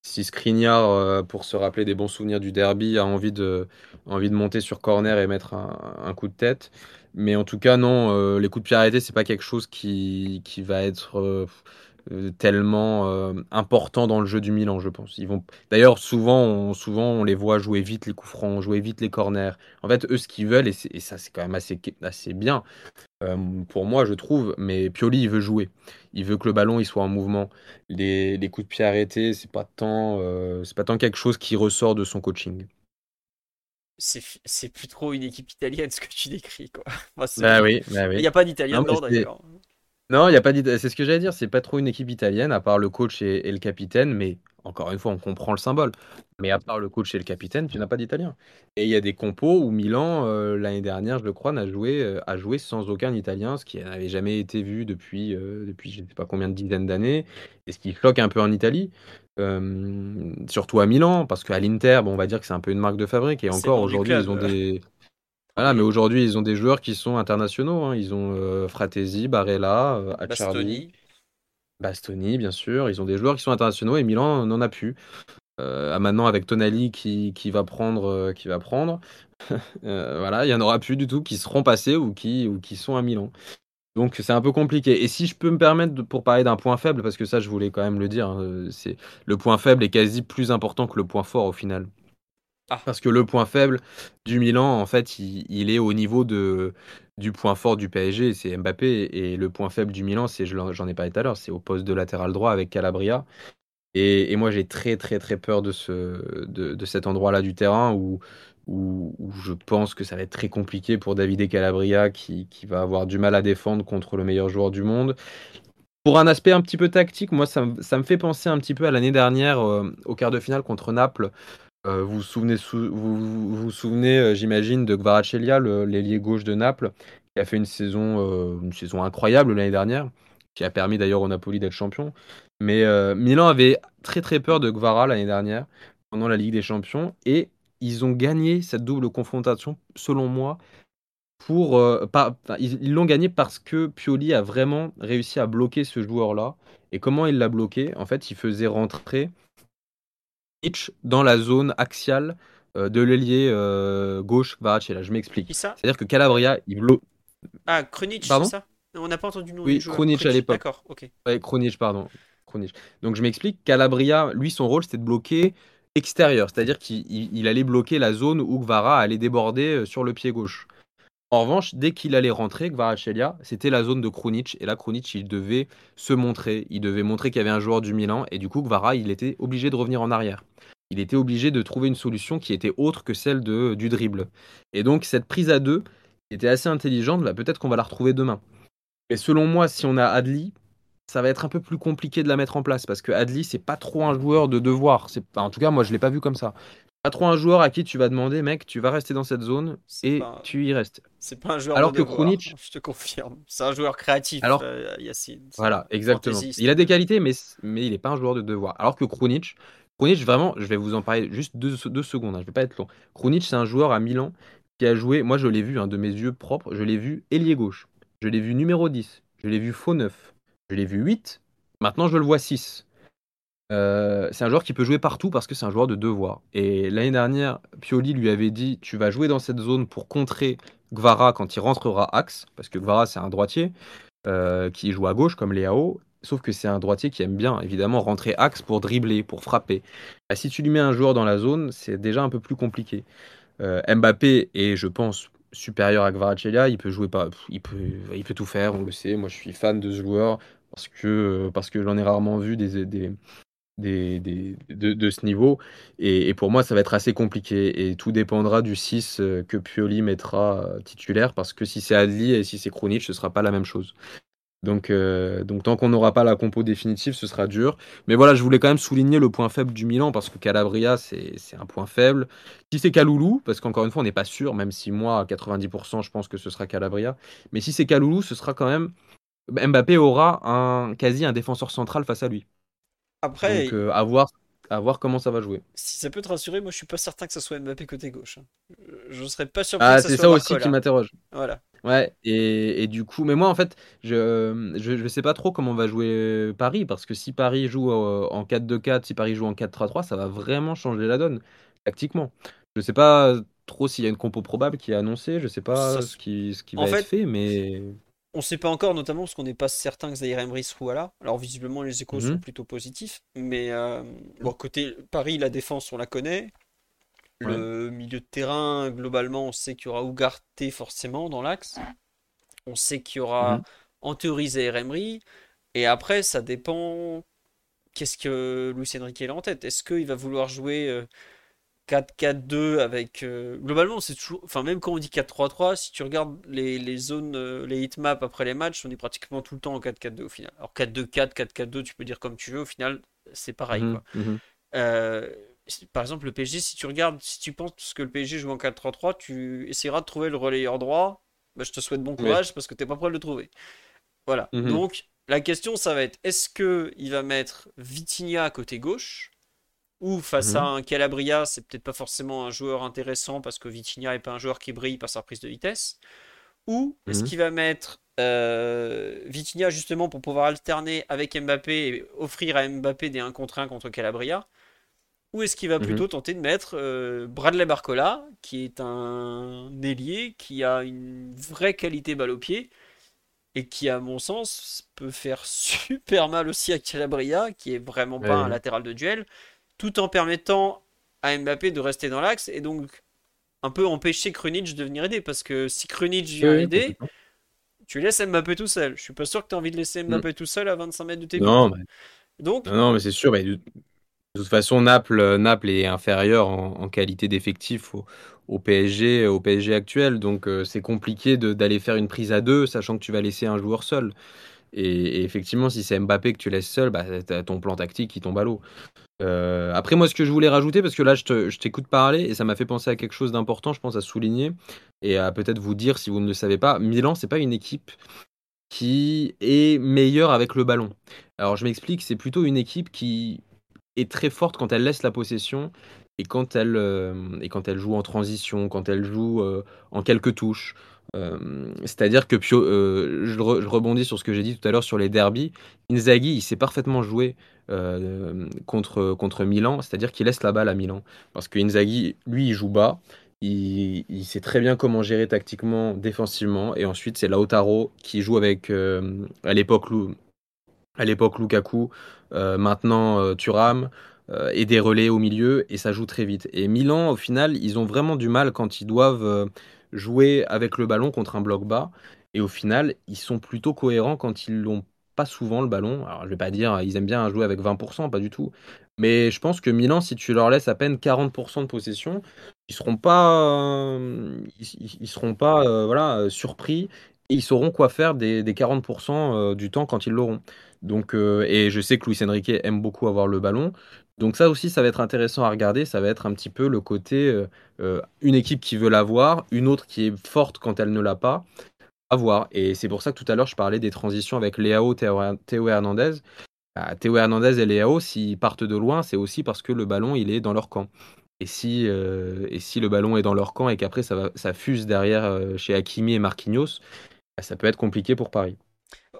si Skriniar, euh, pour se rappeler des bons souvenirs du derby, a envie de, envie de monter sur corner et mettre un, coup de tête. Mais en tout cas, non, euh, les coups de pied arrêtés, c'est pas quelque chose qui, qui va être tellement important dans le jeu du Milan, je pense. Ils vont... D'ailleurs, souvent on, souvent, on les voit jouer vite les coups francs, jouer vite les corners. En fait, eux, ce qu'ils veulent, et, et ça, c'est quand même assez, assez bien, euh, pour moi, je trouve, mais Pioli, il veut jouer. Il veut que le ballon il soit en mouvement. Les, les coups de pied arrêtés, c'est pas tant, euh, c'est pas tant quelque chose qui ressort de son coaching. c'est plus trop une équipe italienne ce que tu décris quoi. Enfin, Bah oui, bah oui. Il n'y a pas d'Italien dedans d'ailleurs. Non, il y a pas c'est ce que j'allais dire, c'est pas trop une équipe italienne, à part le coach et, et le capitaine, mais encore une fois, on comprend le symbole. Mais à part le coach et le capitaine, tu n'as pas d'italien. Et il y a des compos où Milan, euh, l'année dernière, je le crois, n'a joué, euh, a joué sans aucun italien, ce qui n'avait jamais été vu depuis, euh, depuis je ne sais pas combien de dizaines d'années, et ce qui choque un peu en Italie. Surtout à Milan, parce qu'à l'Inter, bon, on va dire que c'est un peu une marque de fabrique, et encore aujourd'hui, club, ils ont des. Voilà, mais aujourd'hui, ils ont des joueurs qui sont internationaux. hein. Ils ont euh, Fratesi, Barella, euh, Bastoni. Bastoni, bien sûr. Ils ont des joueurs qui sont internationaux et Milan n'en a plus. Euh, maintenant, avec Tonali qui, qui va prendre, euh, qui va prendre, voilà, il y en aura plus du tout qui seront passés ou qui, ou qui sont à Milan. Donc c'est un peu compliqué. Et si je peux me permettre de- pour parler d'un point faible, parce que ça je voulais quand même le dire, hein, c'est le point faible est quasi plus important que le point fort au final. Ah. Parce que le point faible du Milan, en fait, il, est au niveau de, du point fort du PSG, c'est Mbappé. Et le point faible du Milan, c'est, j'en ai parlé tout à l'heure, c'est au poste de latéral droit avec Calabria. Et, moi, j'ai très, très, très peur de, ce, de, cet endroit-là du terrain où, je pense que ça va être très compliqué pour Davide Calabria qui, va avoir du mal à défendre contre le meilleur joueur du monde. Pour un aspect un petit peu tactique, moi, ça, me- ça me fait penser un petit peu à l'année dernière euh, au quart de finale contre Naples. Euh, vous vous souvenez, sou- vous, vous, euh, j'imagine, de Kvaratskhelia, le- l'ailier gauche de Naples, qui a fait une saison, euh, une saison incroyable l'année dernière, qui a permis d'ailleurs au Napoli d'être champion. Mais Milan avait très très peur de Gvara l'année dernière pendant la Ligue des Champions et ils ont gagné cette double confrontation, selon moi, pour ils l'ont gagné parce que Pioli a vraiment réussi à bloquer ce joueur-là. Et comment il l'a bloqué? En fait, il faisait rentrer Dans la zone axiale euh, de l'ailier euh, gauche Kvaratskhelia. Je Qui m'explique. C'est-à-dire que Calabria, il bloque. Ah, Krunic, c'est ça On n'a pas entendu le nom Oui, du joueur. Krunic à l'époque. D'accord, ok. Ouais, Kronic, pardon. Kronic. Donc je m'explique, Calabria, lui, son rôle, c'était de bloquer extérieur, c'est-à-dire qu'il il- il allait bloquer la zone où Gvara allait déborder euh, sur le pied gauche. En revanche, dès qu'il allait rentrer, Kvaratskhelia, c'était la zone de Krunic, et là, Krunic, il devait se montrer, il devait montrer qu'il y avait un joueur du Milan, et du coup, Gvara, il était obligé de revenir en arrière. Il était obligé de trouver une solution qui était autre que celle de, du dribble. Et donc, cette prise à deux, qui était assez intelligente, bah, peut-être qu'on va la retrouver demain. Mais selon moi, si on a Adli, ça va être un peu plus compliqué de la mettre en place parce que Adli, c'est pas trop un joueur de devoir. C'est en tout cas, moi, je l'ai pas vu comme ça. Pas trop un joueur à qui tu vas demander, mec, tu vas rester dans cette zone et tu y restes. C'est pas un joueur Alors de que devoir, Krunic- je te confirme. C'est un joueur créatif, Alors- euh, Yacine. Voilà, exactement. fantaisiste. Il a des qualités, mais, mais il n'est pas un joueur de devoir. Alors que Krunic, Krunic, vraiment, je vais vous en parler juste deux, deux secondes, hein, je vais pas être long. Krunic, c'est un joueur à Milan qui a joué, moi je l'ai vu, hein, de mes yeux propres, je l'ai vu ailier gauche, je l'ai vu numéro 10, je l'ai vu faux 9, je l'ai vu 8, maintenant je le vois 6. Euh, c'est un joueur qui peut jouer partout parce que c'est un joueur de devoir. Et l'année dernière, Pioli lui avait dit Tu vas jouer dans cette zone pour contrer Gvara quand il rentrera axe, parce que Gvara c'est un droitier euh, qui joue à gauche comme Léao, sauf que c'est un droitier qui aime bien évidemment rentrer axe pour dribbler, pour frapper. Bah, si tu lui mets un joueur dans la zone, c'est déjà un peu plus compliqué. Euh, Mbappé est, je pense, supérieur à Kvaratskhelia, il peut jouer pas, il peut, il peut tout faire, on le sait. Moi, je suis fan de ce joueur parce que parce que j'en ai rarement vu des, des, des, de, de ce niveau. Et, pour moi, ça va être assez compliqué. Et tout dépendra du 6 euh, que Pioli mettra euh, titulaire, parce que si c'est Adli et si c'est Krunic, ce sera pas la même chose. Donc, euh, donc tant qu'on n'aura pas la compo définitive, ce sera dur. Mais voilà, je voulais quand même souligner le point faible du Milan, parce que Calabria, c'est un point faible. Si c'est Kaloulou, parce qu'encore une fois, on n'est pas sûr, même si moi, à 90%, je pense que ce sera Calabria. Mais si c'est Kaloulou, ce sera quand même... Mbappé aura un, quasi un défenseur central face à lui. Après, Donc euh, à, voir, à voir comment ça va jouer. si ça peut te rassurer, moi je suis pas certain que ça soit Mbappé côté gauche. hein. Je serais pas surpris Ah, que ça c'est soit ça aussi qui m'interroge. Voilà. Ouais, et, et du coup, mais moi en fait, je, je, je sais pas trop comment va jouer Paris, parce que si Paris joue euh, en 4-2-4, si Paris joue en 4-3-3, ça va vraiment changer la donne, tactiquement. Je sais pas trop s'il y a une compo probable qui est annoncée, je sais pas Ça- ce qui, ce qui en va fait- être fait, mais... On sait pas encore, notamment parce qu'on n'est pas certain que Zahir Emery soit là. Alors visiblement les échos sont Mhm. plutôt positifs, mais euh, bon côté Paris, la défense on la connaît. Le milieu de terrain, globalement, on sait qu'il y aura Ugarte forcément dans l'axe. On sait qu'il y aura Mhm. en théorie Zahir Emery. Et après, ça dépend. Qu'est-ce que Luis Enrique a en tête? Est-ce qu'il va vouloir jouer euh, 4-4-2 avec. euh, globalement, c'est toujours. Enfin, même quand on dit 4-3-3, si tu regardes les, les zones, euh, les heatmaps après les matchs, on est pratiquement tout le temps en 4-4-2 au final. Alors 4-2-4, 4-4-2, tu peux dire comme tu veux, au final, c'est pareil. Mhm, quoi. mhm. Euh, par exemple, le PSG, si tu regardes, si tu penses que le PSG joue en 4-3-3, tu essaieras de trouver le relayeur droit. Bah, je te souhaite bon Oui. courage parce que t'es pas prêt de le trouver. Voilà. Mhm. Donc, la question, ça va être est-ce que il va mettre Vitinha à côté gauche ou face à Mhm. un Calabria, c'est peut-être pas forcément un joueur intéressant parce que Vitinha est pas un joueur qui brille par sa prise de vitesse. Ou est-ce Mhm. qu'il va mettre euh, Vitinha justement pour pouvoir alterner avec Mbappé et offrir à Mbappé des 1 contre 1 contre Calabria? Ou est-ce qu'il va Mhm. plutôt tenter de mettre euh, Bradley Barcola, qui est un ailier qui a une vraie qualité balle au pied et qui, à mon sens, peut faire super mal aussi à Calabria, qui est vraiment pas Ouais. un latéral de duel, tout en permettant à Mbappé de rester dans l'axe et donc un peu empêcher Krunic de venir aider parce que si Krunic vient Oui, aider, tu laisses Mbappé tout seul. Je suis pas sûr que tu as envie de laisser Mbappé tout seul à 25 mètres de tes Non, mais- Donc, non, non, mais c'est sûr. mais de, de toute façon, Naples, Naples est inférieur en, en qualité d'effectif au, au PSG, au PSG actuel. Donc, euh, c'est compliqué de- d'aller faire une prise à deux, sachant que tu vas laisser un joueur seul. Et, effectivement, si c'est Mbappé que tu laisses seul, bah, ton plan tactique qui tombe à l'eau. Euh, après, moi, ce que je voulais rajouter, parce que là, je t'écoute parler et ça m'a fait penser à quelque chose d'important, je pense, à souligner et à peut-être vous dire si vous ne le savez pas. Milan, c'est pas une équipe qui est meilleure avec le ballon. Alors, je m'explique, c'est plutôt une équipe qui est très forte quand elle laisse la possession et quand elle, euh, et quand elle joue en transition, quand elle joue euh, en quelques touches. Euh, C'est-à-dire que euh, je, re- je rebondis sur ce que j'ai dit tout à l'heure sur les derbies. Inzaghi, il sait parfaitement jouer euh, contre, contre Milan, c'est-à-dire qu'il laisse la balle à Milan. Parce que Inzaghi, lui, il joue bas. Il, sait très bien comment gérer tactiquement, défensivement. Et ensuite, c'est Lautaro qui joue avec, à l'époque, à l'époque Lukaku, maintenant Thuram, et des relais au milieu, et ça joue très vite. Et Milan, au final, ils ont vraiment du mal quand ils doivent jouer avec le ballon contre un bloc bas. Et au final, ils sont plutôt cohérents quand ils l'ont pas souvent le ballon. Alors, je vais pas dire ils aiment bien jouer avec 20%, pas du tout. Mais je pense que Milan, si tu leur laisses à peine 40% de possession, ils seront pas, euh, ils, seront pas euh, voilà, surpris et ils sauront quoi faire des, des 40% euh, du temps quand ils l'auront. Donc, et je sais que Luis Enrique aime beaucoup avoir le ballon. Donc ça aussi, ça va être intéressant à regarder. Ça va être un petit peu le côté euh, euh, une équipe qui veut l'avoir, une autre qui est forte quand elle ne l'a pas. À voir. Et c'est pour ça que tout à l'heure, je parlais des transitions avec Léao, Théo, Hernandez. Ah, Théo Hernandez et Léao, s'ils partent de loin, c'est aussi parce que le ballon, il est dans leur camp. Et si, euh, et si le ballon est dans leur camp et qu'après ça, ça fuse derrière chez Hakimi et Marquinhos, bah, ça peut être compliqué pour Paris.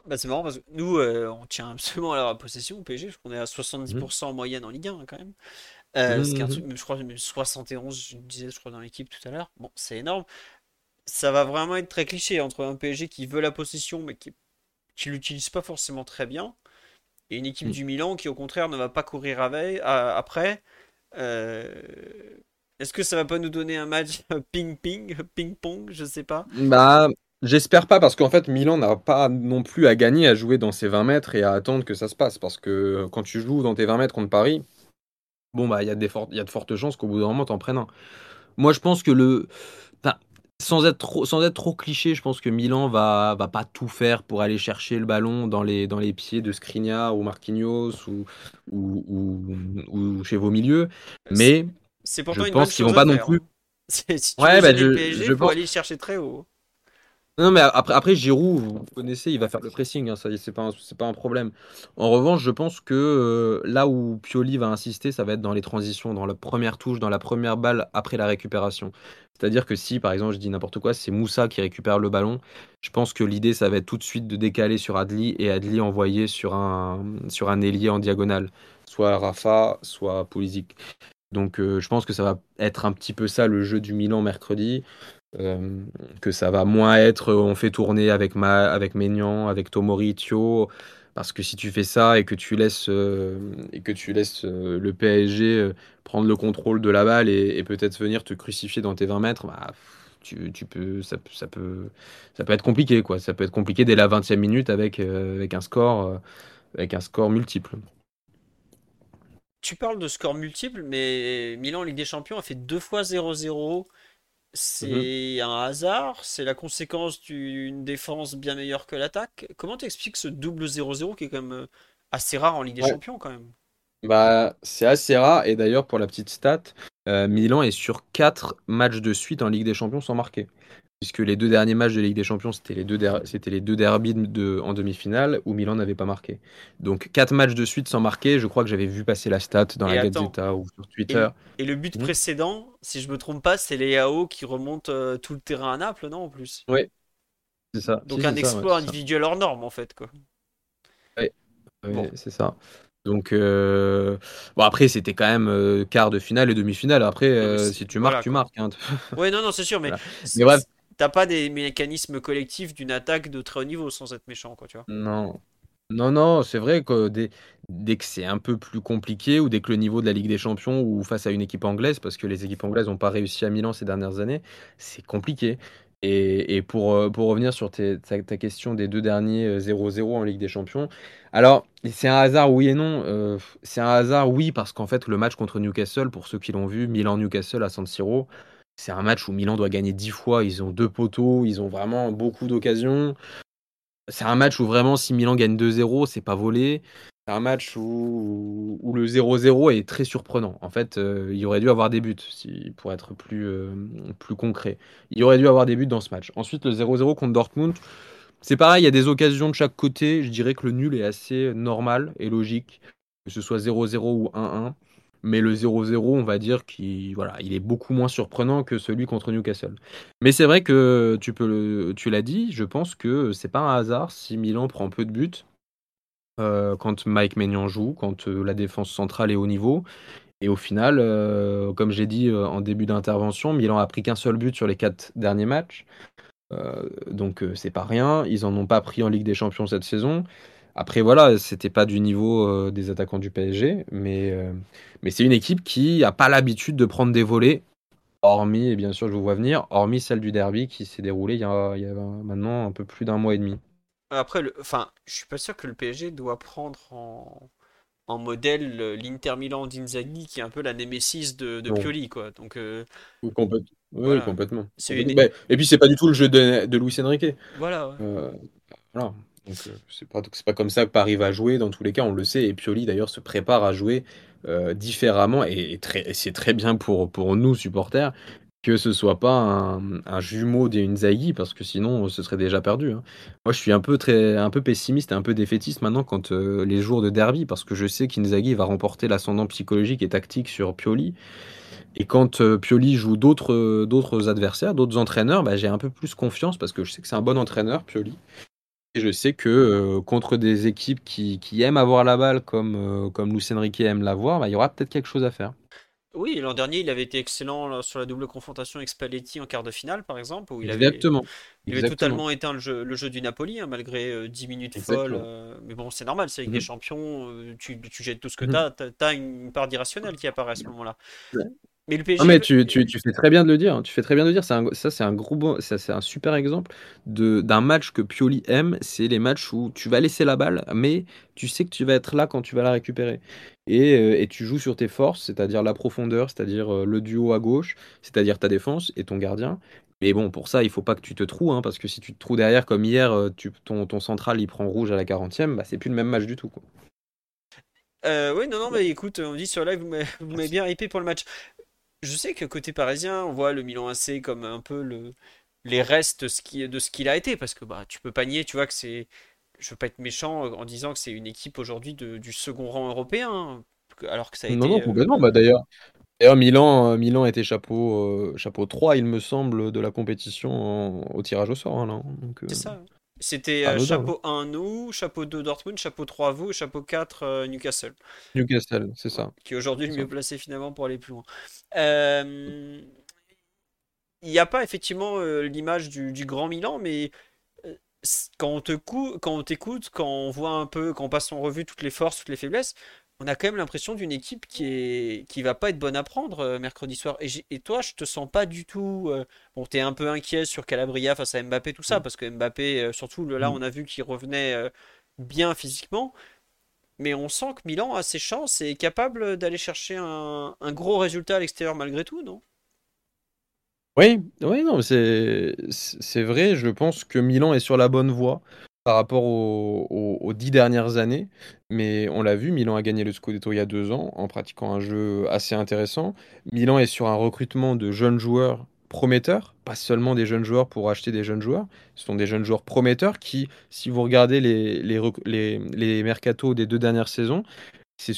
Bah, c'est marrant parce que nous, euh, on tient absolument à la possession au PSG, je crois qu'on est à 70% en moyenne en Ligue 1 hein, quand même. Euh, ce qui est un mhm. truc- je crois même 71, je disais, je crois, dans l'équipe tout à l'heure. Bon, c'est énorme. Ça va vraiment être très cliché entre un PSG qui veut la possession mais qui, qui l'utilise pas forcément très bien et une équipe Mm. du Milan qui au contraire ne va pas courir avec, à- après. Euh, Est-ce que ça va pas nous donner un match ping-ping, ping-pong, je sais pas. Bah, j'espère pas parce qu'en fait, Milan n'a pas non plus à gagner à jouer dans ses 20 mètres et à attendre que ça se passe. Parce que quand tu joues dans tes 20 mètres contre Paris, bon, bah, il y a des y a de fortes chances qu'au bout d'un moment, t'en prennes un. Moi, je pense que le. sans être trop, sans être trop cliché, je pense que Milan va, va pas tout faire pour aller chercher le ballon dans les, dans les pieds de Skriniar ou Marquinhos ou, ou, ou, ou chez vos milieux. Mais C'est pourtant je une pense qu'ils vont pas non plus- hein. C'est- Si tu Ouais, bah, je- PSG, je pense- aller chercher très haut. Non, mais après, après Giroud, vous connaissez, il va faire le pressing, hein, c'est pas, un- problème. En revanche, je pense que euh, là où Pioli va insister, ça va être dans les transitions, dans la première touche, dans la première balle après la récupération. C'est-à-dire que si, par exemple, je dis n'importe quoi, c'est Moussa qui récupère le ballon, je pense que l'idée, ça va être tout de suite de décaler sur Adli et Adli envoyer sur un, sur un ailier en diagonale, soit Rafa, soit Pulisic. Donc, euh, je pense que ça va être un petit peu ça le jeu du Milan mercredi. Euh, que ça va moins être on fait tourner avec Ma, avec Maignan, avec Tomori, Thio, parce que si tu fais ça et que tu laisses euh, et que tu laisses euh, le PSG prendre le contrôle de la balle et, peut-être venir te crucifier dans tes 20 mètres, bah, tu, peux ça, peut- ça peut être compliqué quoi. Ça peut être compliqué dès la 20e minute avec un score avec un score multiple. tu parles de score multiple, mais Milan Ligue des Champions a fait deux fois 0-0. C'est un hasard, c'est la conséquence d'une défense bien meilleure que l'attaque. Comment t'expliques ce double 0-0 qui est quand même euh, assez rare en Ligue des Ouais. Champions quand même? Bah, c'est assez rare. Et d'ailleurs, pour la petite stat, euh, Milan est sur 4 matchs de suite en Ligue des Champions sans marquer. Puisque les deux derniers matchs de Ligue des Champions, c'était les deux, c'était les deux derbies de, en demi-finale où Milan n'avait pas marqué. Donc 4 matchs de suite sans marquer. Je crois que j'avais vu passer la stat dans Et la attends. Gazzetta ou sur Twitter. et le but Mhm. précédent, si je me trompe pas, c'est Léao qui remonte euh, tout le terrain à Naples, non, en plus? C'est ça. Donc Si, un ouais, exploit ça. individuel hors norme, en fait, quoi. Ouais, Bon. c'est ça. Donc, euh, bon, après, c'était quand même euh, quart de finale et demi-finale. Après, euh, si tu marques, voilà, tu marques. hein. Ouais, non, non, c'est sûr, mais Voilà. Mais bref. T'as pas des mécanismes collectifs d'une attaque de très haut niveau sans être méchant, quoi, tu vois. Non. Non, non, c'est vrai que dès, que c'est un peu plus compliqué ou dès que le niveau de la Ligue des Champions ou face à une équipe anglaise, parce que les équipes anglaises n'ont pas réussi à Milan ces dernières années, c'est compliqué. Et, euh, pour revenir sur ta, question des deux derniers euh, 0-0 en Ligue des Champions, alors c'est un hasard oui et non. Euh, c'est un hasard oui parce qu'en fait le match contre Newcastle, pour ceux qui l'ont vu, Milan-Newcastle à San Siro, c'est un match où Milan doit gagner 10 fois, ils ont deux poteaux, ils ont vraiment beaucoup d'occasions. C'est un match où vraiment, si Milan gagne 2-0, c'est pas volé. C'est un match où, où le 0-0 est très surprenant. En fait, euh, il aurait dû avoir des buts, pour être plus, euh, plus concret. Il aurait dû avoir des buts dans ce match. Ensuite, le 0-0 contre Dortmund, c'est pareil, il y a des occasions de chaque côté. Je dirais que le nul est assez normal et logique, que ce soit 0-0 ou 1-1. Mais le 0-0, on va dire qu'il est beaucoup moins surprenant que celui contre Newcastle. Mais c'est vrai que tu l'as dit, je pense que c'est pas un hasard si Milan prend peu de buts euh, quand Mike Maignan joue, quand euh, la défense centrale est au niveau. Et au final, euh, comme j'ai dit en début d'intervention, Milan a pris qu'un seul but sur les quatre derniers matchs. Donc c'est pas rien. Ils en ont pas pris en Ligue des Champions cette saison. Après voilà, c'était pas du niveau euh, des attaquants du PSG, mais, euh, mais c'est une équipe qui a pas l'habitude de prendre des volets, hormis, et bien sûr je vous vois venir, hormis celle du derby qui s'est déroulée il y a, il y a maintenant un peu plus d'un mois et demi. Après, le... enfin, je suis pas sûr que le PSG doit prendre en, en modèle euh, l'Inter Milan d'Inzaghi, qui est un peu la némésis de, de. Pioli, quoi. Donc, euh, Ou complète- Oui, Voilà. complètement. C'est Complètement. une- Bah, Et puis c'est pas du tout le jeu de, de Luis Enrique. voilà. ouais. Euh, voilà. Donc euh, c'est pas, pas comme ça que Paris va jouer, dans tous les cas, on le sait. Et Pioli d'ailleurs se prépare à jouer euh, différemment. Et, c'est très bien pour, pour nous, supporters, que ce soit pas un, un jumeau d'Inzaghi, parce que sinon ce serait déjà perdu. hein. Moi je suis un peu, très, un peu pessimiste et un peu défaitiste maintenant quand euh, les jours de derby, parce que je sais qu'Inzaghi va remporter l'ascendant psychologique et tactique sur Pioli. Et quand Pioli joue d'autres d'autres adversaires, d'autres entraîneurs, bah, j'ai un peu plus confiance parce que je sais que c'est un bon entraîneur, Pioli. Et je sais que euh, contre des équipes qui, qui aiment avoir la balle comme, euh, comme Luis Enrique aime l'avoir, bah, il y aura peut-être quelque chose à faire. Oui, l'an dernier, il avait été excellent là, sur la double confrontation avec Spalletti en quart de finale, par exemple, où il avait, il avait Exactement. totalement éteint le jeu, le jeu du Napoli, hein, malgré euh, 10 minutes Exactement. folles. euh, mais bon, c'est normal, c'est avec Mhm. des champions, euh, tu, tu jettes tout ce que Mhm. t'as, t'as, t'as une part d'irrationnel qui apparaît à ce moment-là. Ouais. Mais le PSG. Non, mais tu, tu, tu fais très bien de le dire. hein. Tu fais très bien de le dire. Un, ça, c'est un gros, bon- ça, c'est un super exemple de, d'un match que Pioli aime. C'est les matchs où tu vas laisser la balle, mais tu sais que tu vas être là quand tu vas la récupérer. Et, euh, et tu joues sur tes forces, c'est-à-dire la profondeur, c'est-à-dire euh, le duo à gauche, c'est-à-dire ta défense et ton gardien. Mais bon, pour ça, il faut pas que tu te troues, hein, parce que si tu te troues derrière, comme hier, euh, tu, ton, ton central il prend rouge à la 40e, bah, c'est plus le même match du tout. Quoi. Euh, oui, non, non, mais écoute, on dit sur live, vous m'avez bien hypé pour le match. Je sais que côté parisien, on voit le Milan AC comme un peu le, les restes de ce qu'il a été, parce que bah, tu peux pas nier, tu vois, que c'est. Je veux pas être méchant en disant que c'est une équipe aujourd'hui de- du second rang européen, alors que ça a Non, été. non, euh, complètement. Bah, d'ailleurs, d'ailleurs, Milan, euh, Milan était chapeau, euh, chapeau 3, il me semble, de la compétition en- au tirage au sort. hein, euh, C'est ça. C'était Ah, euh, chapeau 1 nous, chapeau 2 Dortmund, chapeau 3 vous, et chapeau 4 euh, Newcastle, Newcastle, c'est ça. qui est aujourd'hui le mieux placé finalement pour aller plus loin. Euh, Il n'y a pas effectivement l'image du, du grand Milan, mais quand on te cou- quand on t'écoute, quand on voit un peu, quand on passe en revue toutes les forces, toutes les faiblesses, on a quand même l'impression d'une équipe qui est qui va pas être bonne à prendre euh, mercredi soir. Et, toi, je te sens pas du tout. euh, bon, t'es un peu inquiet sur Calabria face à Mbappé, tout ça, parce que Mbappé, euh, surtout là, Mm. on a vu qu'il revenait euh, bien physiquement. mais on sent que Milan a ses chances et est capable d'aller chercher un, un gros résultat à l'extérieur malgré tout, non? Oui, oui, non, c'est c'est vrai. Je pense que Milan est sur la bonne voie par rapport aux, dix dernières années. Mais on l'a vu, Milan a gagné le Scudetto il y a deux ans en pratiquant un jeu assez intéressant. Milan est sur un recrutement de jeunes joueurs prometteurs, pas seulement des jeunes joueurs pour acheter des jeunes joueurs. Ce sont des jeunes joueurs prometteurs qui, si vous regardez les, les, des deux dernières saisons, c'est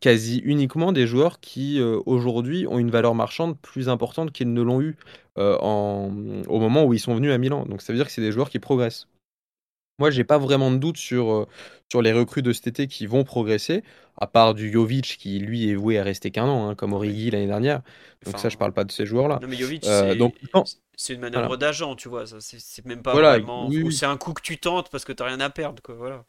quasi uniquement des joueurs qui euh, aujourd'hui ont une valeur marchande plus importante qu'ils ne l'ont eu euh, au moment où ils sont venus à Milan. Donc ça veut dire que c'est des joueurs qui progressent. Moi, j'ai pas vraiment de doute sur, euh, sur les recrues de cet été qui vont progresser, à part du Jovic qui lui est voué à rester qu'un an, hein, comme Origi l'année dernière. Donc Enfin, ça, je parle pas de ces joueurs-là. Non mais Jovic, Euh, c'est donc, c'est une manœuvre voilà. d'agent, tu vois. ça, C'est c'est même pas Voilà, vraiment. oui, Ou oui. c'est un coup que tu tentes parce que t'as rien à perdre, quoi. Voilà.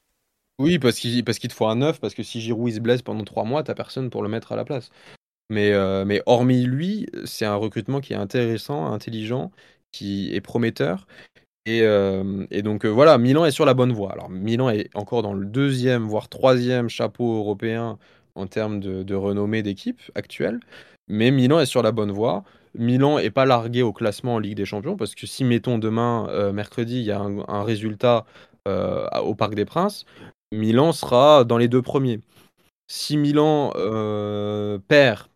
Oui, parce qu'il parce qu'il te faut un neuf, parce que si Giroud il se blesse pendant trois mois, t'as personne pour le mettre à la place. Mais, euh, mais hormis lui, c'est un recrutement qui est intéressant, intelligent, qui est prometteur. Et, euh, et donc euh, voilà, Milan est sur la bonne voie. Alors Milan est encore dans le deuxième, voire troisième chapeau européen en termes de, renommée d'équipe actuelle. Mais Milan est sur la bonne voie. Milan est pas largué au classement en Ligue des Champions parce que si, mettons, demain, euh, mercredi, il y a un, un résultat au Parc des Princes, Milan sera dans les deux premiers. Si Milan perd,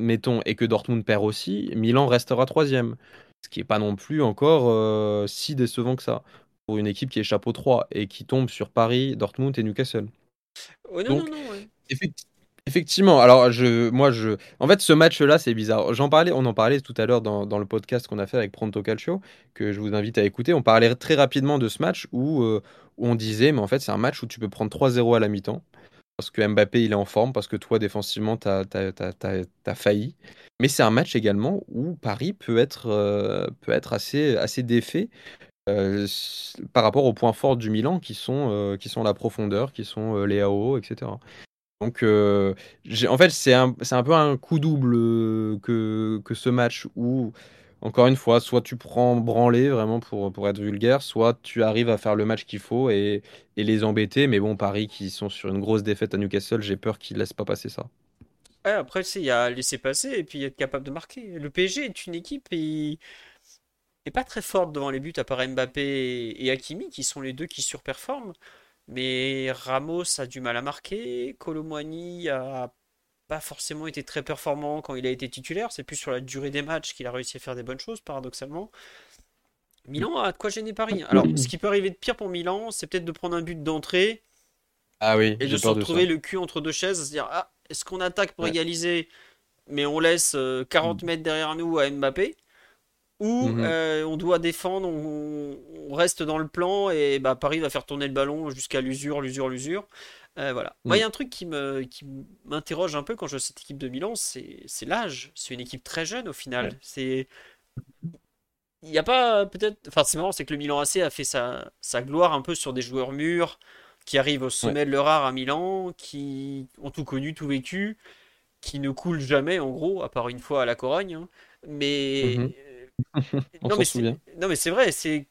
mettons, et que Dortmund perd aussi, Milan restera troisième. Ce qui n'est pas non plus encore euh, si décevant que ça pour une équipe qui est chapeau 3 et qui tombe sur Paris, Dortmund et Newcastle. Oh, non, Donc, non, non, ouais. effectivement, alors je, moi je, en fait ce match-là c'est bizarre. J'en parlais, on en parlait tout à l'heure dans, dans le podcast qu'on a fait avec Pronto Calcio que je vous invite à écouter. On parlait très rapidement de ce match où, euh, où on disait, mais en fait c'est un match où tu peux prendre 3-0 à la mi-temps parce que Mbappé il est en forme, parce que toi défensivement t'as as, failli. Mais c'est un match également où Paris peut être, euh, peut être assez, assez défait euh, par rapport aux points forts du Milan qui sont, euh, qui sont la profondeur, qui sont les AO, etc. Donc, en fait, c'est un, un peu un coup double que, que ce match où, encore une fois, soit tu prends branlé vraiment pour, être vulgaire, soit tu arrives à faire le match qu'il faut et, les embêter. Mais bon, Paris qui sont sur une grosse défaite à Newcastle, j'ai peur qu'ils ne laissent pas passer ça. Après, il y a laisser passer et puis être capable de marquer. Le PSG est une équipe et est pas très forte devant les buts, à part Mbappé et Hakimi, qui sont les deux qui surperforment. Mais Ramos a du mal à marquer. Colomboigny a pas forcément été très performant quand il a été titulaire. C'est plus sur la durée des matchs qu'il a réussi à faire des bonnes choses, paradoxalement. Milan a de quoi gêner Paris. Alors, ce qui peut arriver de pire pour Milan, c'est peut-être de prendre un but d'entrée Ah oui, et de se retrouver le cul entre deux chaises, à se dire ah, est-ce qu'on attaque pour Ouais. égaliser, mais on laisse euh, 40 mètres derrière nous à Mbappé, ou Mhm. euh, on doit défendre, on, on reste dans le plan et bah, Paris va faire tourner le ballon jusqu'à l'usure, l'usure, l'usure. Euh, voilà. Moi, il y a un truc qui me, qui m'interroge un peu quand je vois cette équipe de Milan, c'est, l'âge. C'est une équipe très jeune au final. Ouais. C'est il n'y a pas peut-être. Enfin, c'est marrant, c'est que le Milan AC a fait sa, sa gloire un peu sur des joueurs mûrs qui arrivent au sommet de leur art à Milan, qui ont tout connu, tout vécu, qui ne coulent jamais en gros, à part une fois à la Corogne. hein. Mais Mhm. On non, mais non, mais c'est vrai, c'est euh,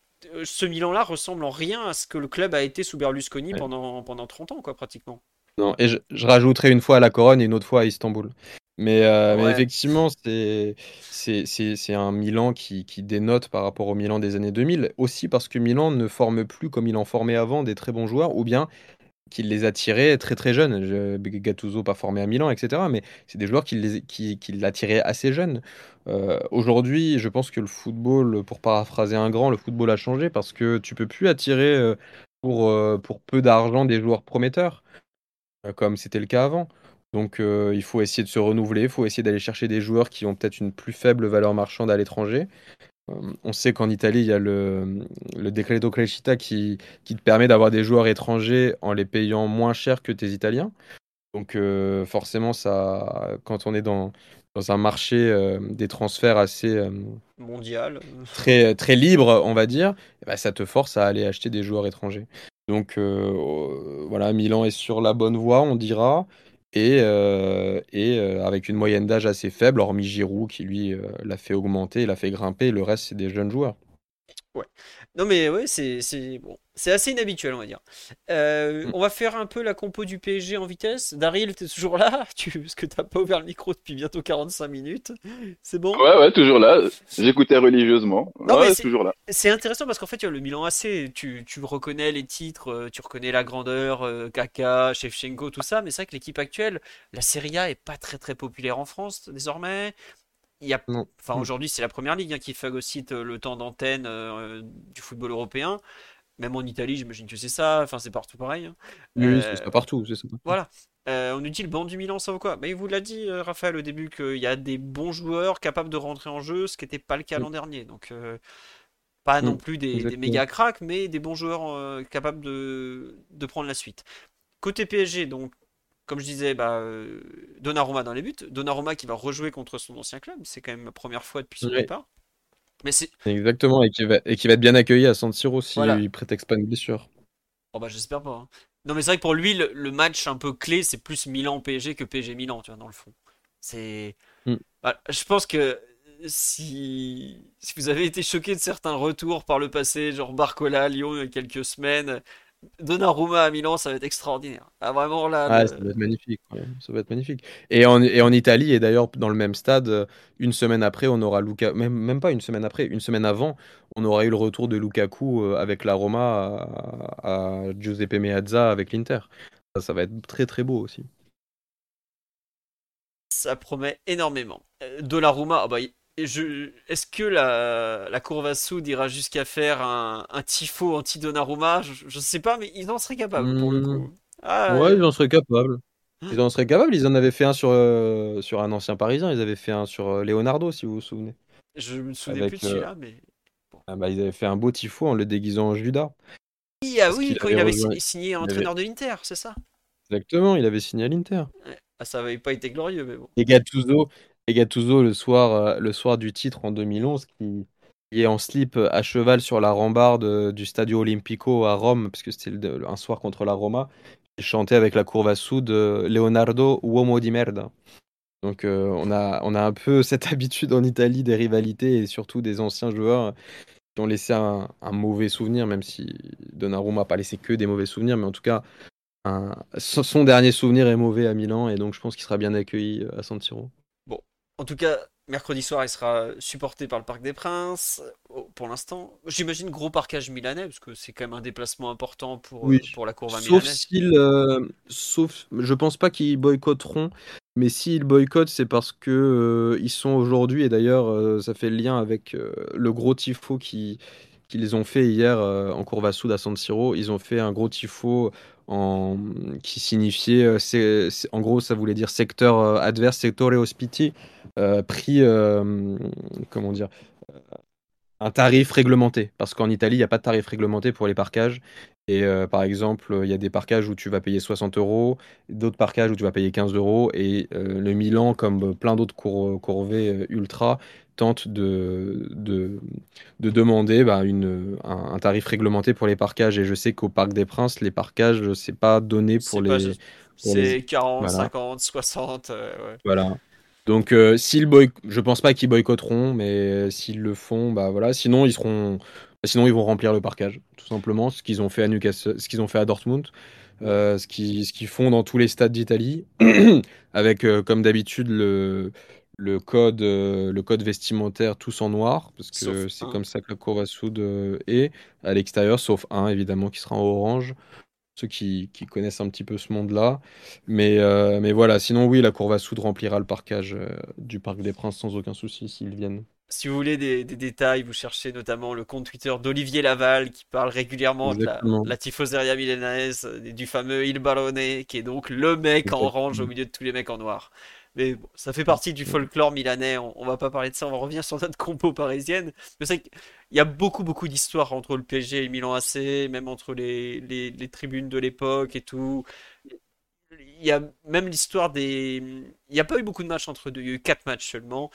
ce Milan-là ressemble en rien à ce que le club a été sous Berlusconi Ouais. pendant, pendant 30 ans, quoi, pratiquement. Non, et je, je rajouterai une fois à la Corogne et une autre fois à Istanbul. Mais, euh, mais Ouais. effectivement, c'est c'est c'est- c'est un Milan qui, qui dénote par rapport au Milan des années 2000. Aussi parce que Milan ne forme plus comme il en formait avant des très bons joueurs, ou bien qu'il les a tirés très très jeunes. Je- Gattuso pas formé à Milan, etc. Mais c'est des joueurs qui les, qui, qui assez jeunes. Euh, aujourd'hui, je pense que le football, pour paraphraser un grand, le football a changé parce que tu peux plus attirer euh, pour, euh, pour peu d'argent des joueurs prometteurs comme c'était le cas avant. Donc il faut essayer de se renouveler, il faut essayer d'aller chercher des joueurs qui ont peut-être une plus faible valeur marchande à l'étranger. Euh, on sait qu'en Italie, il y a le, le Decreto Crescita qui, qui te permet d'avoir des joueurs étrangers en les payant moins cher que tes Italiens. Donc euh, forcément, ça, quand on est dans, dans un marché euh, des transferts assez euh, Mondial. très, très libre, on va dire, eh ben, ça te force à aller acheter des joueurs étrangers. Donc euh, voilà, Milan est sur la bonne voie, on dira, et, euh, euh, avec une moyenne d'âge assez faible, hormis Giroud qui lui euh, l'a fait augmenter, l'a fait grimper, le reste c'est des jeunes joueurs. Ouais. Non mais ouais, c'est c'est bon, C'est assez inhabituel, on va dire. Euh, Mm. On va faire un peu la compo du PSG en vitesse. Daryl, t'es toujours là? Tu... Parce que t'as pas ouvert le micro depuis bientôt 45 minutes. C'est bon? Ouais, ouais, toujours là. J'écoutais religieusement. Non, mais ouais, c'est- toujours là. C'est intéressant parce qu'en fait, le Milan AC, tu, tu reconnais les titres, euh, tu reconnais la grandeur, euh, Kaka, Shevchenko, tout ça, mais c'est vrai que l'équipe actuelle, la Serie A est pas très très populaire en France désormais. Il y a, enfin Mm. aujourd'hui, c'est la première ligue hein, qui phagocyte euh, le temps d'antenne euh, du football européen. Même en Italie, j'imagine que c'est ça. Enfin, c'est partout pareil. hein. Oui, Euh, c'est ça partout, c'est ça. voilà. Euh, on nous dit le banc du Milan, ça vaut quoi? Mais il vous l'a dit, euh, Raphaël, au début, qu'il y a des bons joueurs capables de rentrer en jeu, ce qui n'était pas le cas l'an dernier. Donc, euh, pas non plus des, méga cracks, mais des bons joueurs euh, capables de, de prendre la suite. Côté PSG, donc, comme je disais, bah, euh, Donnarumma dans les buts. Donnarumma qui va rejouer contre son ancien club. C'est quand même la première fois depuis son départ. Mais c'est. Exactement, et qui va, et qui va être bien accueilli à San Siro s'il Voilà. ne prétexte pas une blessure. Oh bah j'espère pas. hein. Non mais c'est vrai que pour lui le, le match un peu clé c'est plus Milan PSG que PSG Milan tu vois dans le fond. C'est Mm. Bah, je pense que si si vous avez été choqué de certains retours par le passé genre Barcola à Lyon il y a quelques semaines Donnarumma à Milan ça va être extraordinaire. Ah vraiment là Ah, le- ça va être magnifique. ouais, Ça va être magnifique. Et en, et en Italie, et d'ailleurs dans le même stade, euh, une semaine après, on aura Luca, même, même pas une semaine après, une semaine avant, on aura eu le retour de Lukaku euh, avec la Roma à, à Giuseppe Meazza avec l'Inter. Ça, ça va être très très beau aussi. ça promet énormément. Euh, Donnarumma bah y- je est-ce que la la Curva Sud ira jusqu'à faire un, un tifo anti-Donnarumma? Je, je sais pas mais ils en seraient capables pour le Mm. coup. Ah, Ouais, ils en seraient capables. Ils en seraient capables. Ils en avaient fait un sur, euh, sur un ancien Parisien. Ils avaient fait un sur euh, Leonardo, si vous vous souvenez. Je me souvenais Avec, plus de euh, celui-là, mais. Ah bah, ils avaient fait un beau tifo en le déguisant en Judas. Oui, ah oui, quand avait il avait rejoint- signé, entraîneur de l'Inter, c'est ça? Exactement, il avait signé à l'Inter. Ah, ça avait pas été glorieux, mais bon. Et Gattuso, et Gattuso le soir, euh, le soir du titre en 2011, qui, est en slip euh, à cheval sur la rambarde euh, du Stadio Olimpico à Rome, parce que c'était un soir contre la Roma, chantait avec la Curva Sud euh, Leonardo Uomo di merda. Donc on a, on a un peu cette habitude en Italie des rivalités et surtout des anciens joueurs qui ont laissé un, mauvais souvenir, même si Donnarumma n'a pas laissé que des mauvais souvenirs, mais en tout cas, son dernier souvenir est mauvais à Milan et donc je pense qu'il sera bien accueilli à San Siro. En tout cas, mercredi soir, il sera supporté par le Parc des Princes, euh, pour l'instant. J'imagine gros parquage milanais, parce que c'est quand même un déplacement important pour, euh, Oui. pour la Curva Sauf milanaise. s'ils, euh, sauf, je pense pas qu'ils boycotteront, mais s'ils boycottent, c'est parce que euh, ils sont aujourd'hui, et d'ailleurs, euh, ça fait le lien avec le gros tifo qui qu'ils ont fait hier en Curva Sud à San Siro. Ils ont fait un gros tifo en, qui signifiait, euh, en gros, ça voulait dire secteur euh, adverse, sectore hospiti, euh, prix, comment dire, un tarif réglementé. Parce qu'en Italie, il n'y a pas de tarif réglementé pour les parquages. Et par exemple, il y a des parquages où tu vas payer 60 euros, d'autres parquages où tu vas payer 15 euros. Et le Milan, comme plein d'autres cour- ultra, tente de, de, de demander bah, une, un, un tarif réglementé pour les parquages. Et je sais qu'au Parc des Princes, les parquages, c'est pas donné pour les. juste- pour les- C'est 40, voilà. 50, 60, euh, ouais. Voilà. Donc, euh, s'ils boy... je pense pas qu'ils boycotteront, mais euh, s'ils le font, bah voilà. Sinon, ils seront, bah, sinon ils vont remplir le parquage, tout simplement. Ce qu'ils ont fait à Newcastle, ce qu'ils ont fait à Dortmund, euh, ce qu'ils ce qu'ils font dans tous les stades d'Italie, avec comme d'habitude le le code euh, le code vestimentaire tous en noir, parce que c'est comme ça que la Curva Sud euh, est à l'extérieur, sauf un évidemment qui sera en orange ceux qui, qui connaissent un petit peu ce monde-là. Mais, euh, mais voilà, sinon oui, la Curva Sud remplira le parcage euh, du Parc des Princes sans aucun souci s'ils viennent. Si vous voulez des, des détails, vous cherchez notamment le compte Twitter d'Olivier Laval qui parle régulièrement de la, la tifoseria milanaise, du fameux Il Barone, qui est donc le mec en orange au milieu de tous les mecs en noir. Mais bon, ça fait partie du folklore milanais, on, on va pas parler de ça, on va revenir sur notre compo parisienne. Mais c'est qu'il y a beaucoup beaucoup d'histoires entre le PSG et Milan AC, même entre les, les, tribunes de l'époque et tout. Il y a même l'histoire des... Il n'y a pas eu beaucoup de matchs entre deux, il y a eu 4 matchs seulement.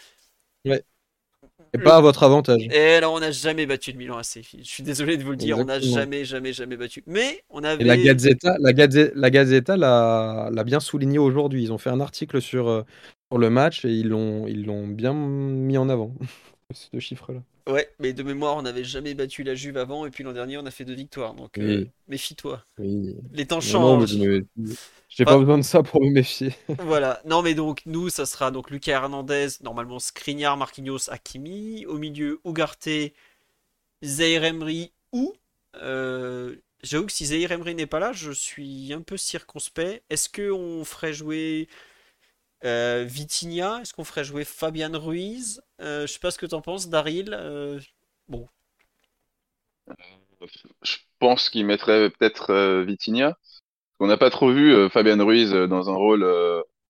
Et pas à votre avantage. Et là, on n'a jamais battu le Milan AC. Je suis désolé de vous le dire, on n'a jamais, jamais, jamais battu. Mais on Et avait. la Gazzetta, la la Gazzetta l'a bien souligné aujourd'hui. Ils ont fait un article sur, euh, sur le match et ils l'ont ils l'ont bien mis en avant. ce chiffre-là. Ouais, mais de mémoire, on n'avait jamais battu la Juve avant, et puis l'an dernier, on a fait deux victoires. Donc euh, méfie-toi. Oui. Les temps changent. me- J'ai pas besoin de ça pour me méfier. Voilà. Non, mais donc, nous, ça sera donc Lucas Hernandez, normalement Skriniar, Marquinhos, Hakimi. Au milieu, Ugarte, Zaire Emery ou. euh, J'avoue que si Zaire Emery n'est pas là, je suis un peu circonspect. Est-ce qu'on ferait jouer euh, Vitinha? Est-ce qu'on ferait jouer Fabian Ruiz? Euh, je sais pas ce que t'en penses, Daryl. Euh, bon, Je pense qu'il mettrait peut-être euh, Vitinha. On n'a pas trop vu euh, Fabian Ruiz dans un rôle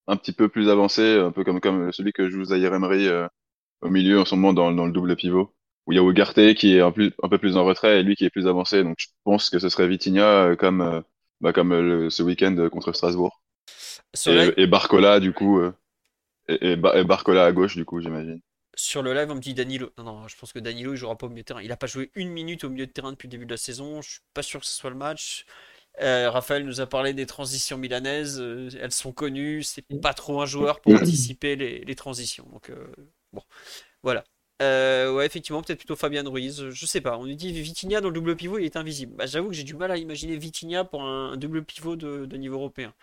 un petit peu plus avancé, un peu comme, comme celui que joue Zaire Emery au milieu en ce moment dans, dans le double pivot, où il y a Ugarte qui est un, un peu plus en retrait et lui qui est plus avancé. Donc je pense que ce serait Vitinha comme, bah, comme ce week-end contre Strasbourg. Et, et Barcola du coup, euh, et, et Ba- et Barcola à gauche du coup, j'imagine. sur le live, on me dit Danilo. Non, non, je pense que Danilo, il jouera pas au milieu de terrain. Il a pas joué une minute au milieu de terrain depuis le début de la saison. Je suis pas sûr que ce soit le match. Euh, Raphaël nous a parlé des transitions milanaises. euh, elles sont connues. C'est pas trop un joueur pour anticiper les, les transitions. Donc, bon, voilà. Euh, ouais, effectivement, peut-être plutôt Fabian Ruiz. Je sais pas. On nous dit Vitinha dans le double pivot, il est invisible. Bah, j'avoue que j'ai du mal à imaginer Vitinha pour un, un double pivot de, de niveau européen.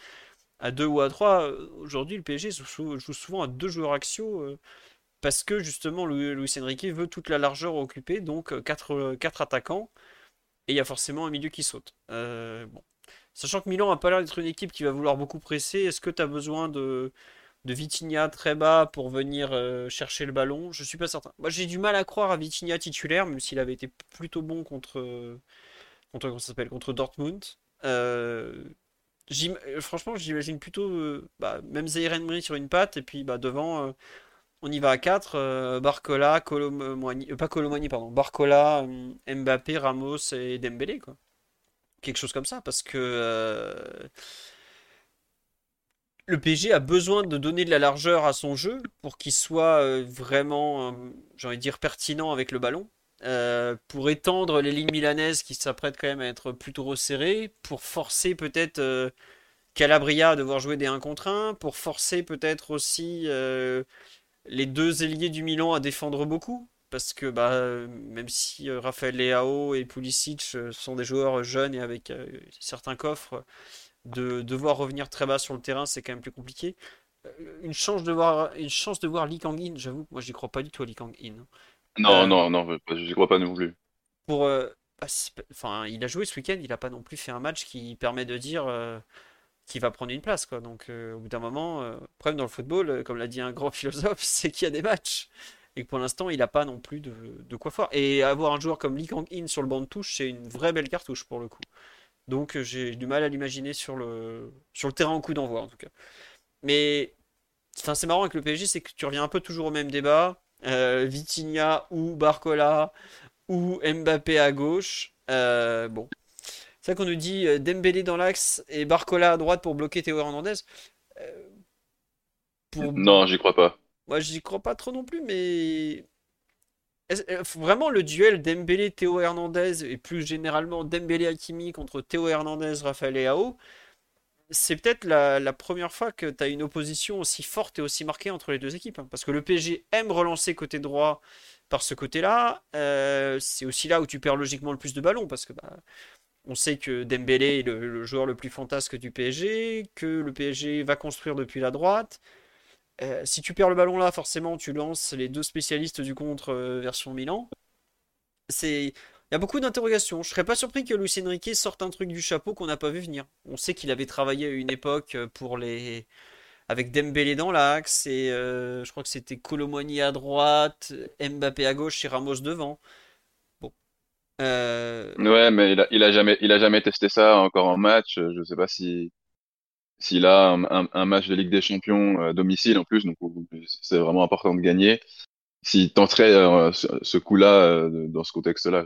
À 2 ou à 3, aujourd'hui, le PSG joue, sou- joue souvent à deux joueurs axiaux. euh, parce que justement Lu- Luis Enrique veut toute la largeur occupée, donc 4 attaquants, et il y a forcément un milieu qui saute. Euh, bon. Sachant que Milan a pas l'air d'être une équipe qui va vouloir beaucoup presser, est-ce que tu as besoin de, de Vitinha très bas pour venir euh, chercher le ballon? Je suis pas certain. Moi j'ai du mal à croire à Vitinha titulaire, même s'il avait été plutôt bon contre, contre, contre Dortmund. Euh, euh, franchement, j'imagine plutôt euh, bah, même Zaire sur une patte, et puis bah, devant. euh, on y va à 4, Barcola, euh, pas Colomboigny, pardon, Barcola, euh, Mbappé, Ramos et Dembélé, quoi. Quelque chose comme ça, parce que euh, le PSG a besoin de donner de la largeur à son jeu pour qu'il soit euh, vraiment, euh, j'ai envie de dire, pertinent avec le ballon. Euh, pour étendre les lignes milanaises qui s'apprêtent quand même à être plutôt resserrées, pour forcer peut-être euh, Calabria à devoir jouer des 1 contre 1, pour forcer peut-être aussi euh, les deux ailiers du Milan à défendre beaucoup. Parce que bah, même si Rafael Leao et Pulisic sont des joueurs jeunes et avec certains coffres, de devoir revenir très bas sur le terrain, c'est quand même plus compliqué. Une chance de voir, une chance de voir Lee Kang-in, j'avoue, moi j'y crois pas du tout à Lee Kang-in. Hein. Non, Euh, non, non, je crois pas non plus. Pour, euh, bah, enfin, il a joué ce week-end, il a pas non plus fait un match qui permet de dire euh, qu'il va prendre une place, quoi. Donc, euh, au bout d'un moment, euh, le problème dans le football, euh, comme l'a dit un grand philosophe, c'est qu'il y a des matchs. Et que pour l'instant, il n'a pas non plus de, de quoi faire. Et avoir un joueur comme Lee Kang-in sur le banc de touche, c'est une vraie belle cartouche pour le coup. Donc, euh, j'ai du mal à l'imaginer sur le, sur le terrain au coup d'envoi, en tout cas. Mais, enfin, c'est marrant avec le PSG, c'est que tu reviens un peu toujours au même débat. Euh, Vitinha ou Barcola ou Mbappé à gauche. Euh, bon. C'est ça qu'on nous dit euh, Dembélé dans l'axe et Barcola à droite pour bloquer Théo Hernandez. Euh, pour... Non, j'y crois pas. Moi, j'y crois pas trop non plus, mais. Vraiment, le duel Dembélé-Théo Hernandez et plus généralement Dembélé-Hakimi contre Théo Hernandez, Rafael Leao, c'est peut-être la, première fois que tu as une opposition aussi forte et aussi marquée entre les deux équipes. hein. Parce que le PSG aime relancer côté droit par ce côté-là. Euh, c'est aussi là où tu perds logiquement le plus de ballons. Parce que bah, on sait que Dembélé est le, le joueur le plus fantasque du PSG, que le PSG va construire depuis la droite. Euh, si tu perds le ballon là, forcément, tu lances les deux spécialistes du contre euh, version Milan. C'est, il y a beaucoup d'interrogations. Je serais pas surpris que Luis Enrique sorte un truc du chapeau qu'on n'a pas vu venir. On sait qu'il avait travaillé à une époque euh, pour les, avec Dembélé dans l'axe et euh, je crois que c'était Colomboigny à droite, Mbappé à gauche et Ramos devant. Bon, Euh, Ouais, mais il a, jamais, il a jamais testé ça encore en match. Je sais pas si, s'il a un, un- un match de Ligue des Champions à domicile en plus, donc c'est vraiment important de gagner. S'il tenterait euh, ce, coup-là euh, dans ce contexte-là,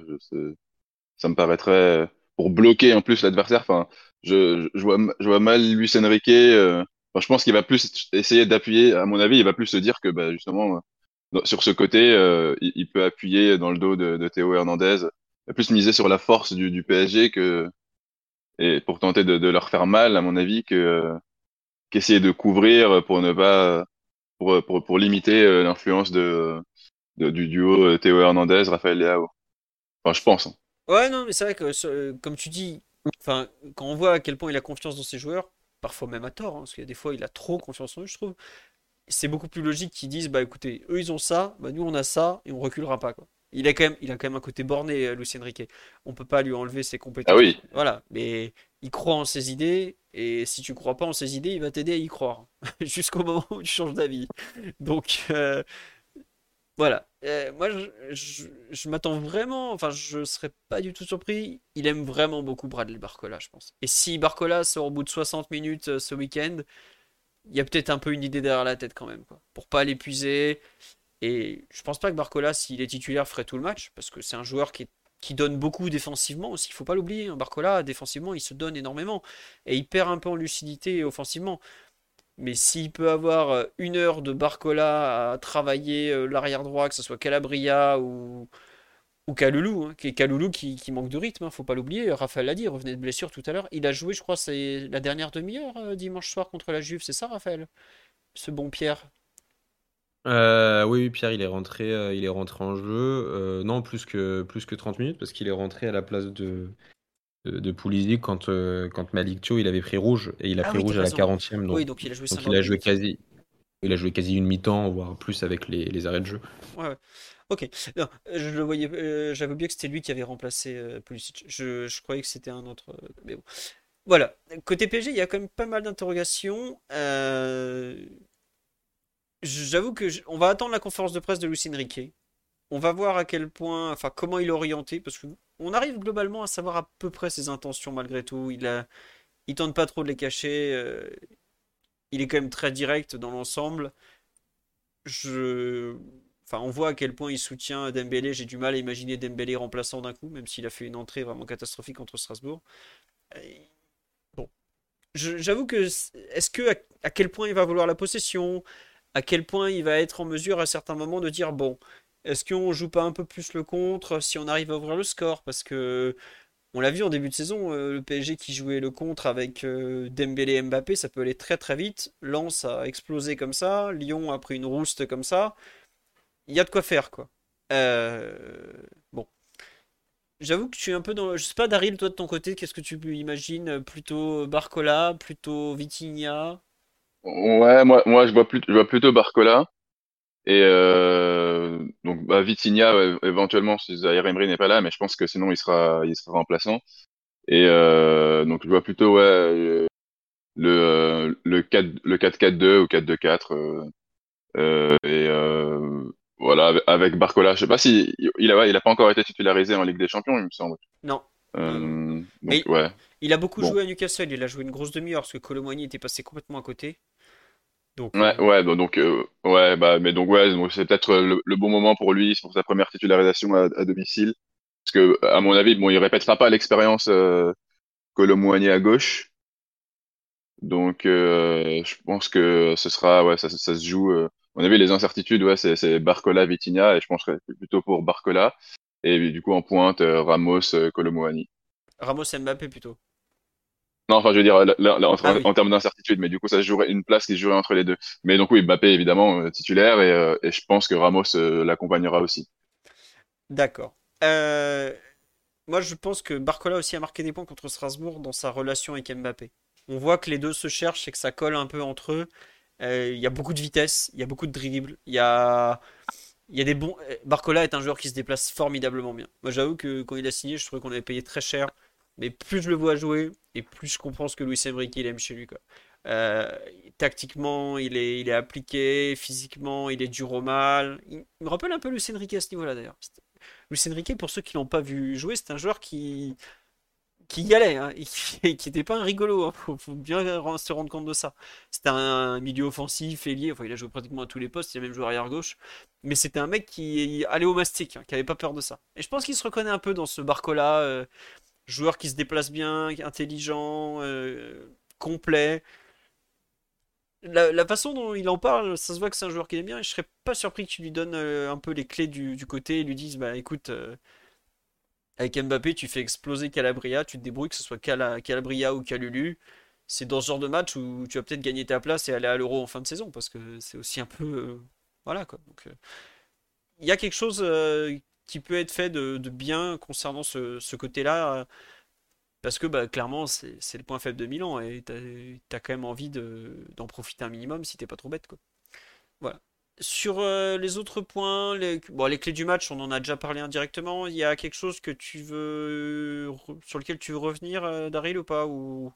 ça me paraîtrait euh, pour bloquer en plus l'adversaire. Enfin, je, je vois, je vois mal Luis Enrique. euh, enfin, je pense qu'il va plus essayer d'appuyer. À mon avis, il va plus se dire que bah, justement dans- sur ce côté, euh, il, il peut appuyer dans le dos de, de Théo Hernandez. Il va plus miser sur la force du, du PSG que et pour tenter de, de leur faire mal, à mon avis, que euh, qu'essayer de couvrir pour ne pas pour pour, limiter euh, l'influence de du duo Théo Hernandez, Raphaël Leao. Enfin, je pense. Hein. Ouais, non, mais c'est vrai que, comme tu dis, quand on voit à quel point il a confiance dans ses joueurs, parfois même à tort, hein, parce qu'il y a des fois il a trop confiance en eux, je trouve. C'est beaucoup plus logique qu'ils disent, bah écoutez, eux ils ont ça, bah nous on a ça, et on reculera pas, quoi. Il a quand même, il a quand même un côté borné, euh, Lucien Riquet. On peut pas lui enlever ses compétences. Ah oui. Voilà, mais il croit en ses idées, et si tu crois pas en ses idées, il va t'aider à y croire, jusqu'au moment où tu changes d'avis. Donc, euh, voilà. Euh, moi, je, m'attends vraiment, enfin, je serais pas du tout surpris. Il aime vraiment beaucoup Bradley Barcola, je pense. Et si Barcola sort au bout de 60 minutes ce week-end, il y a peut-être un peu une idée derrière la tête quand même, quoi. Pour pas l'épuiser. Et je pense pas que Barcola, s'il est titulaire, ferait tout le match, parce que c'est un joueur qui, donne beaucoup défensivement aussi. Il faut pas l'oublier. Hein. Barcola, défensivement, il se donne énormément. Et il perd un peu en lucidité offensivement. Mais s'il peut avoir euh, une heure de Barcola à travailler euh, l'arrière droit, que ce soit Calabria ou, ou Kaloulou, hein, qui, Kaloulou qui, manque de rythme, hein, faut pas l'oublier. Raphaël l'a dit, il revenait de blessure tout à l'heure. Il a joué, je crois, c'est la dernière demi-heure euh, dimanche soir contre la Juve, c'est ça, Raphaël? Ce bon Pierre? Oui, Pierre, il est rentré, il est rentré en jeu. non, plus que, plus que 30 minutes, parce qu'il est rentré à la place de, de, Pulisic quand, euh, quand il avait pris rouge et il a ah pris rouge à la 40e. Donc, oui, donc il a joué, donc il a joué quasi. Il a joué quasi une mi-temps, voire plus avec les, les, arrêts de jeu. Ouais, Ok. Non, je le voyais. Euh, J'avais oublié que c'était lui qui avait remplacé euh, Pulisic. Je, je, croyais que c'était un autre. Euh, mais bon. Voilà. Côté PG, il y a quand même pas mal d'interrogations. J'avoue que on va attendre la conférence de presse de Lucien Riquet. On va voir à quel point, enfin comment il est orienté, parce que on arrive globalement à savoir à peu près ses intentions malgré tout. Il a, il tente pas trop de les cacher. Euh, il est quand même très direct dans l'ensemble. Je, enfin, on voit à quel point il soutient Dembélé. J'ai du mal à imaginer Dembélé remplaçant d'un coup, même s'il a fait une entrée vraiment catastrophique contre Strasbourg. bon, j'avoue que est-ce que à, quel point il va vouloir la possession, à quel point il va être en mesure à certains moments de dire bon, est-ce qu'on joue pas un peu plus le contre si on arrive à ouvrir le score? Parce que on l'a vu en début de saison, euh, le PSG qui jouait le contre avec euh, Dembélé et Mbappé, ça peut aller très très vite. Lens a explosé comme ça, Lyon a pris une rouste comme ça. Il y a de quoi faire quoi. Euh, bon. J'avoue que je suis un peu dans. Je sais pas, Daryl, toi de ton côté, qu'est-ce que tu imagines? Plutôt Barcola, plutôt Vitinha? Ouais, moi, moi je, vois je vois plutôt Barcola. Et euh, donc bah, Vitinha éventuellement si Zaire Emery n'est pas là, mais je pense que sinon il sera il sera remplaçant. Et euh, donc je vois plutôt ouais le le 4 le 4-4-2 ou 4-2-4 euh, euh, et euh, voilà avec Barcola. Je sais pas si il a il a pas encore été titularisé en Ligue des Champions, il me semble. Non. Euh, donc, ouais. Il a beaucoup joué à Newcastle, il a joué une grosse demi-heure parce que Colomboigny était passé complètement à côté. Donc, ouais, euh, ouais, bah, donc, euh, ouais, bah, mais donc, ouais, donc c'est peut-être le, bon moment pour lui, pour sa première titularisation à, domicile. Parce que, à mon avis, bon, il répétera pas l'expérience euh, Colomboigny à gauche. Donc, euh, je pense que ce sera, ouais, ça, ça se joue. à mon avis, les incertitudes, ouais, c'est Barcola, Vitinha, et je penserais plutôt pour Barcola. Et du coup, en pointe, Ramos, Colomboigny. Ramos Mbappé plutôt. Non, enfin, je veux dire, ah en, termes d'incertitude, mais du coup, ça jouerait une place qui se jouerait entre les deux. Mais donc, oui, Mbappé, évidemment, euh, titulaire, et, euh, et, je pense que Ramos euh, l'accompagnera aussi. D'accord. moi, je pense que Barcola aussi a marqué des points contre Strasbourg dans sa relation avec Mbappé. On voit que les deux se cherchent et que ça colle un peu entre eux. Il y a beaucoup de vitesse, il y a beaucoup de dribble, il y a. Il y a des bons. Barcola est un joueur qui se déplace formidablement bien. Moi, j'avoue que quand il a signé, je trouvais qu'on avait payé très cher. Mais plus je le vois jouer, et plus je comprends ce que Luis Enrique il aime chez lui. Euh, tactiquement, il est, il est appliqué, physiquement, il est dur au mal. Il, me rappelle un peu Luis Enrique à ce niveau-là d'ailleurs. Luis Enrique, pour ceux qui l'ont pas vu jouer, c'est un joueur qui, qui y allait, hein, et qui n'était pas un rigolo. Il hein. faut, bien se rendre compte de ça. C'était un milieu offensif, ailier. Enfin, il a joué pratiquement à tous les postes. Il a même joué arrière gauche. Mais c'était un mec qui allait au mastic, hein, qui avait pas peur de ça. Et je pense qu'il se reconnaît un peu dans ce Barcola. Euh, joueur qui se déplace bien, intelligent, euh, complet. La, façon dont il en parle, ça se voit que c'est un joueur qui aime bien. Et je serais pas surpris que tu lui donnes euh, un peu les clés du, côté et lui dises bah écoute, euh, avec Mbappé, tu fais exploser Calabria, tu te débrouilles que ce soit Calabria ou Calulu. C'est dans ce genre de match où tu vas peut-être gagner ta place et aller à l'Euro en fin de saison parce que c'est aussi un peu voilà quoi. Donc, il y a quelque chose qui peut être fait de, bien concernant ce, côté-là. parce que bah, clairement, c'est le point faible de Milan et tu as, quand même envie d'en profiter un minimum si t'es pas trop bête. Quoi. Voilà. Sur les autres points, les, bon, les clés du match, on en a déjà parlé indirectement. Il y a quelque chose que tu veux sur lequel tu veux revenir, Daryl, ou pas? Ou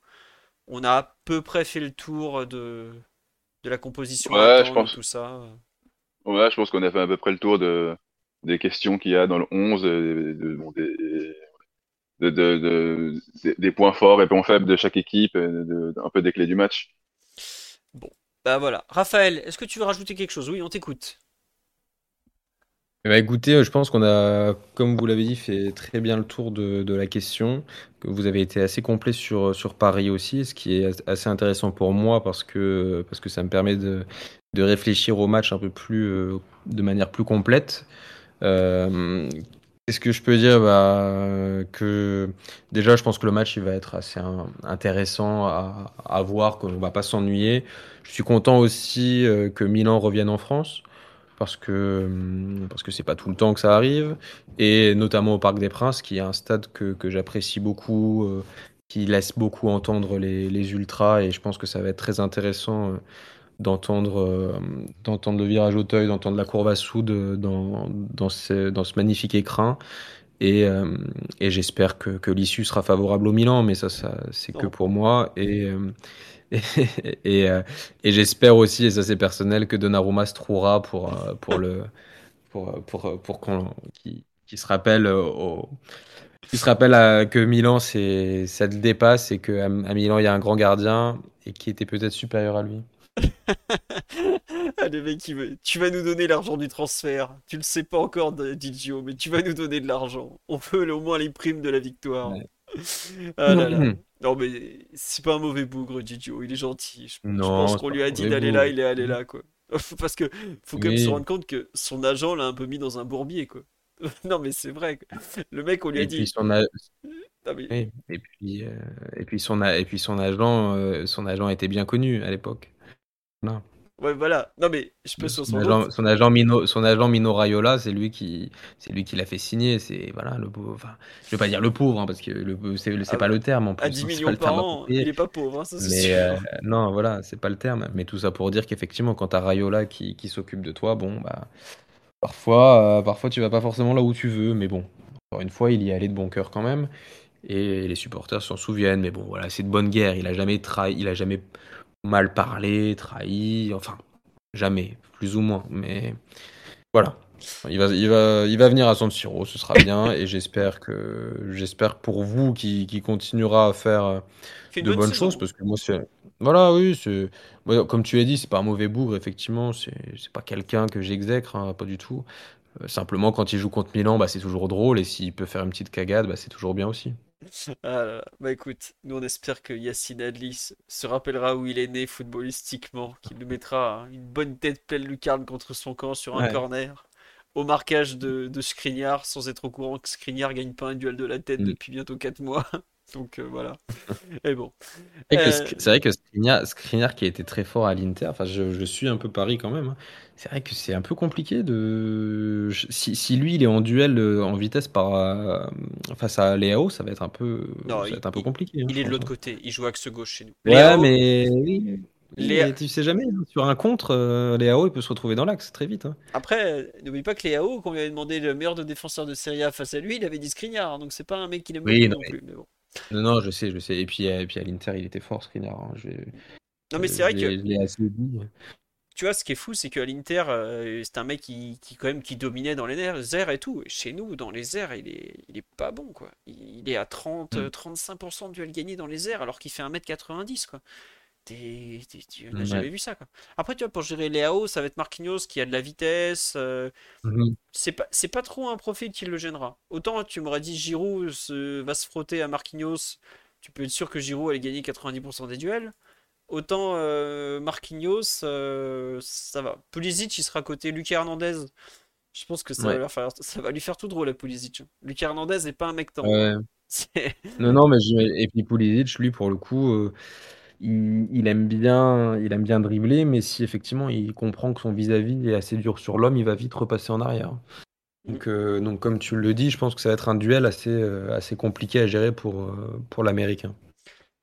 on a à peu près fait le tour de, de la composition ouais, je pense... tout ça Ouais, je pense qu'on a fait à peu près le tour de, des questions qu'il y a dans le 11, des, points forts et points faibles de chaque équipe, un peu des clés du match. Bon, bah voilà. Raphaël, est-ce que tu veux rajouter quelque chose? Oui, on t'écoute. Ben, écoutez, je pense qu'on a, comme vous l'avez dit, fait très bien le tour de, de, la question. Que vous avez été assez complet sur, sur Paris aussi, ce qui est assez intéressant pour moi parce que, parce que ça me permet de, de réfléchir au match un peu plus, euh, de manière plus complète. Euh, Qu'est-ce que je peux dire bah, que déjà, je pense que le match va être assez intéressant à, voir, qu'on va pas s'ennuyer. Je suis content aussi euh, que Milan revienne en France parce que hum, parce que c'est pas tout le temps que ça arrive et notamment au Parc des Princes qui est un stade que, que j'apprécie beaucoup euh, qui laisse beaucoup entendre les, les, ultras et je pense que ça va être très intéressant d'entendre euh, d'entendre le virage Auteuil d'entendre la courbe à soude dans dans ce dans ce magnifique écran et, et j'espère que, que l'issue sera favorable au Milan mais ça, ça c'est que pour moi. Et et, euh, et, j'espère aussi, et ça c'est personnel, que Donnarumma se trouvera pour, euh, pour, le, pour, pour, pour qu'on qui, qui se rappelle au, qui se rappelle que Milan c'est ça le dépasse et qu'à à Milan il y a un grand gardien et qui était peut-être supérieur à lui. Allez mec, tu vas nous donner l'argent du transfert. Tu le sais pas encore, Digio, mais tu vas nous donner de l'argent. On veut au moins les primes de la victoire. Ah là là. Non, mais c'est pas un mauvais bougre, Didio. Il est gentil. Je, pense qu'on lui a dit d'aller là, il est allé là, quoi. Parce que faut quand même se rendre compte que son agent l'a un peu mis dans un bourbier, quoi. non, mais c'est vrai. Le mec, on lui a dit. Son et puis, euh, et puis son et puis son agent, euh, son agent était bien connu à l'époque. Non. Ouais, voilà. Non, mais je peux son, son agent, son agent Mino, son agent Mino Raiola, c'est lui qui, c'est lui qui l'a fait signer. C'est voilà le pauvre. Enfin, je vais pas dire le pauvre hein, parce que le, c'est, c'est ah pas le terme en plus. À 10 millions par an, il est pas pauvre. Hein, ça, mais euh, non, voilà, c'est pas le terme. Mais tout ça pour dire qu'effectivement, quand t'as Raiola qui, qui s'occupe de toi, bon bah parfois, euh, parfois tu vas pas forcément là où tu veux, mais bon, encore une fois, il y est allé de bon cœur quand même. Et les supporters s'en souviennent, mais bon, voilà, c'est de bonne guerre. Il a jamais trahi, il a jamais mal parlé, trahi, enfin, jamais, plus ou moins. Mais voilà. Il va, il va, il va venir à San Siro, ce sera bien, et j'espère que, j'espère pour vous qui, qui continuera à faire euh, de bonnes choses, parce que moi c'est, voilà, oui, c'est, comme tu l'as dit, c'est pas un mauvais bougre, effectivement, c'est, c'est pas quelqu'un que j'exècre, hein, pas du tout. Euh, simplement, quand il joue contre Milan, bah, c'est toujours drôle, et s'il peut faire une petite cagade, bah, c'est toujours bien aussi. Ah bah écoute, nous on espère que Yacine Adli se rappellera où il est né footballistiquement, qu'il nous mettra une bonne tête pleine lucarne contre son camp sur un corner, au marquage de, de Skriniar, sans être au courant que Skriniar gagne pas un duel de la tête mm. depuis bientôt 4 mois. Donc euh, voilà. Et bon. Euh, c'est vrai que Skriniar, qui a été très fort à l'Inter, enfin je, suis un peu Paris quand même, hein. c'est vrai que c'est un peu compliqué de. Si, lui il est en duel euh, en vitesse par, face à Léao, ça va être un peu, un peu compliqué. Hein, il est de l'autre hein. côté, il joue axe gauche chez nous. Ouais, mais. Tu sais jamais, sur un contre, Léao il peut se retrouver dans l'axe très vite. Après, n'oublie pas que Léao, quand on lui avait demandé le meilleur de défenseur de Serie A face à lui, il avait dit Skriniar, donc c'est pas un mec qui l'aime oui, non, plus. Mais bon. Non, non, je sais, je sais. Et puis, et puis à l'Inter, il était fort, Skriniar. Hein. Non, mais c'est vrai que. Tu vois, ce qui est fou, c'est qu'à l'Inter, euh, c'est un mec qui, qui, quand même, qui dominait dans les airs et tout. Chez nous, dans les airs, il est, il est pas bon, quoi. Il est à 30, 35% de duel gagné dans les airs, alors qu'il fait 1m90, quoi tu n'as jamais vu ça. Quoi. Après, tu vois, pour gérer Léao, ça va être Marquinhos qui a de la vitesse. Euh, mhm. C'est pas, c'est pas trop un profil qui le gênera. Autant tu m'aurais dit Giroud va se frotter à Marquinhos, tu peux être sûr que Giroud allait gagner 90% des duels. Autant euh, Marquinhos, euh, ça va. Pulisic, il sera côté Lucas Hernandez. Je pense que ça, va, lui faire, ça va lui faire tout drôle à Pulisic. Lucas Hernandez n'est pas un mec tant. Non, non, mais et puis Pulisic, lui, pour le coup il, aime bien, il aime bien dribbler, mais si effectivement il comprend que son vis-à-vis est assez dur sur l'homme, il va vite repasser en arrière. Donc, euh, donc, comme tu le dis, je pense que ça va être un duel assez, euh, assez compliqué à gérer pour, euh, pour l'Américain.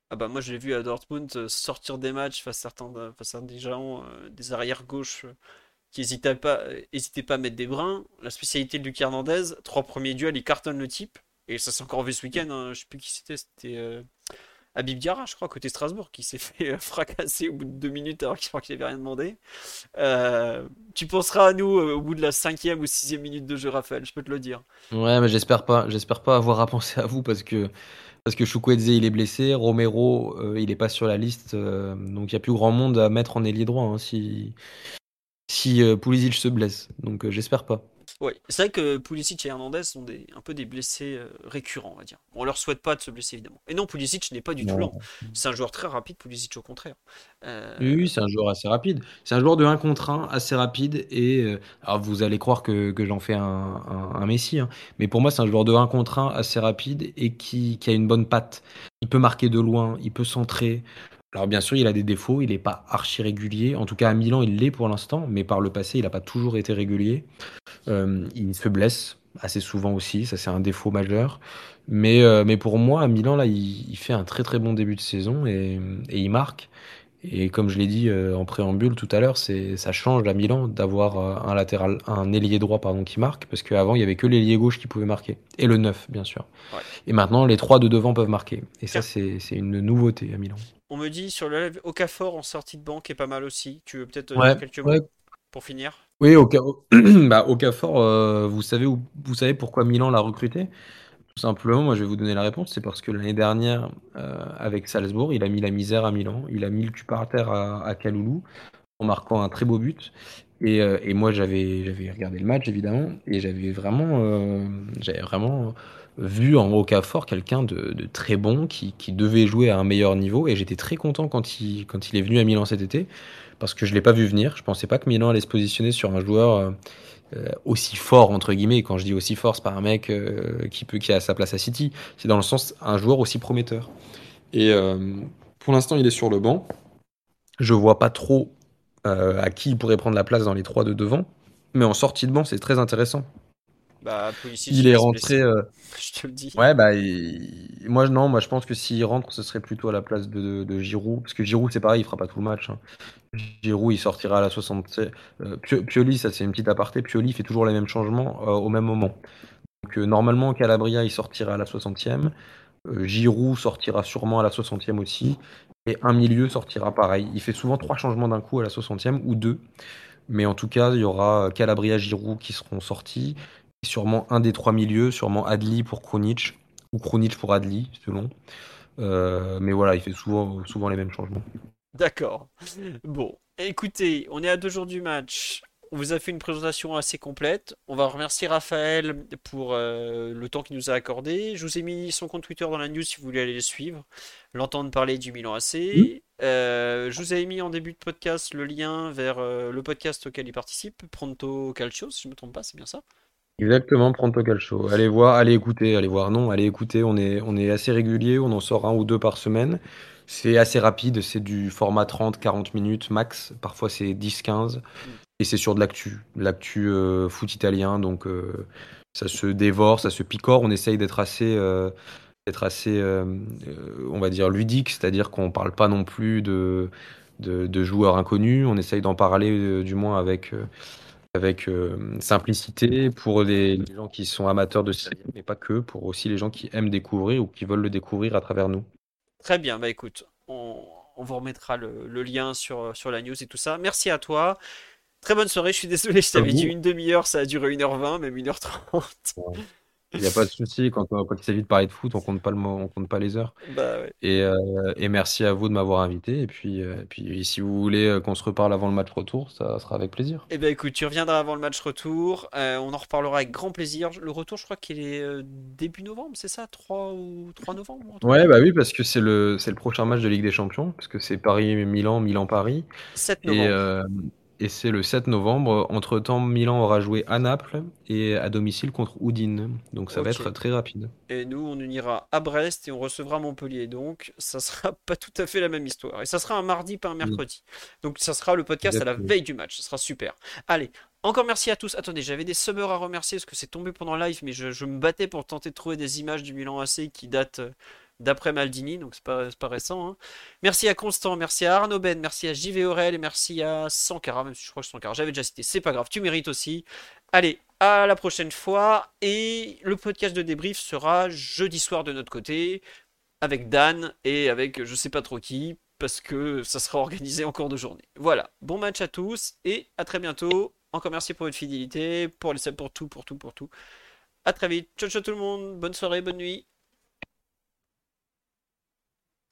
Ah bah moi je l'ai vu à Dortmund sortir des matchs face à certains, face à des gens, des arrières gauches qui n'hésitaient pas, pas à mettre des brins. La spécialité de Luc Hernandez, trois premiers duels, il cartonne le type. Et ça s'est encore vu ce week-end, hein. je sais plus qui c'était, c'était Habib Diarra, je crois, côté Strasbourg, qui s'est fait euh, fracasser au bout de deux minutes alors qu'il n'avait rien demandé. Euh, tu penseras à nous euh, au bout de la cinquième ou sixième minute de jeu, Raphaël, je peux te le dire. Ouais, mais j'espère pas, j'espère pas avoir à penser à vous parce que parce que il est blessé, Romero il est pas sur la liste, donc il y a plus grand monde à mettre en ailier droit hein, si si se blesse, donc j'espère pas. Oui, c'est vrai que Pulisic et Hernandez sont des, un peu des blessés euh, récurrents, on va dire. On leur souhaite pas de se blesser, évidemment. Et non, Pulisic n'est pas du tout lent. C'est un joueur très rapide, Pulisic au contraire. Euh, oui, c'est un joueur assez rapide. C'est un joueur de 1 contre 1, assez rapide. Et euh, alors vous allez croire que, que j'en fais un, un, Messi, hein. mais pour moi, c'est un joueur de 1 contre 1, assez rapide et qui, qui a une bonne patte. Il peut marquer de loin, il peut centrer. Alors bien sûr, il a des défauts, il n'est pas archi régulier. En tout cas, à Milan, il l'est pour l'instant, mais par le passé, il n'a pas toujours été régulier. Euh, il se blesse assez souvent aussi, ça c'est un défaut majeur. Mais, euh, mais pour moi, à Milan, là, il, fait un très très bon début de saison et, il marque. Et comme je l'ai dit euh, en préambule tout à l'heure, ça change à Milan d'avoir un latéral, un ailier droit pardon qui marque, parce qu'avant il y avait que l'ailier gauche qui pouvait marquer et le 9 bien sûr. Et maintenant les trois de devant peuvent marquer. Et ça c'est une nouveauté à Milan. On me dit sur le live, Okafor en sortie de banque est pas mal aussi. Tu veux peut-être euh, dire quelques mots pour finir? Oui, bah, Okafor, euh, vous, savez vous savez pourquoi Milan l'a recruté? Simplement, moi je vais vous donner la réponse. C'est parce que l'année dernière, euh, avec Salzbourg, il a mis la misère à Milan. Il a mis le cul par terre à, à Kaloulou en marquant un très beau but. Et, et moi j'avais regardé le match évidemment et j'avais vraiment, j'avais vraiment vu en Okafor quelqu'un de, très bon qui, devait jouer à un meilleur niveau et j'étais très content quand il, quand il est venu à Milan cet été parce que je l'ai pas vu venir. Je pensais pas que Milan allait se positionner sur un joueur euh, euh, aussi fort entre guillemets. Quand je dis aussi fort, c'est pas un mec euh, qui peut qui a sa place à City. C'est dans le sens un joueur aussi prometteur. Et pour l'instant, il est sur le banc. Je vois pas trop à qui il pourrait prendre la place dans les trois de devant, mais en sortie de banc, c'est très intéressant. Bah, il est rentré. Euh, je te le dis. Ouais, bah, moi, non, moi, je pense que s'il rentre, ce serait plutôt à la place de, de, Giroud. Parce que Giroud, c'est pareil, il fera pas tout le match. Hein. Giroud, il sortira à la 60. Euh, Pioli, ça, c'est une petite aparté. Pioli fait toujours les mêmes changements euh, au même moment. Donc, normalement, Calabria, il sortira à la 60e. Giroud sortira sûrement à la 60e aussi. Et un milieu sortira pareil. Il fait souvent trois changements d'un coup à la 60e ou deux. Mais en tout cas, il y aura Calabria, Giroud qui seront sortis sûrement un des trois milieux, sûrement Adli pour Kronic, ou Kronic pour Adli, selon. Euh, mais voilà, il fait souvent, souvent les mêmes changements. D'accord. Bon, écoutez, on est à deux jours du match. On vous a fait une présentation assez complète. On va remercier Raphaël pour euh, le temps qu'il nous a accordé. Je vous ai mis son compte Twitter dans la news si vous voulez aller le suivre, l'entendre parler du Milan AC. Euh, je vous ai mis en début de podcast le lien vers le podcast auquel il participe, Pronto Calcio, si je ne me trompe pas, c'est bien ça? Exactement, Pronto Calcio. Allez voir, allez écouter, allez voir. Non, allez écouter. On est, on est assez régulier. On en sort un ou deux par semaine. C'est assez rapide. C'est du format 30-40 minutes max. Parfois, c'est 10-15. Et c'est sur de l'actu. L'actu euh, foot italien. Donc, euh, ça se dévore, ça se picore. On essaye d'être assez, euh, d'être assez on va dire, ludique. C'est-à-dire qu'on parle pas non plus de, de joueurs inconnus. On essaye d'en parler, du moins, avec avec euh, simplicité pour les, gens qui sont amateurs de série, mais pas que, pour aussi les gens qui aiment découvrir ou qui veulent le découvrir à travers nous. Très bien, bah écoute, on, vous remettra le, lien sur, sur la news et tout ça. Merci à toi. Très bonne soirée, je suis désolé, je t'avais dit une demi-heure, ça a duré 1h20, même 1h30. Il n'y a pas de souci, quand, quand il s'agit de parler de foot, on compte pas, le, on compte pas les heures. Bah, et, euh, et, merci à vous de m'avoir invité. Et puis, euh, puis si vous voulez euh, qu'on se reparle avant le match retour, ça sera avec plaisir. Et eh ben écoute, tu reviendras avant le match retour. on en reparlera avec grand plaisir. Le retour, je crois qu'il est début novembre, c'est ça? 3 ou 3 novembre Ouais, bah oui, parce que c'est le, le prochain match de Ligue des Champions, parce que c'est Paris-Milan, Milan-Paris. 7 novembre. Et c'est le 7 novembre. Entre-temps, Milan aura joué à Naples et à domicile contre Udine. Donc ça va être très rapide. Et nous, on ira à Brest et on recevra Montpellier. Donc, ça sera pas tout à fait la même histoire. Et ça sera un mardi, pas un mercredi. Donc, ça sera le podcast à la veille du match. Ça sera super. Allez, encore merci à tous. Attendez, j'avais des subbers à remercier parce que c'est tombé pendant live, mais je, je me battais pour tenter de trouver des images du Milan AC qui datent euh, d'après Maldini. Donc, c'est pas, pas récent. hein. Merci à Constant, merci à Arnaud Ben, merci à JV Aurel et merci à Sankara, même si je crois que Sankara, j'avais déjà cité. C'est pas grave, tu mérites aussi. Allez, à la prochaine fois. Et le podcast de débrief sera jeudi soir de notre côté, avec Dan et avec je sais pas trop qui, parce que ça sera organisé en cours de journée. Voilà, bon match à tous et à très bientôt. Encore merci pour votre fidélité, pour les pour tout, pour tout, pour tout. À très vite. Ciao, ciao tout le monde. Bonne soirée, bonne nuit.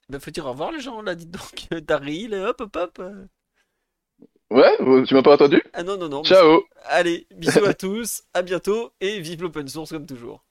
Ben, faut dire au revoir les gens là, dites donc. Daryl, hop, hop, hop. Ouais, tu m'as pas entendu? Ah non, non, non. Ciao Allez, bisous à tous, à bientôt et vive l'open source comme toujours.